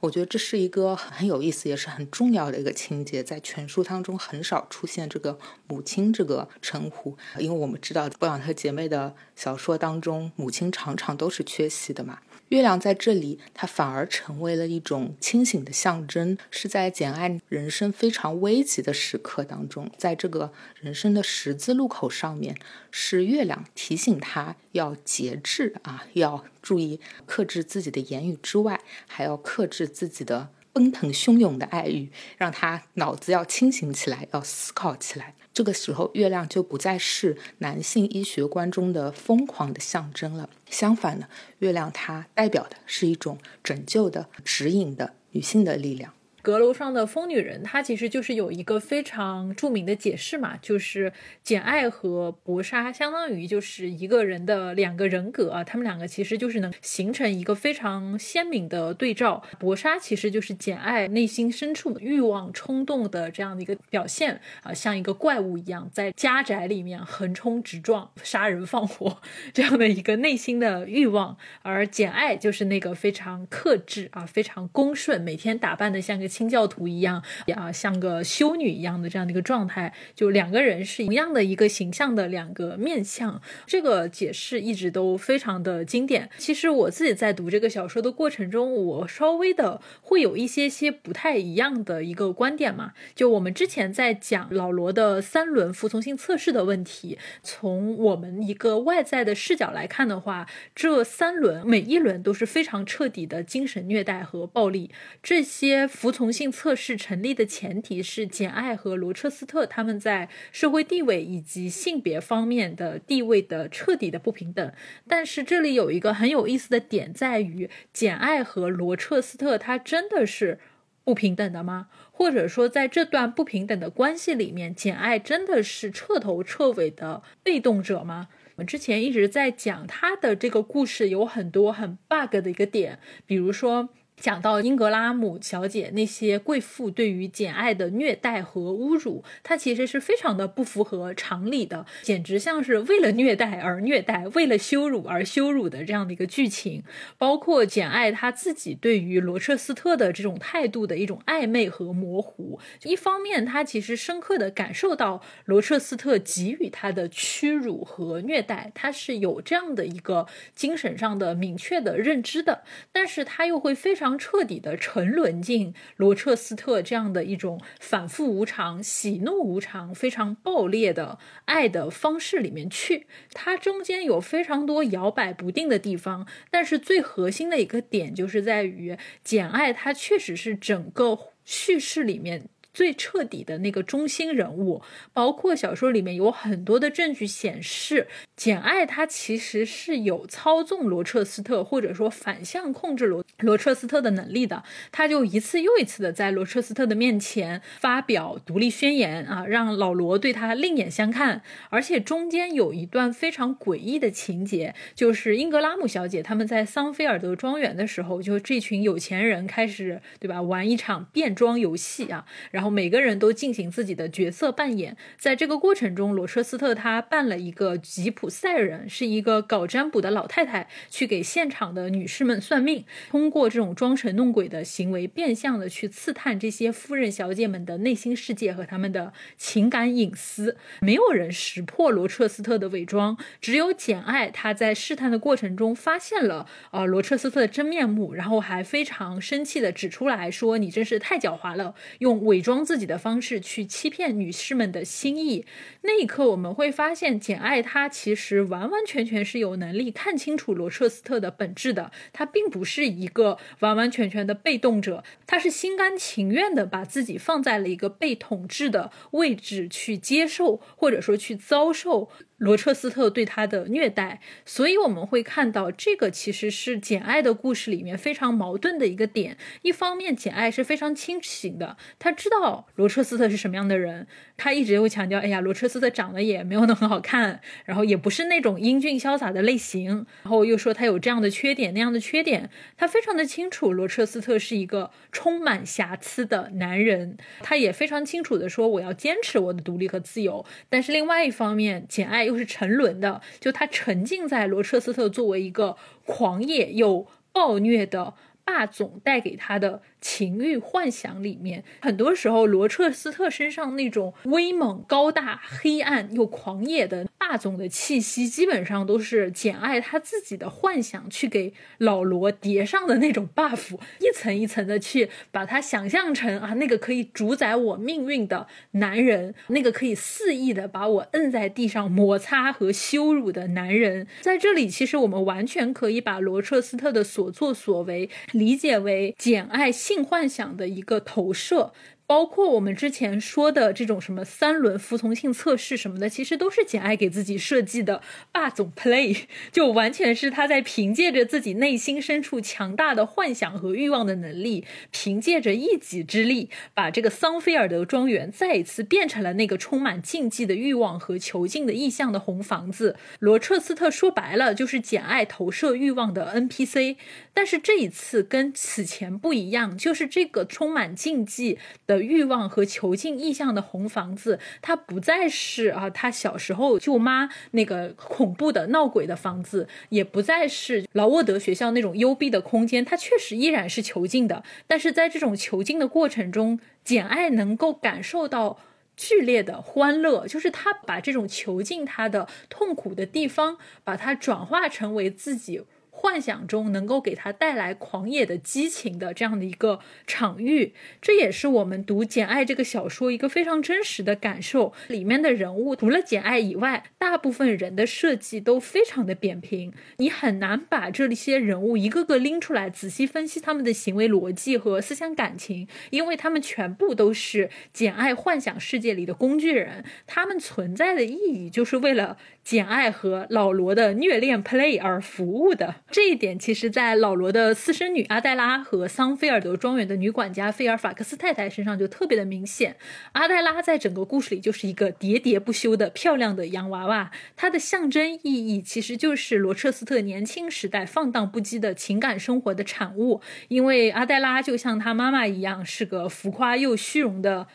我觉得这是一个很有意思，也是很重要的一个情节，在全书当中很少出现这个母亲这个称呼，因为我们知道波朗特姐妹的小说当中，母亲常常都是缺席的嘛。月亮在这里，它反而成为了一种清醒的象征，是在简爱人生非常危急的时刻当中，在这个人生的十字路口上面，是月亮提醒他要节制啊，要注意克制自己的言语之外，还要克制自己的奔腾汹涌的爱欲，让他脑子要清醒起来，要思考起来。这个时候，月亮就不再是男性医学观中的疯狂的象征了。相反呢，月亮它代表的是一种拯救的、指引的女性的力量。阁楼上的疯女人，她其实就是有一个非常著名的解释嘛，就是简爱和薄纱相当于就是一个人的两个人格啊，他们两个其实就是能形成一个非常鲜明的对照。薄纱其实就是简爱内心深处欲望冲动的这样的一个表现啊，像一个怪物一样在家宅里面横冲直撞、杀人放火这样的一个内心的欲望，而简爱就是那个非常克制啊、非常恭顺，每天打扮的像个。清教徒一样啊，像个修女一样的这样的一个状态，就两个人是一样的一个形象的两个面相。这个解释一直都非常的经典。其实我自己在读这个小说的过程中，我稍微的会有一些些不太一样的一个观点嘛。就我们之前在讲老罗的三轮服从性测试的问题，从我们一个外在的视角来看的话，这三轮每一轮都是非常彻底的精神虐待和暴力。这些服从从性测试成立的前提是简爱和罗彻斯特他们在社会地位以及性别方面的地位的彻底的不平等。但是这里有一个很有意思的点在于，简爱和罗彻斯特他真的是不平等的吗？或者说在这段不平等的关系里面，简爱真的是彻头彻尾的被动者吗？我们之前一直在讲他的这个故事有很多很 bug 的一个点，比如说。讲到英格拉姆小姐那些贵妇对于简爱的虐待和侮辱，她其实是非常的不符合常理的，简直像是为了虐待而虐待，为了羞辱而羞辱的这样的一个剧情。包括简爱她自己对于罗彻斯特的这种态度的一种暧昧和模糊，一方面她其实深刻的感受到罗彻斯特给予她的屈辱和虐待，她是有这样的一个精神上的明确的认知的，但是她又会非常。彻底的沉沦进罗彻斯特这样的一种反复无常、喜怒无常、非常暴烈的爱的方式里面去。它中间有非常多摇摆不定的地方，但是最核心的一个点就是在于简爱，它确实是整个叙事里面。最彻底的那个中心人物。包括小说里面有很多的证据显示，简爱她其实是有操纵罗彻斯特或者说反向控制罗罗彻斯特的能力的。他就一次又一次的在罗彻斯特的面前发表独立宣言啊，让老罗对他另眼相看。而且中间有一段非常诡异的情节，就是英格拉姆小姐他们在桑菲尔德庄园的时候，就这群有钱人开始对吧玩一场变装游戏啊，然后每个人都进行自己的角色扮演。在这个过程中，罗彻斯特他扮了一个吉普赛人，是一个搞占卜的老太太，去给现场的女士们算命，通过这种装神弄鬼的行为，变相的去刺探这些夫人小姐们的内心世界和他们的情感隐私。没有人识破罗彻斯特的伪装，只有简爱，她在试探的过程中发现了呃罗彻斯特的真面目，然后还非常生气的指出来说：“你真是太狡猾了，用伪装装自己的方式去欺骗女士们的心意。”那一刻，我们会发现简爱她其实完完全全是有能力看清楚罗彻斯特的本质的，她并不是一个完完全全的被动者，她是心甘情愿的把自己放在了一个被统治的位置去接受，或者说去遭受。罗彻斯特对他的虐待，所以我们会看到这个其实是简爱的故事里面非常矛盾的一个点。一方面，简爱是非常清醒的，他知道罗彻斯特是什么样的人，他一直会强调：“哎呀，罗彻斯特长得也没有那很好看，然后也不是那种英俊潇洒的类型。”然后又说他有这样的缺点那样的缺点，他非常的清楚罗彻斯特是一个充满瑕疵的男人，他也非常清楚的说：“我要坚持我的独立和自由。”但是另外一方面，简爱。又是沉沦的，就他沉浸在罗彻斯特作为一个狂野又暴虐的霸总带给他的情欲幻想里面。很多时候，罗彻斯特身上那种威猛、高大、黑暗又狂野的。霸总的气息基本上都是简爱他自己的幻想去给老罗叠上的那种 buff，一层一层的去把他想象成啊那个可以主宰我命运的男人，那个可以肆意的把我摁在地上摩擦和羞辱的男人。在这里，其实我们完全可以把罗彻斯特的所作所为理解为简爱性幻想的一个投射。包括我们之前说的这种什么三轮服从性测试什么的，其实都是简爱给自己设计的霸总 play，就完全是他在凭借着自己内心深处强大的幻想和欲望的能力，凭借着一己之力，把这个桑菲尔德庄园再一次变成了那个充满禁忌的欲望和囚禁的意象的红房子。罗彻斯特说白了就是简爱投射欲望的 NPC，但是这一次跟此前不一样，就是这个充满禁忌的。欲望和囚禁意象的红房子，它不再是啊，他小时候舅妈那个恐怖的闹鬼的房子，也不再是劳沃德学校那种幽闭的空间，它确实依然是囚禁的。但是在这种囚禁的过程中，简爱能够感受到剧烈的欢乐，就是他把这种囚禁他的痛苦的地方，把它转化成为自己。幻想中能够给他带来狂野的激情的这样的一个场域，这也是我们读《简爱》这个小说一个非常真实的感受。里面的人物除了简爱以外，大部分人的设计都非常的扁平，你很难把这些人物一个个拎出来仔细分析他们的行为逻辑和思想感情，因为他们全部都是简爱幻想世界里的工具人，他们存在的意义就是为了。简爱和老罗的虐恋 play 而服务的这一点，其实，在老罗的私生女阿黛拉和桑菲尔德庄园的女管家菲尔法克斯太太身上就特别的明显。阿黛拉在整个故事里就是一个喋喋不休的漂亮的洋娃娃，她的象征意义其实就是罗彻斯特年轻时代放荡不羁的情感生活的产物。因为阿黛拉就像她妈妈一样，是个浮夸又虚荣的。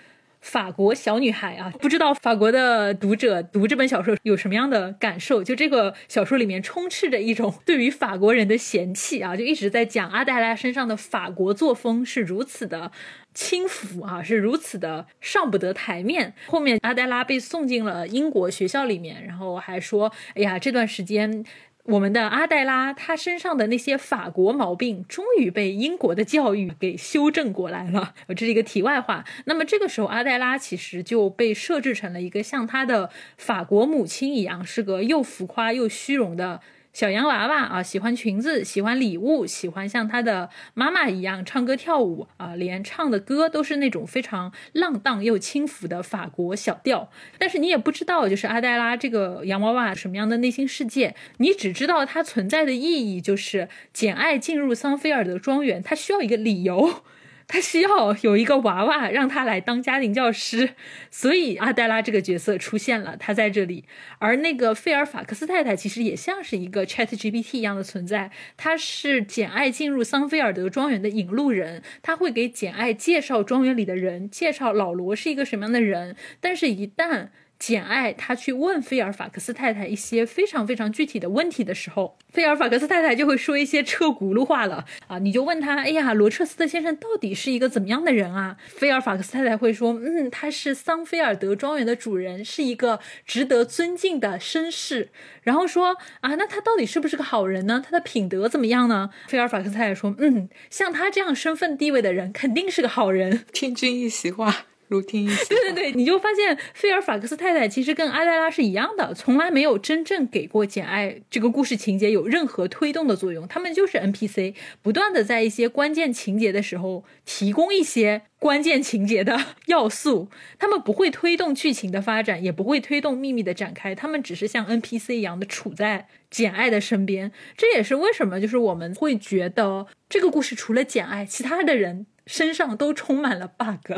法国小女孩啊，不知道法国的读者读这本小说有什么样的感受？就这个小说里面充斥着一种对于法国人的嫌弃啊，就一直在讲阿黛拉身上的法国作风是如此的轻浮啊，是如此的上不得台面。后面阿黛拉被送进了英国学校里面，然后还说：“哎呀，这段时间。”我们的阿黛拉，她身上的那些法国毛病，终于被英国的教育给修正过来了。这是一个题外话。那么这个时候，阿黛拉其实就被设置成了一个像她的法国母亲一样，是个又浮夸又虚荣的。小洋娃娃啊，喜欢裙子，喜欢礼物，喜欢像他的妈妈一样唱歌跳舞啊，连唱的歌都是那种非常浪荡又轻浮的法国小调。但是你也不知道，就是阿黛拉这个洋娃娃什么样的内心世界，你只知道它存在的意义就是简爱进入桑菲尔德庄园，它需要一个理由。他需要有一个娃娃让他来当家庭教师，所以阿黛拉这个角色出现了，他在这里。而那个费尔法克斯太太其实也像是一个 Chat GPT 一样的存在，她是简爱进入桑菲尔德庄园的引路人，他会给简爱介绍庄园里的人，介绍老罗是一个什么样的人。但是，一旦简爱他去问菲尔法克斯太太一些非常非常具体的问题的时候，菲尔法克斯太太就会说一些车轱辘话了啊！你就问他，哎呀，罗彻斯特先生到底是一个怎么样的人啊？菲尔法克斯太太会说，嗯，他是桑菲尔德庄园的主人，是一个值得尊敬的绅士。然后说啊，那他到底是不是个好人呢？他的品德怎么样呢？菲尔法克斯太太说，嗯，像他这样身份地位的人肯定是个好人。听君一席话。如听一对对对，你就发现菲尔法克斯太太其实跟阿黛拉是一样的，从来没有真正给过简爱这个故事情节有任何推动的作用，他们就是 NPC，不断的在一些关键情节的时候提供一些关键情节的要素，他们不会推动剧情的发展，也不会推动秘密的展开，他们只是像 NPC 一样的处在简爱的身边。这也是为什么就是我们会觉得这个故事除了简爱，其他的人身上都充满了 bug。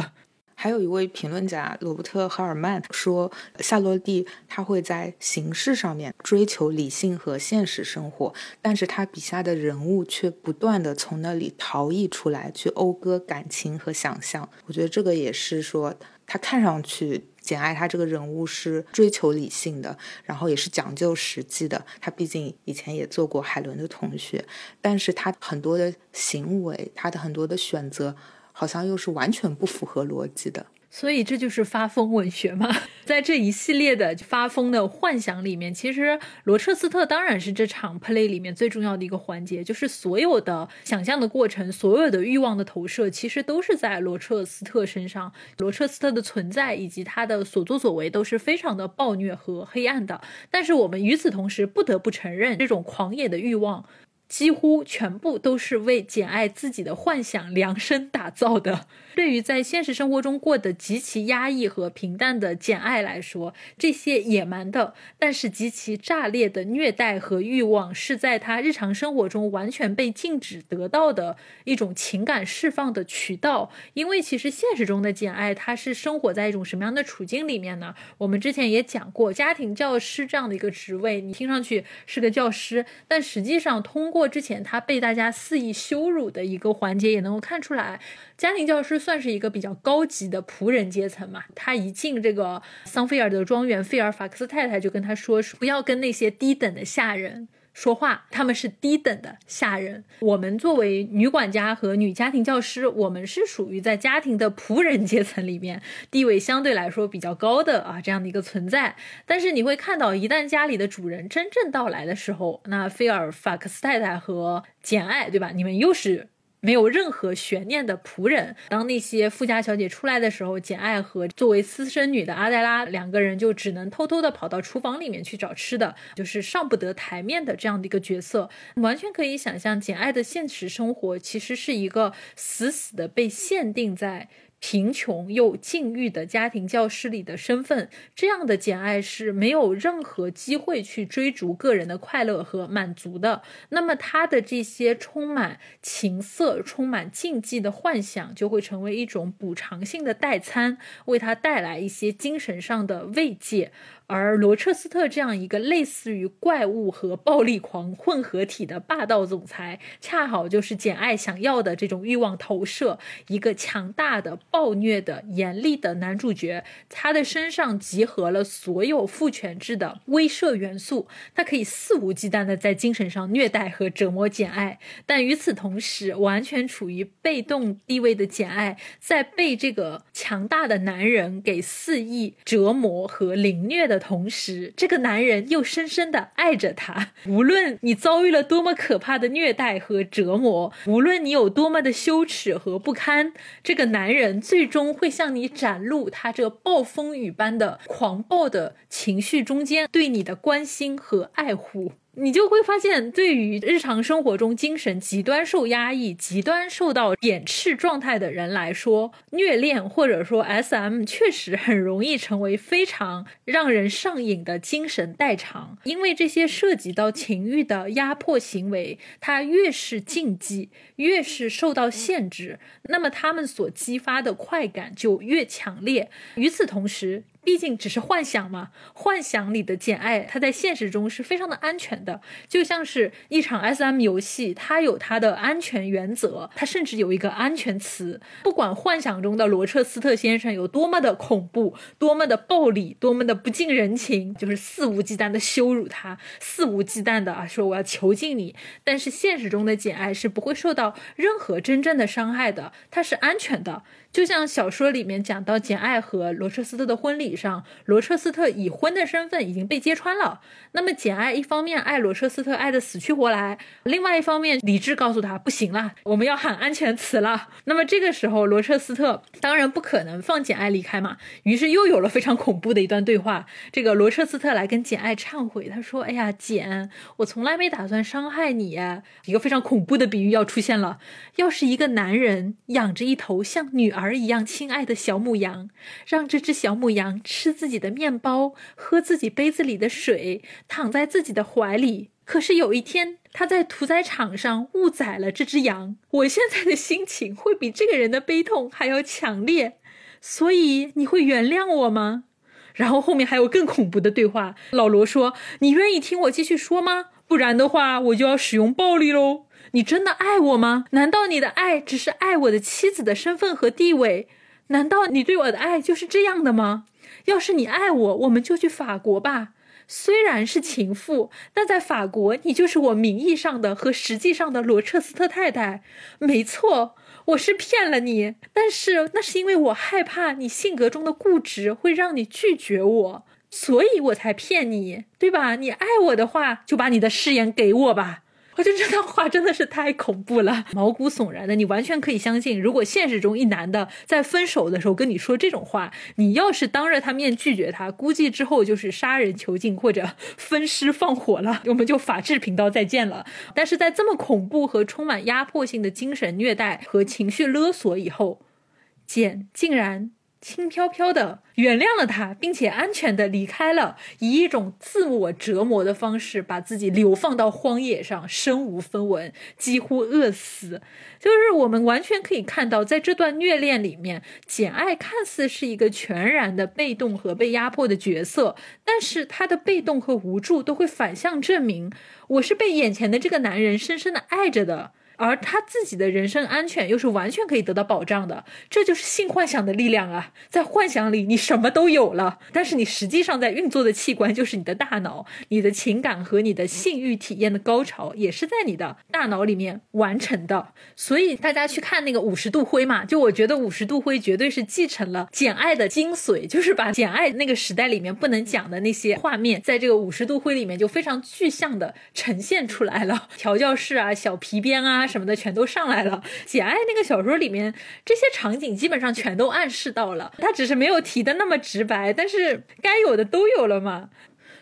还有一位评论家罗伯特·赫尔曼说，夏洛蒂他会在形式上面追求理性和现实生活，但是他笔下的人物却不断的从那里逃逸出来，去讴歌感情和想象。我觉得这个也是说，他看上去简爱他这个人物是追求理性的，然后也是讲究实际的。他毕竟以前也做过海伦的同学，但是他很多的行为，他的很多的选择。好像又是完全不符合逻辑的，所以这就是发疯文学嘛。在这一系列的发疯的幻想里面，其实罗彻斯特当然是这场 play 里面最重要的一个环节，就是所有的想象的过程，所有的欲望的投射，其实都是在罗彻斯特身上。罗彻斯特的存在以及他的所作所为都是非常的暴虐和黑暗的。但是我们与此同时不得不承认，这种狂野的欲望。几乎全部都是为简爱自己的幻想量身打造的。对于在现实生活中过得极其压抑和平淡的简爱来说，这些野蛮的但是极其炸裂的虐待和欲望，是在他日常生活中完全被禁止得到的一种情感释放的渠道。因为其实现实中的简爱，他是生活在一种什么样的处境里面呢？我们之前也讲过，家庭教师这样的一个职位，你听上去是个教师，但实际上通过过之前他被大家肆意羞辱的一个环节，也能够看出来。家庭教师算是一个比较高级的仆人阶层嘛。他一进这个桑菲尔德庄园，菲尔法克斯太太就跟他说：“不要跟那些低等的下人说话，他们是低等的下人。我们作为女管家和女家庭教师，我们是属于在家庭的仆人阶层里面地位相对来说比较高的啊这样的一个存在。但是你会看到，一旦家里的主人真正到来的时候，那菲尔法克斯太太和简爱，对吧？你们又是。”没有任何悬念的仆人。当那些富家小姐出来的时候，简爱和作为私生女的阿黛拉两个人就只能偷偷的跑到厨房里面去找吃的，就是上不得台面的这样的一个角色。完全可以想象，简爱的现实生活其实是一个死死的被限定在。贫穷又境遇的家庭教师里的身份，这样的简爱是没有任何机会去追逐个人的快乐和满足的。那么，他的这些充满情色、充满禁忌的幻想，就会成为一种补偿性的代餐，为他带来一些精神上的慰藉。而罗彻斯特这样一个类似于怪物和暴力狂混合体的霸道总裁，恰好就是简爱想要的这种欲望投射。一个强大的、暴虐的、严厉的男主角，他的身上集合了所有父权制的威慑元素，他可以肆无忌惮的在精神上虐待和折磨简爱。但与此同时，完全处于被动地位的简爱，在被这个强大的男人给肆意折磨和凌虐的。同时，这个男人又深深的爱着她。无论你遭遇了多么可怕的虐待和折磨，无论你有多么的羞耻和不堪，这个男人最终会向你展露他这暴风雨般的狂暴的情。情绪中间对你的关心和爱护。你就会发现，对于日常生活中精神极端受压抑、极端受到贬斥状态的人来说，虐恋或者说 S.M. 确实很容易成为非常让人上瘾的精神代偿。因为这些涉及到情欲的压迫行为，它越是禁忌，越是受到限制，那么他们所激发的快感就越强烈。与此同时，毕竟只是幻想嘛，幻想里的简爱，它在现实中是非常的安全的，就像是一场 SM 游戏，它有它的安全原则，它甚至有一个安全词。不管幻想中的罗彻斯特先生有多么的恐怖，多么的暴力，多么的不近人情，就是肆无忌惮的羞辱他，肆无忌惮的啊说我要囚禁你。但是现实中的简爱是不会受到任何真正的伤害的，它是安全的。就像小说里面讲到简爱和罗彻斯特的婚礼上，罗彻斯特已婚的身份已经被揭穿了。那么简爱一方面爱罗彻斯特爱的死去活来，另外一方面理智告诉他不行了，我们要喊安全词了。那么这个时候罗彻斯特当然不可能放简爱离开嘛，于是又有了非常恐怖的一段对话。这个罗彻斯特来跟简爱忏悔，他说：“哎呀，简，我从来没打算伤害你。”一个非常恐怖的比喻要出现了，要是一个男人养着一头像女儿。一样亲爱的小母羊，让这只小母羊吃自己的面包，喝自己杯子里的水，躺在自己的怀里。可是有一天，他在屠宰场上误宰了这只羊。我现在的心情会比这个人的悲痛还要强烈，所以你会原谅我吗？然后后面还有更恐怖的对话。老罗说：“你愿意听我继续说吗？不然的话，我就要使用暴力喽。”你真的爱我吗？难道你的爱只是爱我的妻子的身份和地位？难道你对我的爱就是这样的吗？要是你爱我，我们就去法国吧。虽然是情妇，但在法国，你就是我名义上的和实际上的罗彻斯特太太。没错，我是骗了你，但是那是因为我害怕你性格中的固执会让你拒绝我，所以我才骗你，对吧？你爱我的话，就把你的誓言给我吧。我觉得这段话真的是太恐怖了，毛骨悚然的。你完全可以相信，如果现实中一男的在分手的时候跟你说这种话，你要是当着他面拒绝他，估计之后就是杀人囚禁或者分尸放火了，我们就法制频道再见了。但是在这么恐怖和充满压迫性的精神虐待和情绪勒索以后，简竟然。轻飘飘的原谅了他，并且安全的离开了，以一种自我折磨的方式把自己流放到荒野上，身无分文，几乎饿死。就是我们完全可以看到，在这段虐恋里面，简爱看似是一个全然的被动和被压迫的角色，但是她的被动和无助都会反向证明，我是被眼前的这个男人深深的爱着的。而他自己的人身安全又是完全可以得到保障的，这就是性幻想的力量啊！在幻想里，你什么都有了，但是你实际上在运作的器官就是你的大脑，你的情感和你的性欲体验的高潮也是在你的大脑里面完成的。所以大家去看那个五十度灰嘛，就我觉得五十度灰绝对是继承了《简爱》的精髓，就是把《简爱》那个时代里面不能讲的那些画面，在这个五十度灰里面就非常具象的呈现出来了，调教室啊，小皮鞭啊。什么的全都上来了，《简爱》那个小说里面这些场景基本上全都暗示到了，他只是没有提的那么直白，但是该有的都有了嘛。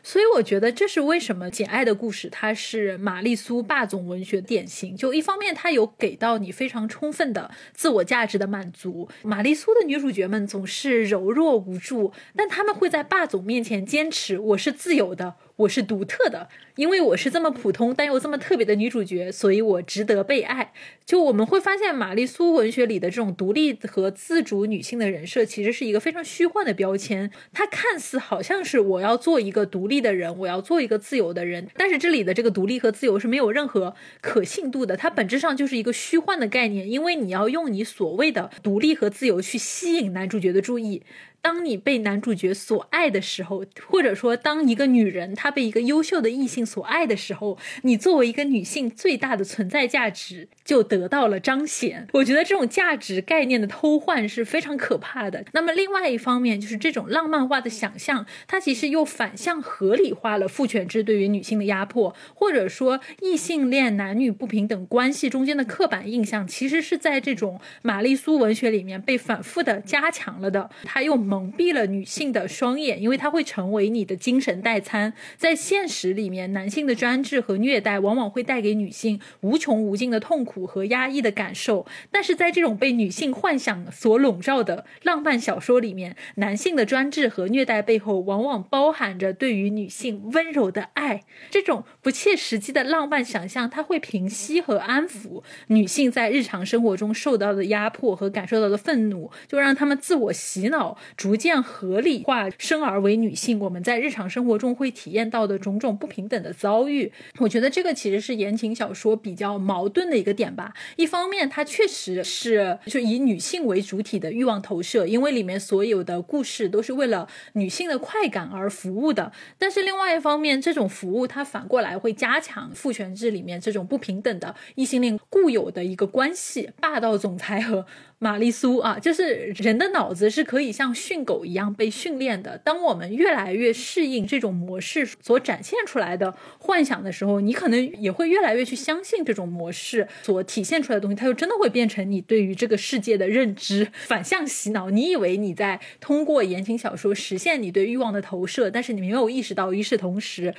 所以我觉得这是为什么《简爱》的故事它是玛丽苏霸总文学典型。就一方面，它有给到你非常充分的自我价值的满足。玛丽苏的女主角们总是柔弱无助，但他们会在霸总面前坚持：“我是自由的。”我是独特的，因为我是这么普通但又这么特别的女主角，所以我值得被爱。就我们会发现，玛丽苏文学里的这种独立和自主女性的人设，其实是一个非常虚幻的标签。它看似好像是我要做一个独立的人，我要做一个自由的人，但是这里的这个独立和自由是没有任何可信度的。它本质上就是一个虚幻的概念，因为你要用你所谓的独立和自由去吸引男主角的注意。当你被男主角所爱的时候，或者说当一个女人她被一个优秀的异性所爱的时候，你作为一个女性最大的存在价值就得到了彰显。我觉得这种价值概念的偷换是非常可怕的。那么另外一方面，就是这种浪漫化的想象，它其实又反向合理化了父权制对于女性的压迫，或者说异性恋男女不平等关系中间的刻板印象，其实是在这种玛丽苏文学里面被反复的加强了的。它又。蒙蔽了女性的双眼，因为它会成为你的精神代餐。在现实里面，男性的专制和虐待往往会带给女性无穷无尽的痛苦和压抑的感受。但是在这种被女性幻想所笼罩的浪漫小说里面，男性的专制和虐待背后往往包含着对于女性温柔的爱。这种不切实际的浪漫想象，它会平息和安抚女性在日常生活中受到的压迫和感受到的愤怒，就让他们自我洗脑，逐渐合理化生而为女性我们在日常生活中会体验到的种种不平等的遭遇。我觉得这个其实是言情小说比较矛盾的一个点吧。一方面，它确实是就以女性为主体的欲望投射，因为里面所有的故事都是为了女性的快感而服务的。但是另外一方面，这种服务它反过来会加强父权制里面这种不平等的异性恋固有的一个关系，霸道总裁和。玛丽苏啊，就是人的脑子是可以像训狗一样被训练的。当我们越来越适应这种模式所展现出来的幻想的时候，你可能也会越来越去相信这种模式所体现出来的东西，它就真的会变成你对于这个世界的认知，反向洗脑。你以为你在通过言情小说实现你对欲望的投射，但是你没有意识到，与此同时，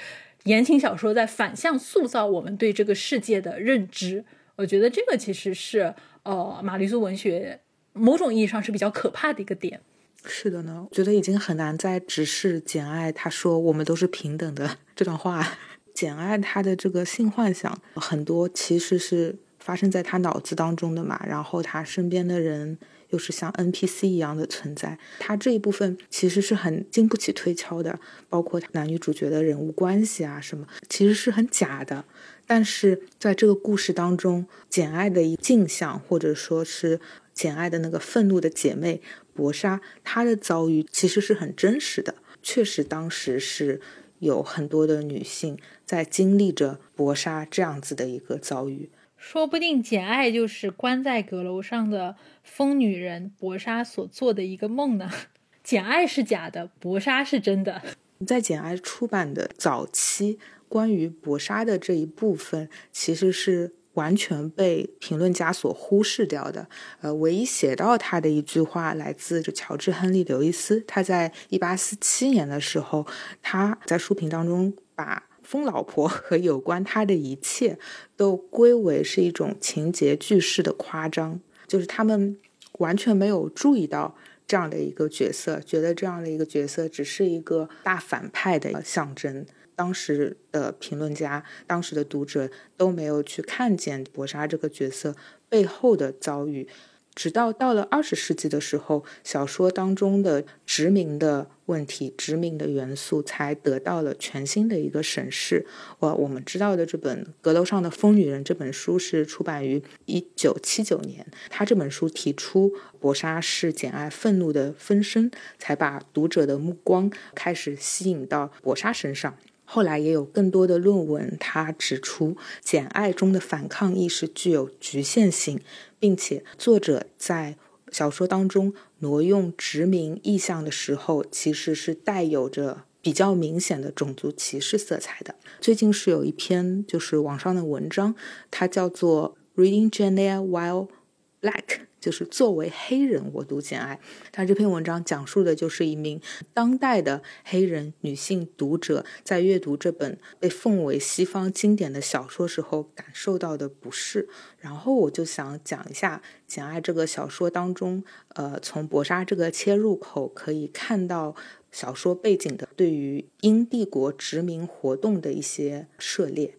言情小说在反向塑造我们对这个世界的认知。我觉得这个其实是。呃，玛丽苏文学某种意义上是比较可怕的一个点。是的呢，我觉得已经很难再直视简爱他说我们都是平等的 这段话。简爱他的这个性幻想很多其实是发生在他脑子当中的嘛，然后他身边的人又是像 NPC 一样的存在，他这一部分其实是很经不起推敲的，包括男女主角的人物关系啊什么，其实是很假的。但是在这个故事当中，简爱的一镜像，或者说是简爱的那个愤怒的姐妹博莎，她的遭遇其实是很真实的。确实，当时是有很多的女性在经历着博莎这样子的一个遭遇。说不定简爱就是关在阁楼上的疯女人博莎所做的一个梦呢。简爱是假的，博莎是真的。在简爱出版的早期。关于搏杀的这一部分，其实是完全被评论家所忽视掉的。呃，唯一写到他的一句话，来自就乔治·亨利·刘易斯。他在一八四七年的时候，他在书评当中把疯老婆和有关他的一切都归为是一种情节句式的夸张，就是他们完全没有注意到这样的一个角色，觉得这样的一个角色只是一个大反派的象征。当时的评论家、当时的读者都没有去看见博莎这个角色背后的遭遇，直到到了二十世纪的时候，小说当中的殖民的问题、殖民的元素才得到了全新的一个审视。我我们知道的这本《阁楼上的疯女人》这本书是出版于一九七九年，他这本书提出博莎是简爱愤怒的分身，才把读者的目光开始吸引到博莎身上。后来也有更多的论文，他指出《简爱》中的反抗意识具有局限性，并且作者在小说当中挪用殖民意象的时候，其实是带有着比较明显的种族歧视色彩的。最近是有一篇就是网上的文章，它叫做《Reading Jane Eyre While Black》。就是作为黑人，我读《简爱》。他这篇文章讲述的就是一名当代的黑人女性读者在阅读这本被奉为西方经典的小说时候感受到的不适。然后我就想讲一下《简爱》这个小说当中，呃，从博莎这个切入口可以看到小说背景的对于英帝国殖民活动的一些涉猎。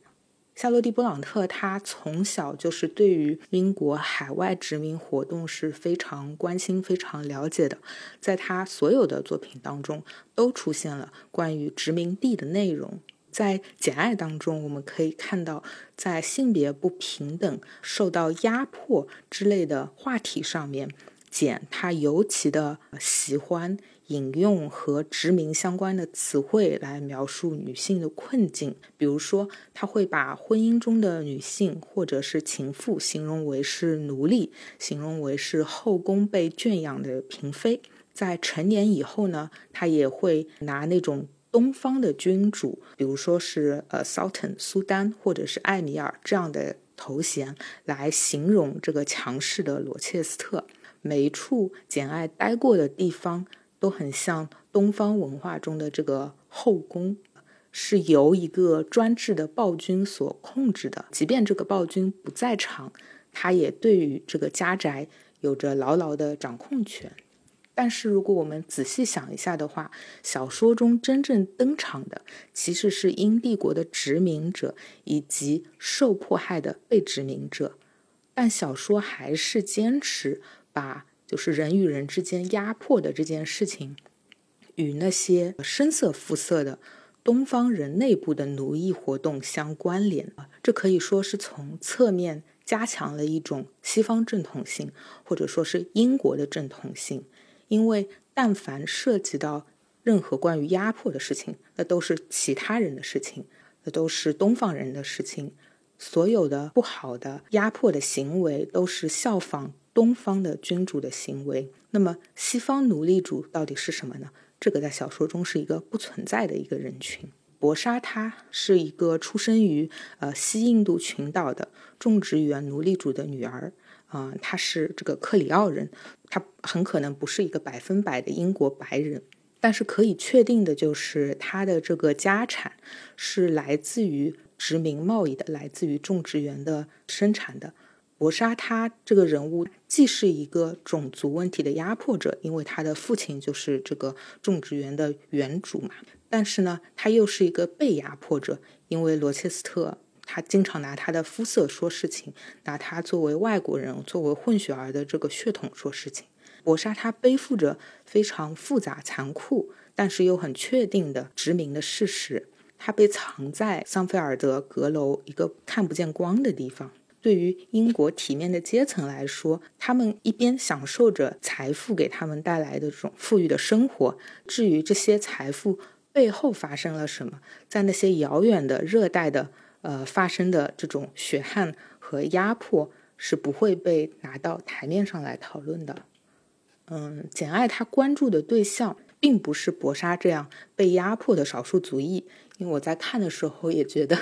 夏洛蒂·布朗特，他从小就是对于英国海外殖民活动是非常关心、非常了解的。在他所有的作品当中，都出现了关于殖民地的内容。在《简爱》当中，我们可以看到，在性别不平等、受到压迫之类的话题上面，简他尤其的喜欢。引用和殖民相关的词汇来描述女性的困境，比如说，他会把婚姻中的女性或者是情妇形容为是奴隶，形容为是后宫被圈养的嫔妃。在成年以后呢，他也会拿那种东方的君主，比如说是呃 Sultan 苏丹或者是艾米尔这样的头衔来形容这个强势的罗切斯特。每一处简爱待过的地方。都很像东方文化中的这个后宫，是由一个专制的暴君所控制的。即便这个暴君不在场，他也对于这个家宅有着牢牢的掌控权。但是，如果我们仔细想一下的话，小说中真正登场的其实是英帝国的殖民者以及受迫害的被殖民者，但小说还是坚持把就是人与人之间压迫的这件事情与那些深色肤色的东方人内部的奴役活动相关联啊。这可以说是从侧面加强了一种西方正统性，或者说是英国的正统性。因为但凡涉及到任何关于压迫的事情，那都是其他人的事情，那都是东方人的事情。所有的不好的压迫的行为，都是效仿东方的君主的行为。那么，西方奴隶主到底是什么呢？这个在小说中是一个不存在的一个人群。博莎她是一个出生于呃西印度群岛的种植园奴隶主的女儿。啊，她是这个克里奥人，她很可能不是一个百分百的英国白人，但是可以确定的就是她的这个家产是来自于殖民贸易的，来自于种植园的生产的。博沙他这个人物既是一个种族问题的压迫者，因为他的父亲就是这个种植园的园主嘛，但是呢，他又是一个被压迫者，因为罗切斯特。他经常拿他的肤色说事情，拿他作为外国人、作为混血儿的这个血统说事情。博沙他背负着非常复杂、残酷，但是又很确定的殖民的事实。他被藏在桑菲尔德阁楼一个看不见光的地方。对于英国体面的阶层来说，他们一边享受着财富给他们带来的这种富裕的生活，至于这些财富背后发生了什么，在那些遥远的热带的。呃，发生的这种血汗和压迫是不会被拿到台面上来讨论的。嗯，简爱他关注的对象并不是博莎这样被压迫的少数族裔，因为我在看的时候也觉得，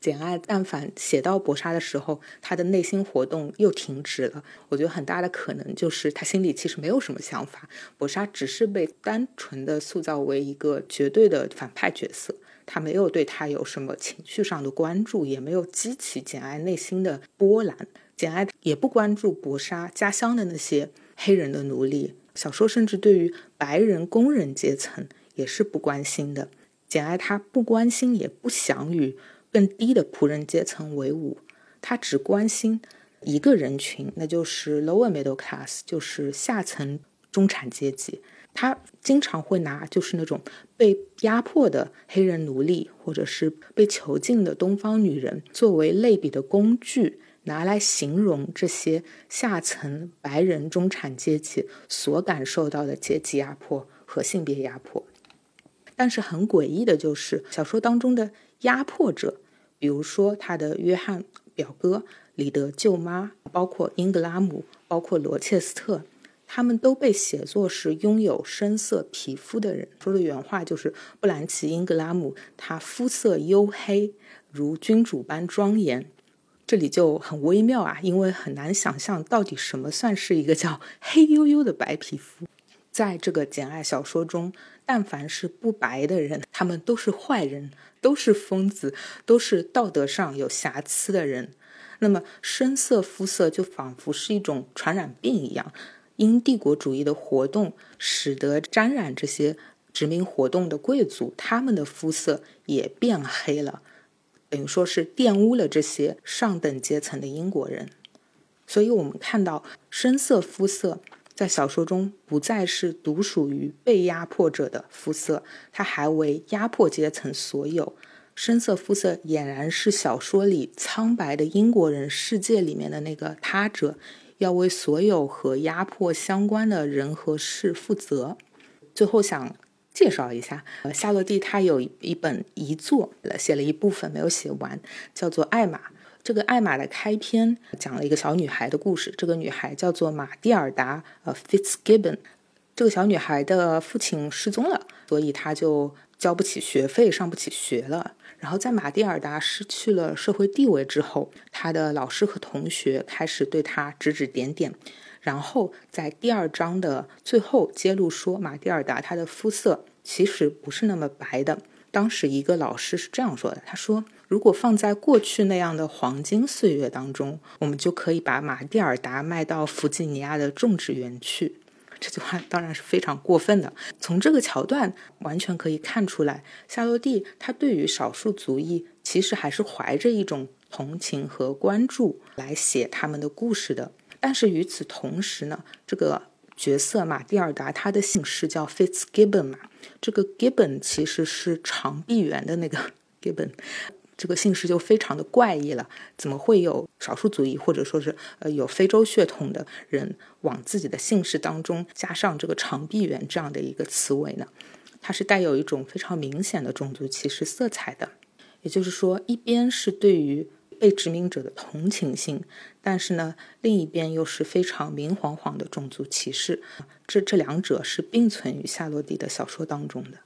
简爱但凡写到博莎的时候，他的内心活动又停止了。我觉得很大的可能就是他心里其实没有什么想法，博莎只是被单纯的塑造为一个绝对的反派角色。他没有对他有什么情绪上的关注，也没有激起简爱内心的波澜。简爱也不关注博莎家乡的那些黑人的奴隶。小说甚至对于白人工人阶层也是不关心的。简爱她不关心，也不想与更低的仆人阶层为伍。她只关心一个人群，那就是 lower middle class，就是下层中产阶级。他经常会拿就是那种被压迫的黑人奴隶，或者是被囚禁的东方女人作为类比的工具，拿来形容这些下层白人中产阶级所感受到的阶级压迫和性别压迫。但是很诡异的就是，小说当中的压迫者，比如说他的约翰表哥、里德舅妈，包括英格拉姆，包括罗切斯特。他们都被写作是拥有深色皮肤的人。说的原话就是布兰奇·英格拉姆，他肤色黝黑，如君主般庄严。这里就很微妙啊，因为很难想象到底什么算是一个叫 黑黝黝的白皮肤。在这个简爱小说中，但凡是不白的人，他们都是坏人，都是疯子，都是道德上有瑕疵的人。那么深色肤色就仿佛是一种传染病一样。因帝国主义的活动，使得沾染这些殖民活动的贵族，他们的肤色也变黑了，等于说是玷污了这些上等阶层的英国人。所以，我们看到深色肤色在小说中不再是独属于被压迫者的肤色，它还为压迫阶层所有。深色肤色俨然是小说里苍白的英国人世界里面的那个他者。要为所有和压迫相关的人和事负责。最后想介绍一下，呃，夏洛蒂他有一本遗作，写了一部分没有写完，叫做《艾玛》。这个《艾玛》的开篇讲了一个小女孩的故事。这个女孩叫做马蒂尔达，呃，Fitzgibbon。这个小女孩的父亲失踪了，所以她就交不起学费，上不起学了。然后在马蒂尔达失去了社会地位之后，她的老师和同学开始对她指指点点，然后在第二章的最后揭露说，马蒂尔达她的肤色其实不是那么白的。当时一个老师是这样说的：“他说，如果放在过去那样的黄金岁月当中，我们就可以把马蒂尔达卖到弗吉尼亚的种植园去。”这句话当然是非常过分的。从这个桥段完全可以看出来，夏洛蒂她对于少数族裔其实还是怀着一种同情和关注来写他们的故事的。但是与此同时呢，这个角色马蒂尔达他的姓氏叫 Fitzgibbon 嘛。这个 Gibbon 其实是长臂猿的那个 Gibbon，这个姓氏就非常的怪异了。怎么会有少数族裔或者说是呃有非洲血统的人往自己的姓氏当中加上这个长臂猿这样的一个词尾呢？它是带有一种非常明显的种族歧视色彩的。也就是说，一边是对于被殖民者的同情心，但是呢，另一边又是非常明晃晃的种族歧视。这这两者是并存于夏洛蒂的小说当中的。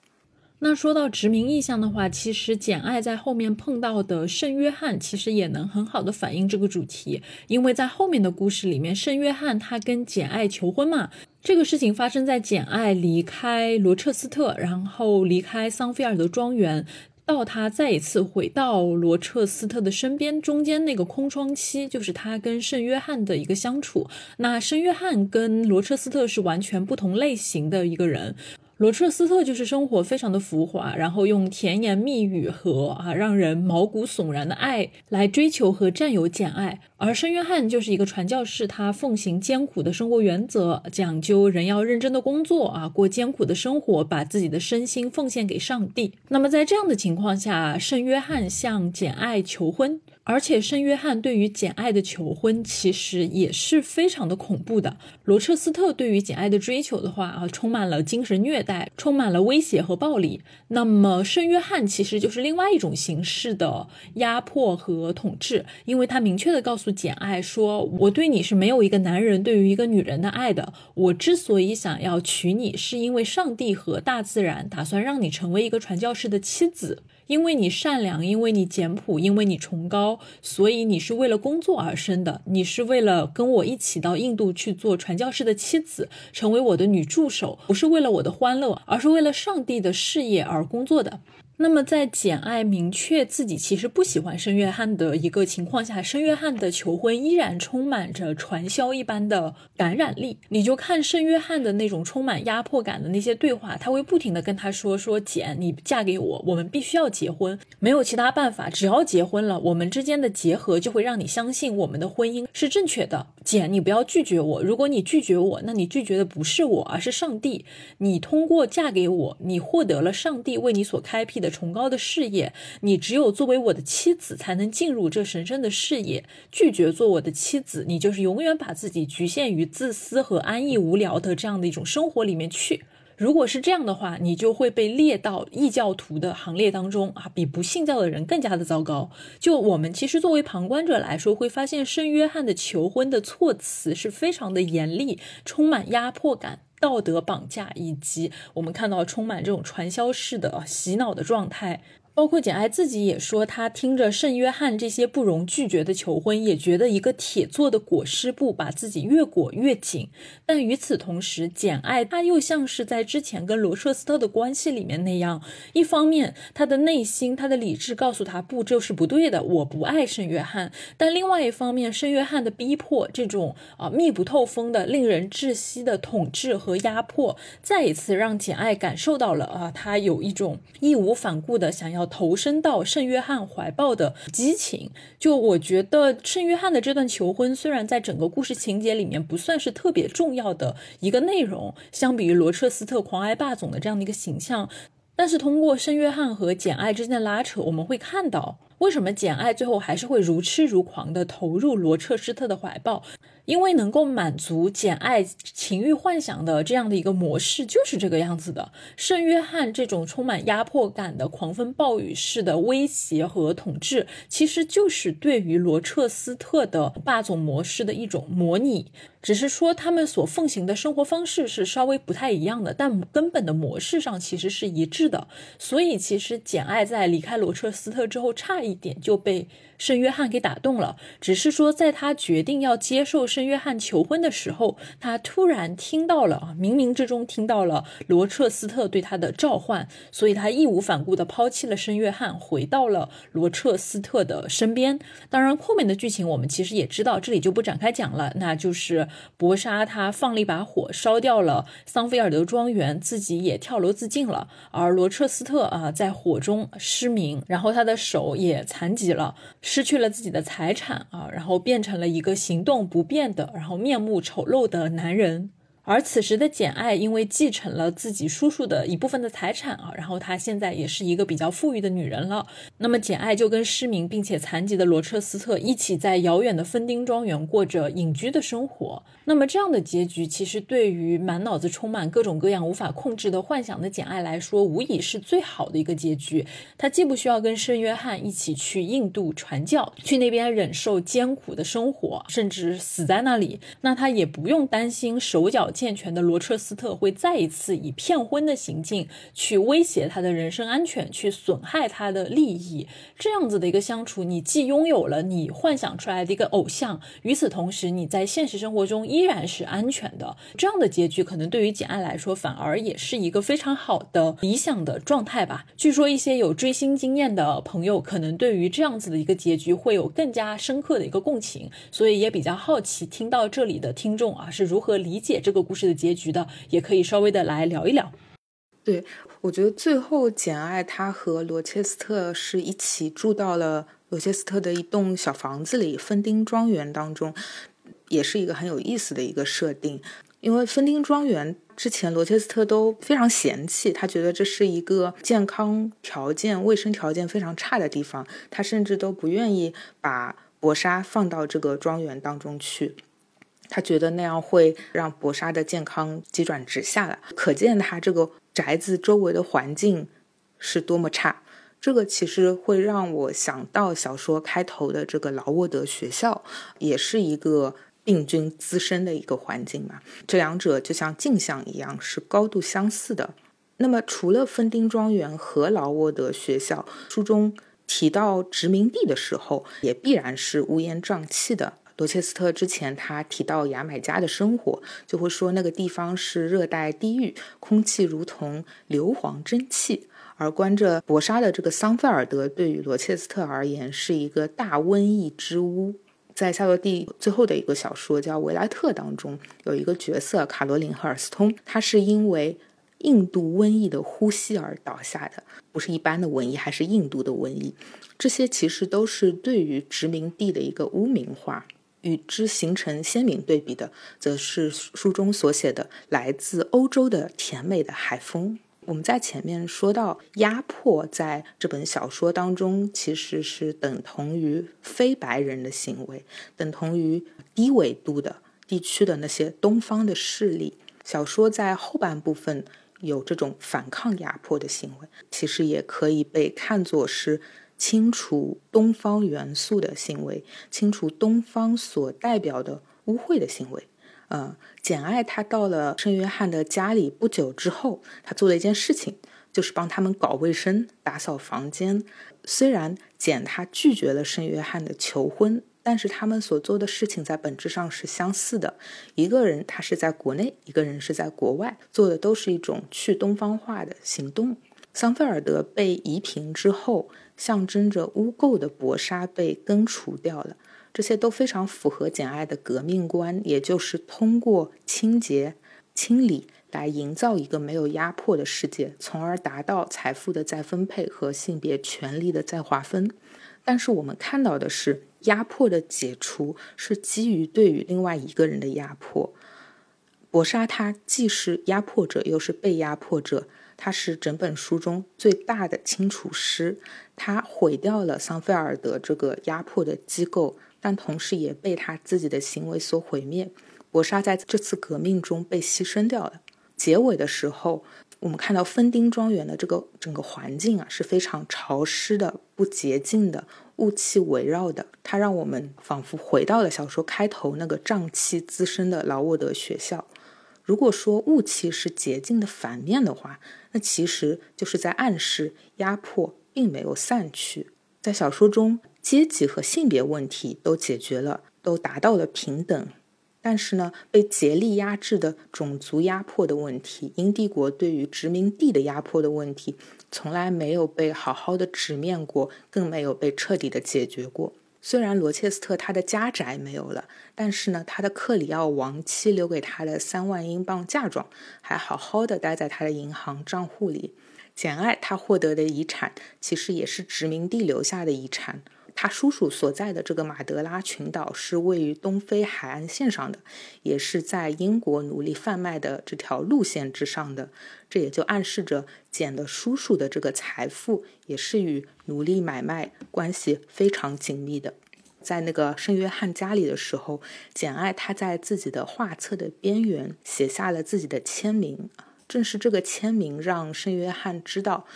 那说到殖民意象的话，其实简爱在后面碰到的圣约翰，其实也能很好的反映这个主题。因为在后面的故事里面，圣约翰他跟简爱求婚嘛，这个事情发生在简爱离开罗彻斯特，然后离开桑菲尔德庄园。到他再一次回到罗彻斯特的身边，中间那个空窗期就是他跟圣约翰的一个相处。那圣约翰跟罗彻斯特是完全不同类型的一个人。罗彻斯特就是生活非常的浮华，然后用甜言蜜语和啊让人毛骨悚然的爱来追求和占有简爱，而圣约翰就是一个传教士，他奉行艰苦的生活原则，讲究人要认真的工作啊，过艰苦的生活，把自己的身心奉献给上帝。那么在这样的情况下，圣约翰向简爱求婚。而且圣约翰对于简爱的求婚其实也是非常的恐怖的。罗彻斯特对于简爱的追求的话啊，充满了精神虐待，充满了威胁和暴力。那么圣约翰其实就是另外一种形式的压迫和统治，因为他明确的告诉简爱说：“我对你是没有一个男人对于一个女人的爱的。我之所以想要娶你，是因为上帝和大自然打算让你成为一个传教士的妻子。”因为你善良，因为你简朴，因为你崇高，所以你是为了工作而生的。你是为了跟我一起到印度去做传教士的妻子，成为我的女助手，不是为了我的欢乐，而是为了上帝的事业而工作的。那么，在简爱明确自己其实不喜欢圣约翰的一个情况下，圣约翰的求婚依然充满着传销一般的感染力。你就看圣约翰的那种充满压迫感的那些对话，他会不停的跟他说：“说简，你嫁给我，我们必须要结婚，没有其他办法，只要结婚了，我们之间的结合就会让你相信我们的婚姻是正确的。姐，你不要拒绝我，如果你拒绝我，那你拒绝的不是我，而是上帝。你通过嫁给我，你获得了上帝为你所开辟的。”崇高的事业，你只有作为我的妻子才能进入这神圣的事业。拒绝做我的妻子，你就是永远把自己局限于自私和安逸无聊的这样的一种生活里面去。如果是这样的话，你就会被列到异教徒的行列当中啊，比不信教的人更加的糟糕。就我们其实作为旁观者来说，会发现圣约翰的求婚的措辞是非常的严厉，充满压迫感。道德绑架，以及我们看到充满这种传销式的洗脑的状态。包括简爱自己也说，她听着圣约翰这些不容拒绝的求婚，也觉得一个铁做的裹尸布把自己越裹越紧。但与此同时，简爱她又像是在之前跟罗彻斯特的关系里面那样，一方面她的内心、她的理智告诉她不，这是不对的，我不爱圣约翰。但另外一方面，圣约翰的逼迫，这种啊密不透风的、令人窒息的统治和压迫，再一次让简爱感受到了啊，她有一种义无反顾的想要。投身到圣约翰怀抱的激情，就我觉得圣约翰的这段求婚，虽然在整个故事情节里面不算是特别重要的一个内容，相比于罗彻斯特狂爱霸总的这样的一个形象，但是通过圣约翰和简爱之间的拉扯，我们会看到为什么简爱最后还是会如痴如狂的投入罗彻斯特的怀抱。因为能够满足简爱情欲幻想的这样的一个模式就是这个样子的。圣约翰这种充满压迫感的狂风暴雨式的威胁和统治，其实就是对于罗彻斯特的霸总模式的一种模拟。只是说他们所奉行的生活方式是稍微不太一样的，但根本的模式上其实是一致的。所以其实简爱在离开罗彻斯特之后，差一点就被圣约翰给打动了。只是说在他决定要接受。圣约翰求婚的时候，他突然听到了，冥冥之中听到了罗彻斯特对他的召唤，所以他义无反顾地抛弃了圣约翰，回到了罗彻斯特的身边。当然，后面的剧情我们其实也知道，这里就不展开讲了。那就是博莎他放了一把火，烧掉了桑菲尔德庄园，自己也跳楼自尽了。而罗彻斯特啊，在火中失明，然后他的手也残疾了，失去了自己的财产啊，然后变成了一个行动不便的，然后面目丑陋的男人。而此时的简爱因为继承了自己叔叔的一部分的财产啊，然后她现在也是一个比较富裕的女人了。那么简爱就跟失明并且残疾的罗彻斯特一起在遥远的芬丁庄园过着隐居的生活。那么这样的结局，其实对于满脑子充满各种各样无法控制的幻想的简爱来说，无疑是最好的一个结局。她既不需要跟圣约翰一起去印度传教，去那边忍受艰苦的生活，甚至死在那里，那她也不用担心手脚。健全的罗彻斯特会再一次以骗婚的行径去威胁他的人身安全，去损害他的利益。这样子的一个相处，你既拥有了你幻想出来的一个偶像，与此同时，你在现实生活中依然是安全的。这样的结局，可能对于简爱来说，反而也是一个非常好的理想的状态吧。据说一些有追星经验的朋友，可能对于这样子的一个结局会有更加深刻的一个共情，所以也比较好奇，听到这里的听众啊是如何理解这个。故事的结局的，也可以稍微的来聊一聊。对，我觉得最后简爱她和罗切斯特是一起住到了罗切斯特的一栋小房子里，芬丁庄园当中，也是一个很有意思的一个设定。因为芬丁庄园之前罗切斯特都非常嫌弃，他觉得这是一个健康条件、卫生条件非常差的地方，他甚至都不愿意把博莎放到这个庄园当中去。他觉得那样会让博莎的健康急转直下来，可见他这个宅子周围的环境是多么差。这个其实会让我想到小说开头的这个劳沃德学校，也是一个病菌滋生的一个环境嘛。这两者就像镜像一样，是高度相似的。那么，除了芬丁庄园和劳沃德学校，书中提到殖民地的时候，也必然是乌烟瘴气的。罗切斯特之前他提到牙买加的生活，就会说那个地方是热带地狱，空气如同硫磺蒸汽。而关着薄纱的这个桑菲尔德，对于罗切斯特而言是一个大瘟疫之屋。在夏洛蒂最后的一个小说叫《维莱特》当中，有一个角色卡罗琳·赫尔斯通，他是因为印度瘟疫的呼吸而倒下的，不是一般的瘟疫，还是印度的瘟疫。这些其实都是对于殖民地的一个污名化。与之形成鲜明对比的，则是书中所写的来自欧洲的甜美的海风。我们在前面说到，压迫在这本小说当中其实是等同于非白人的行为，等同于低纬度的地区的那些东方的势力。小说在后半部分有这种反抗压迫的行为，其实也可以被看作是。清除东方元素的行为，清除东方所代表的污秽的行为。呃，简爱她到了圣约翰的家里不久之后，她做了一件事情，就是帮他们搞卫生、打扫房间。虽然简她拒绝了圣约翰的求婚，但是他们所做的事情在本质上是相似的。一个人他是在国内，一个人是在国外，做的都是一种去东方化的行动。桑菲尔德被夷平之后。象征着污垢的薄纱被根除掉了，这些都非常符合简爱的革命观，也就是通过清洁、清理来营造一个没有压迫的世界，从而达到财富的再分配和性别权利的再划分。但是我们看到的是，压迫的解除是基于对于另外一个人的压迫。薄纱他既是压迫者，又是被压迫者。他是整本书中最大的清除师，他毁掉了桑菲尔德这个压迫的机构，但同时也被他自己的行为所毁灭。博莎在这次革命中被牺牲掉了。结尾的时候，我们看到芬丁庄园的这个整个环境啊是非常潮湿的、不洁净的、雾气围绕的，它让我们仿佛回到了小说开头那个瘴气滋生的劳沃德学校。如果说雾气是洁净的反面的话，那其实就是在暗示压迫并没有散去。在小说中，阶级和性别问题都解决了，都达到了平等。但是呢，被竭力压制的种族压迫的问题，英帝国对于殖民地的压迫的问题，从来没有被好好的直面过，更没有被彻底的解决过。虽然罗切斯特他的家宅没有了，但是呢，他的克里奥亡妻留给他的三万英镑嫁妆还好好的待在他的银行账户里。简爱他获得的遗产，其实也是殖民地留下的遗产。他叔叔所在的这个马德拉群岛是位于东非海岸线上的，也是在英国奴隶贩卖的这条路线之上的。这也就暗示着简的叔叔的这个财富也是与奴隶买卖关系非常紧密的。在那个圣约翰家里的时候，简爱他在自己的画册的边缘写下了自己的签名，正是这个签名让圣约翰知道，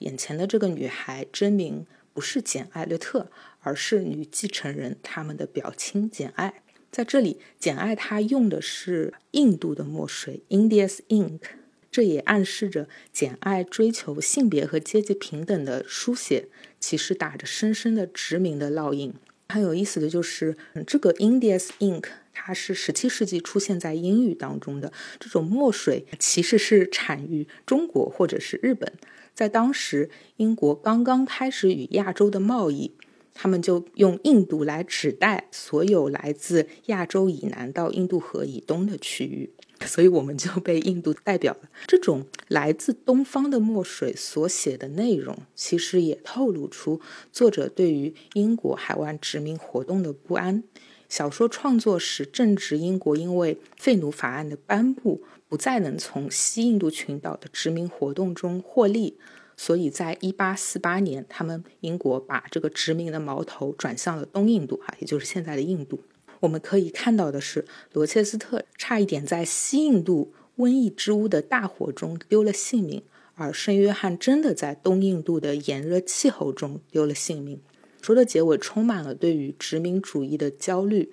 眼前的这个女孩真名。不是简艾略特，而是女继承人他们的表亲简艾。在这里，简艾她用的是印度的墨水 （India's ink），这也暗示着简艾追求性别和阶级平等的书写，其实打着深深的殖民的烙印。很有意思的就是，这个 India's ink 它是十七世纪出现在英语当中的这种墨水，其实是产于中国或者是日本。在当时，英国刚刚开始与亚洲的贸易，他们就用印度来指代所有来自亚洲以南到印度河以东的区域，所以我们就被印度代表了。这种来自东方的墨水所写的内容，其实也透露出作者对于英国海湾殖民活动的不安。小说创作时正值英国因为废奴法案的颁布。不再能从西印度群岛的殖民活动中获利，所以在一八四八年，他们英国把这个殖民的矛头转向了东印度，哈，也就是现在的印度。我们可以看到的是，罗切斯特差一点在西印度瘟疫之屋的大火中丢了性命，而圣约翰真的在东印度的炎热气候中丢了性命。书的结尾充满了对于殖民主义的焦虑，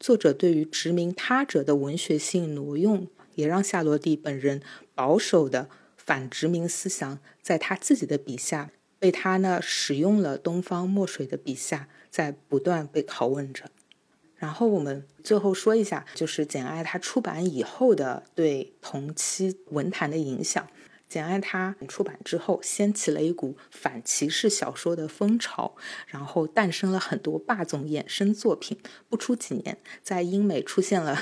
作者对于殖民他者的文学性挪用。也让夏洛蒂本人保守的反殖民思想，在他自己的笔下，被他呢使用了东方墨水的笔下，在不断被拷问着。然后我们最后说一下，就是《简爱》他出版以后的对同期文坛的影响。《简爱》他出版之后，掀起了一股反歧视小说的风潮，然后诞生了很多霸总衍生作品。不出几年，在英美出现了。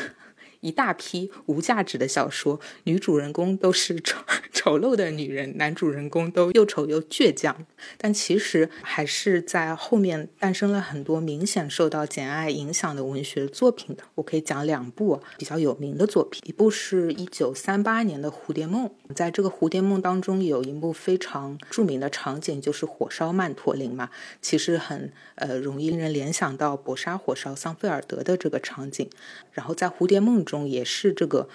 一大批无价值的小说，女主人公都是丑 丑陋的女人，男主人公都又丑又倔强。但其实还是在后面诞生了很多明显受到简爱影响的文学作品的。我可以讲两部比较有名的作品，一部是一九三八年的《蝴蝶梦》。在这个《蝴蝶梦》当中，有一幕非常著名的场景，就是火烧曼陀林嘛。其实很呃容易令人联想到博沙火烧桑菲尔德的这个场景。然后在《蝴蝶梦》中，中也是这个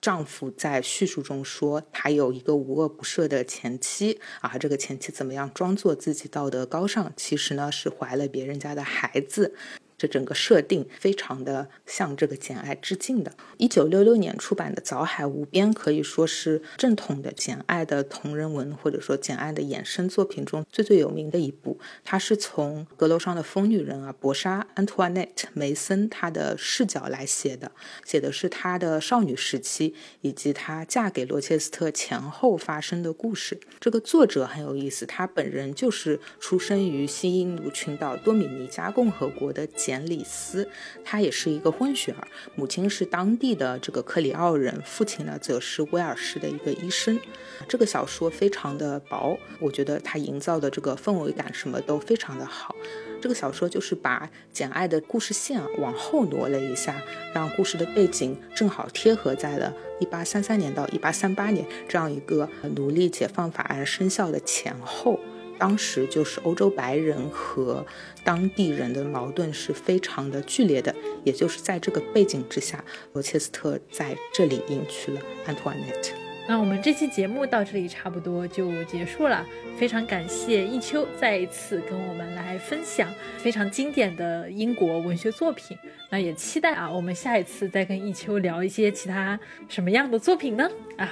丈夫在叙述中说，他有一个无恶不赦的前妻啊，这个前妻怎么样装作自己道德高尚，其实呢是怀了别人家的孩子。这整个设定非常的向这个《简爱》致敬的。一九六六年出版的《早海无边》可以说是正统的《简爱》的同人文，或者说《简爱》的衍生作品中最最有名的一部。它是从阁楼上的疯女人啊，博莎 （Antoinette） 梅森她的视角来写的，写的是她的少女时期以及她嫁给罗切斯特前后发生的故事。这个作者很有意思，他本人就是出生于新印度群岛多米尼加共和国的。简里斯，他也是一个混血儿，母亲是当地的这个克里奥人，父亲呢则是威尔士的一个医生。这个小说非常的薄，我觉得他营造的这个氛围感什么都非常的好。这个小说就是把简爱的故事线往后挪了一下，让故事的背景正好贴合在了1833年到1838年这样一个奴隶解放法案生效的前后。当时就是欧洲白人和当地人的矛盾是非常的剧烈的，也就是在这个背景之下，罗切斯特在这里迎娶了安托万内特。那我们这期节目到这里差不多就结束了，非常感谢一秋再一次跟我们来分享非常经典的英国文学作品。那也期待啊，我们下一次再跟一秋聊一些其他什么样的作品呢？啊。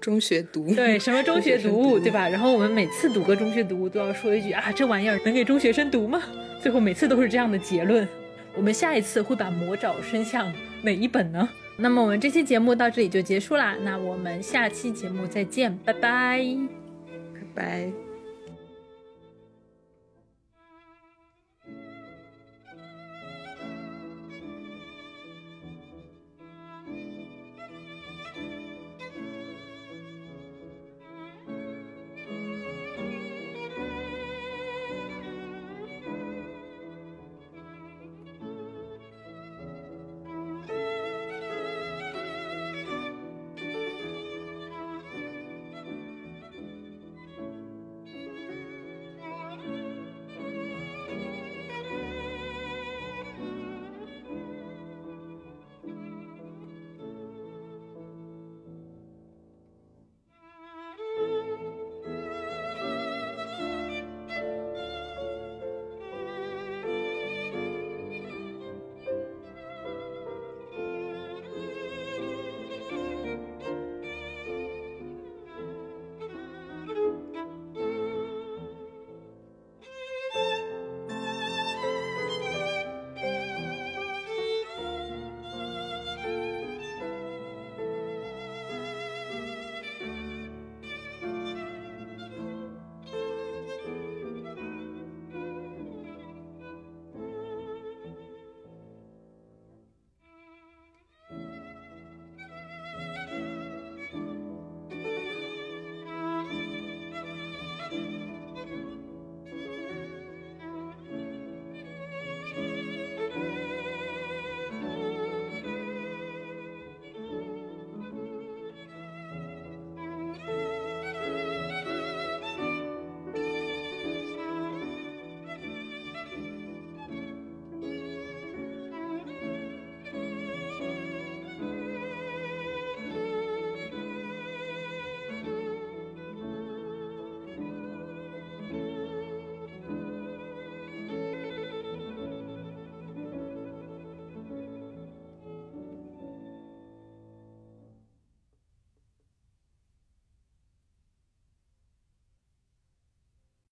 中学读物对什么中学读 物对吧？然后我们每次读个中学读物都要说一句啊，这玩意儿能给中学生读吗？最后每次都是这样的结论。我们下一次会把《魔爪伸向哪一本呢？那么我们这期节目到这里就结束啦，那我们下期节目再见，拜拜，拜拜。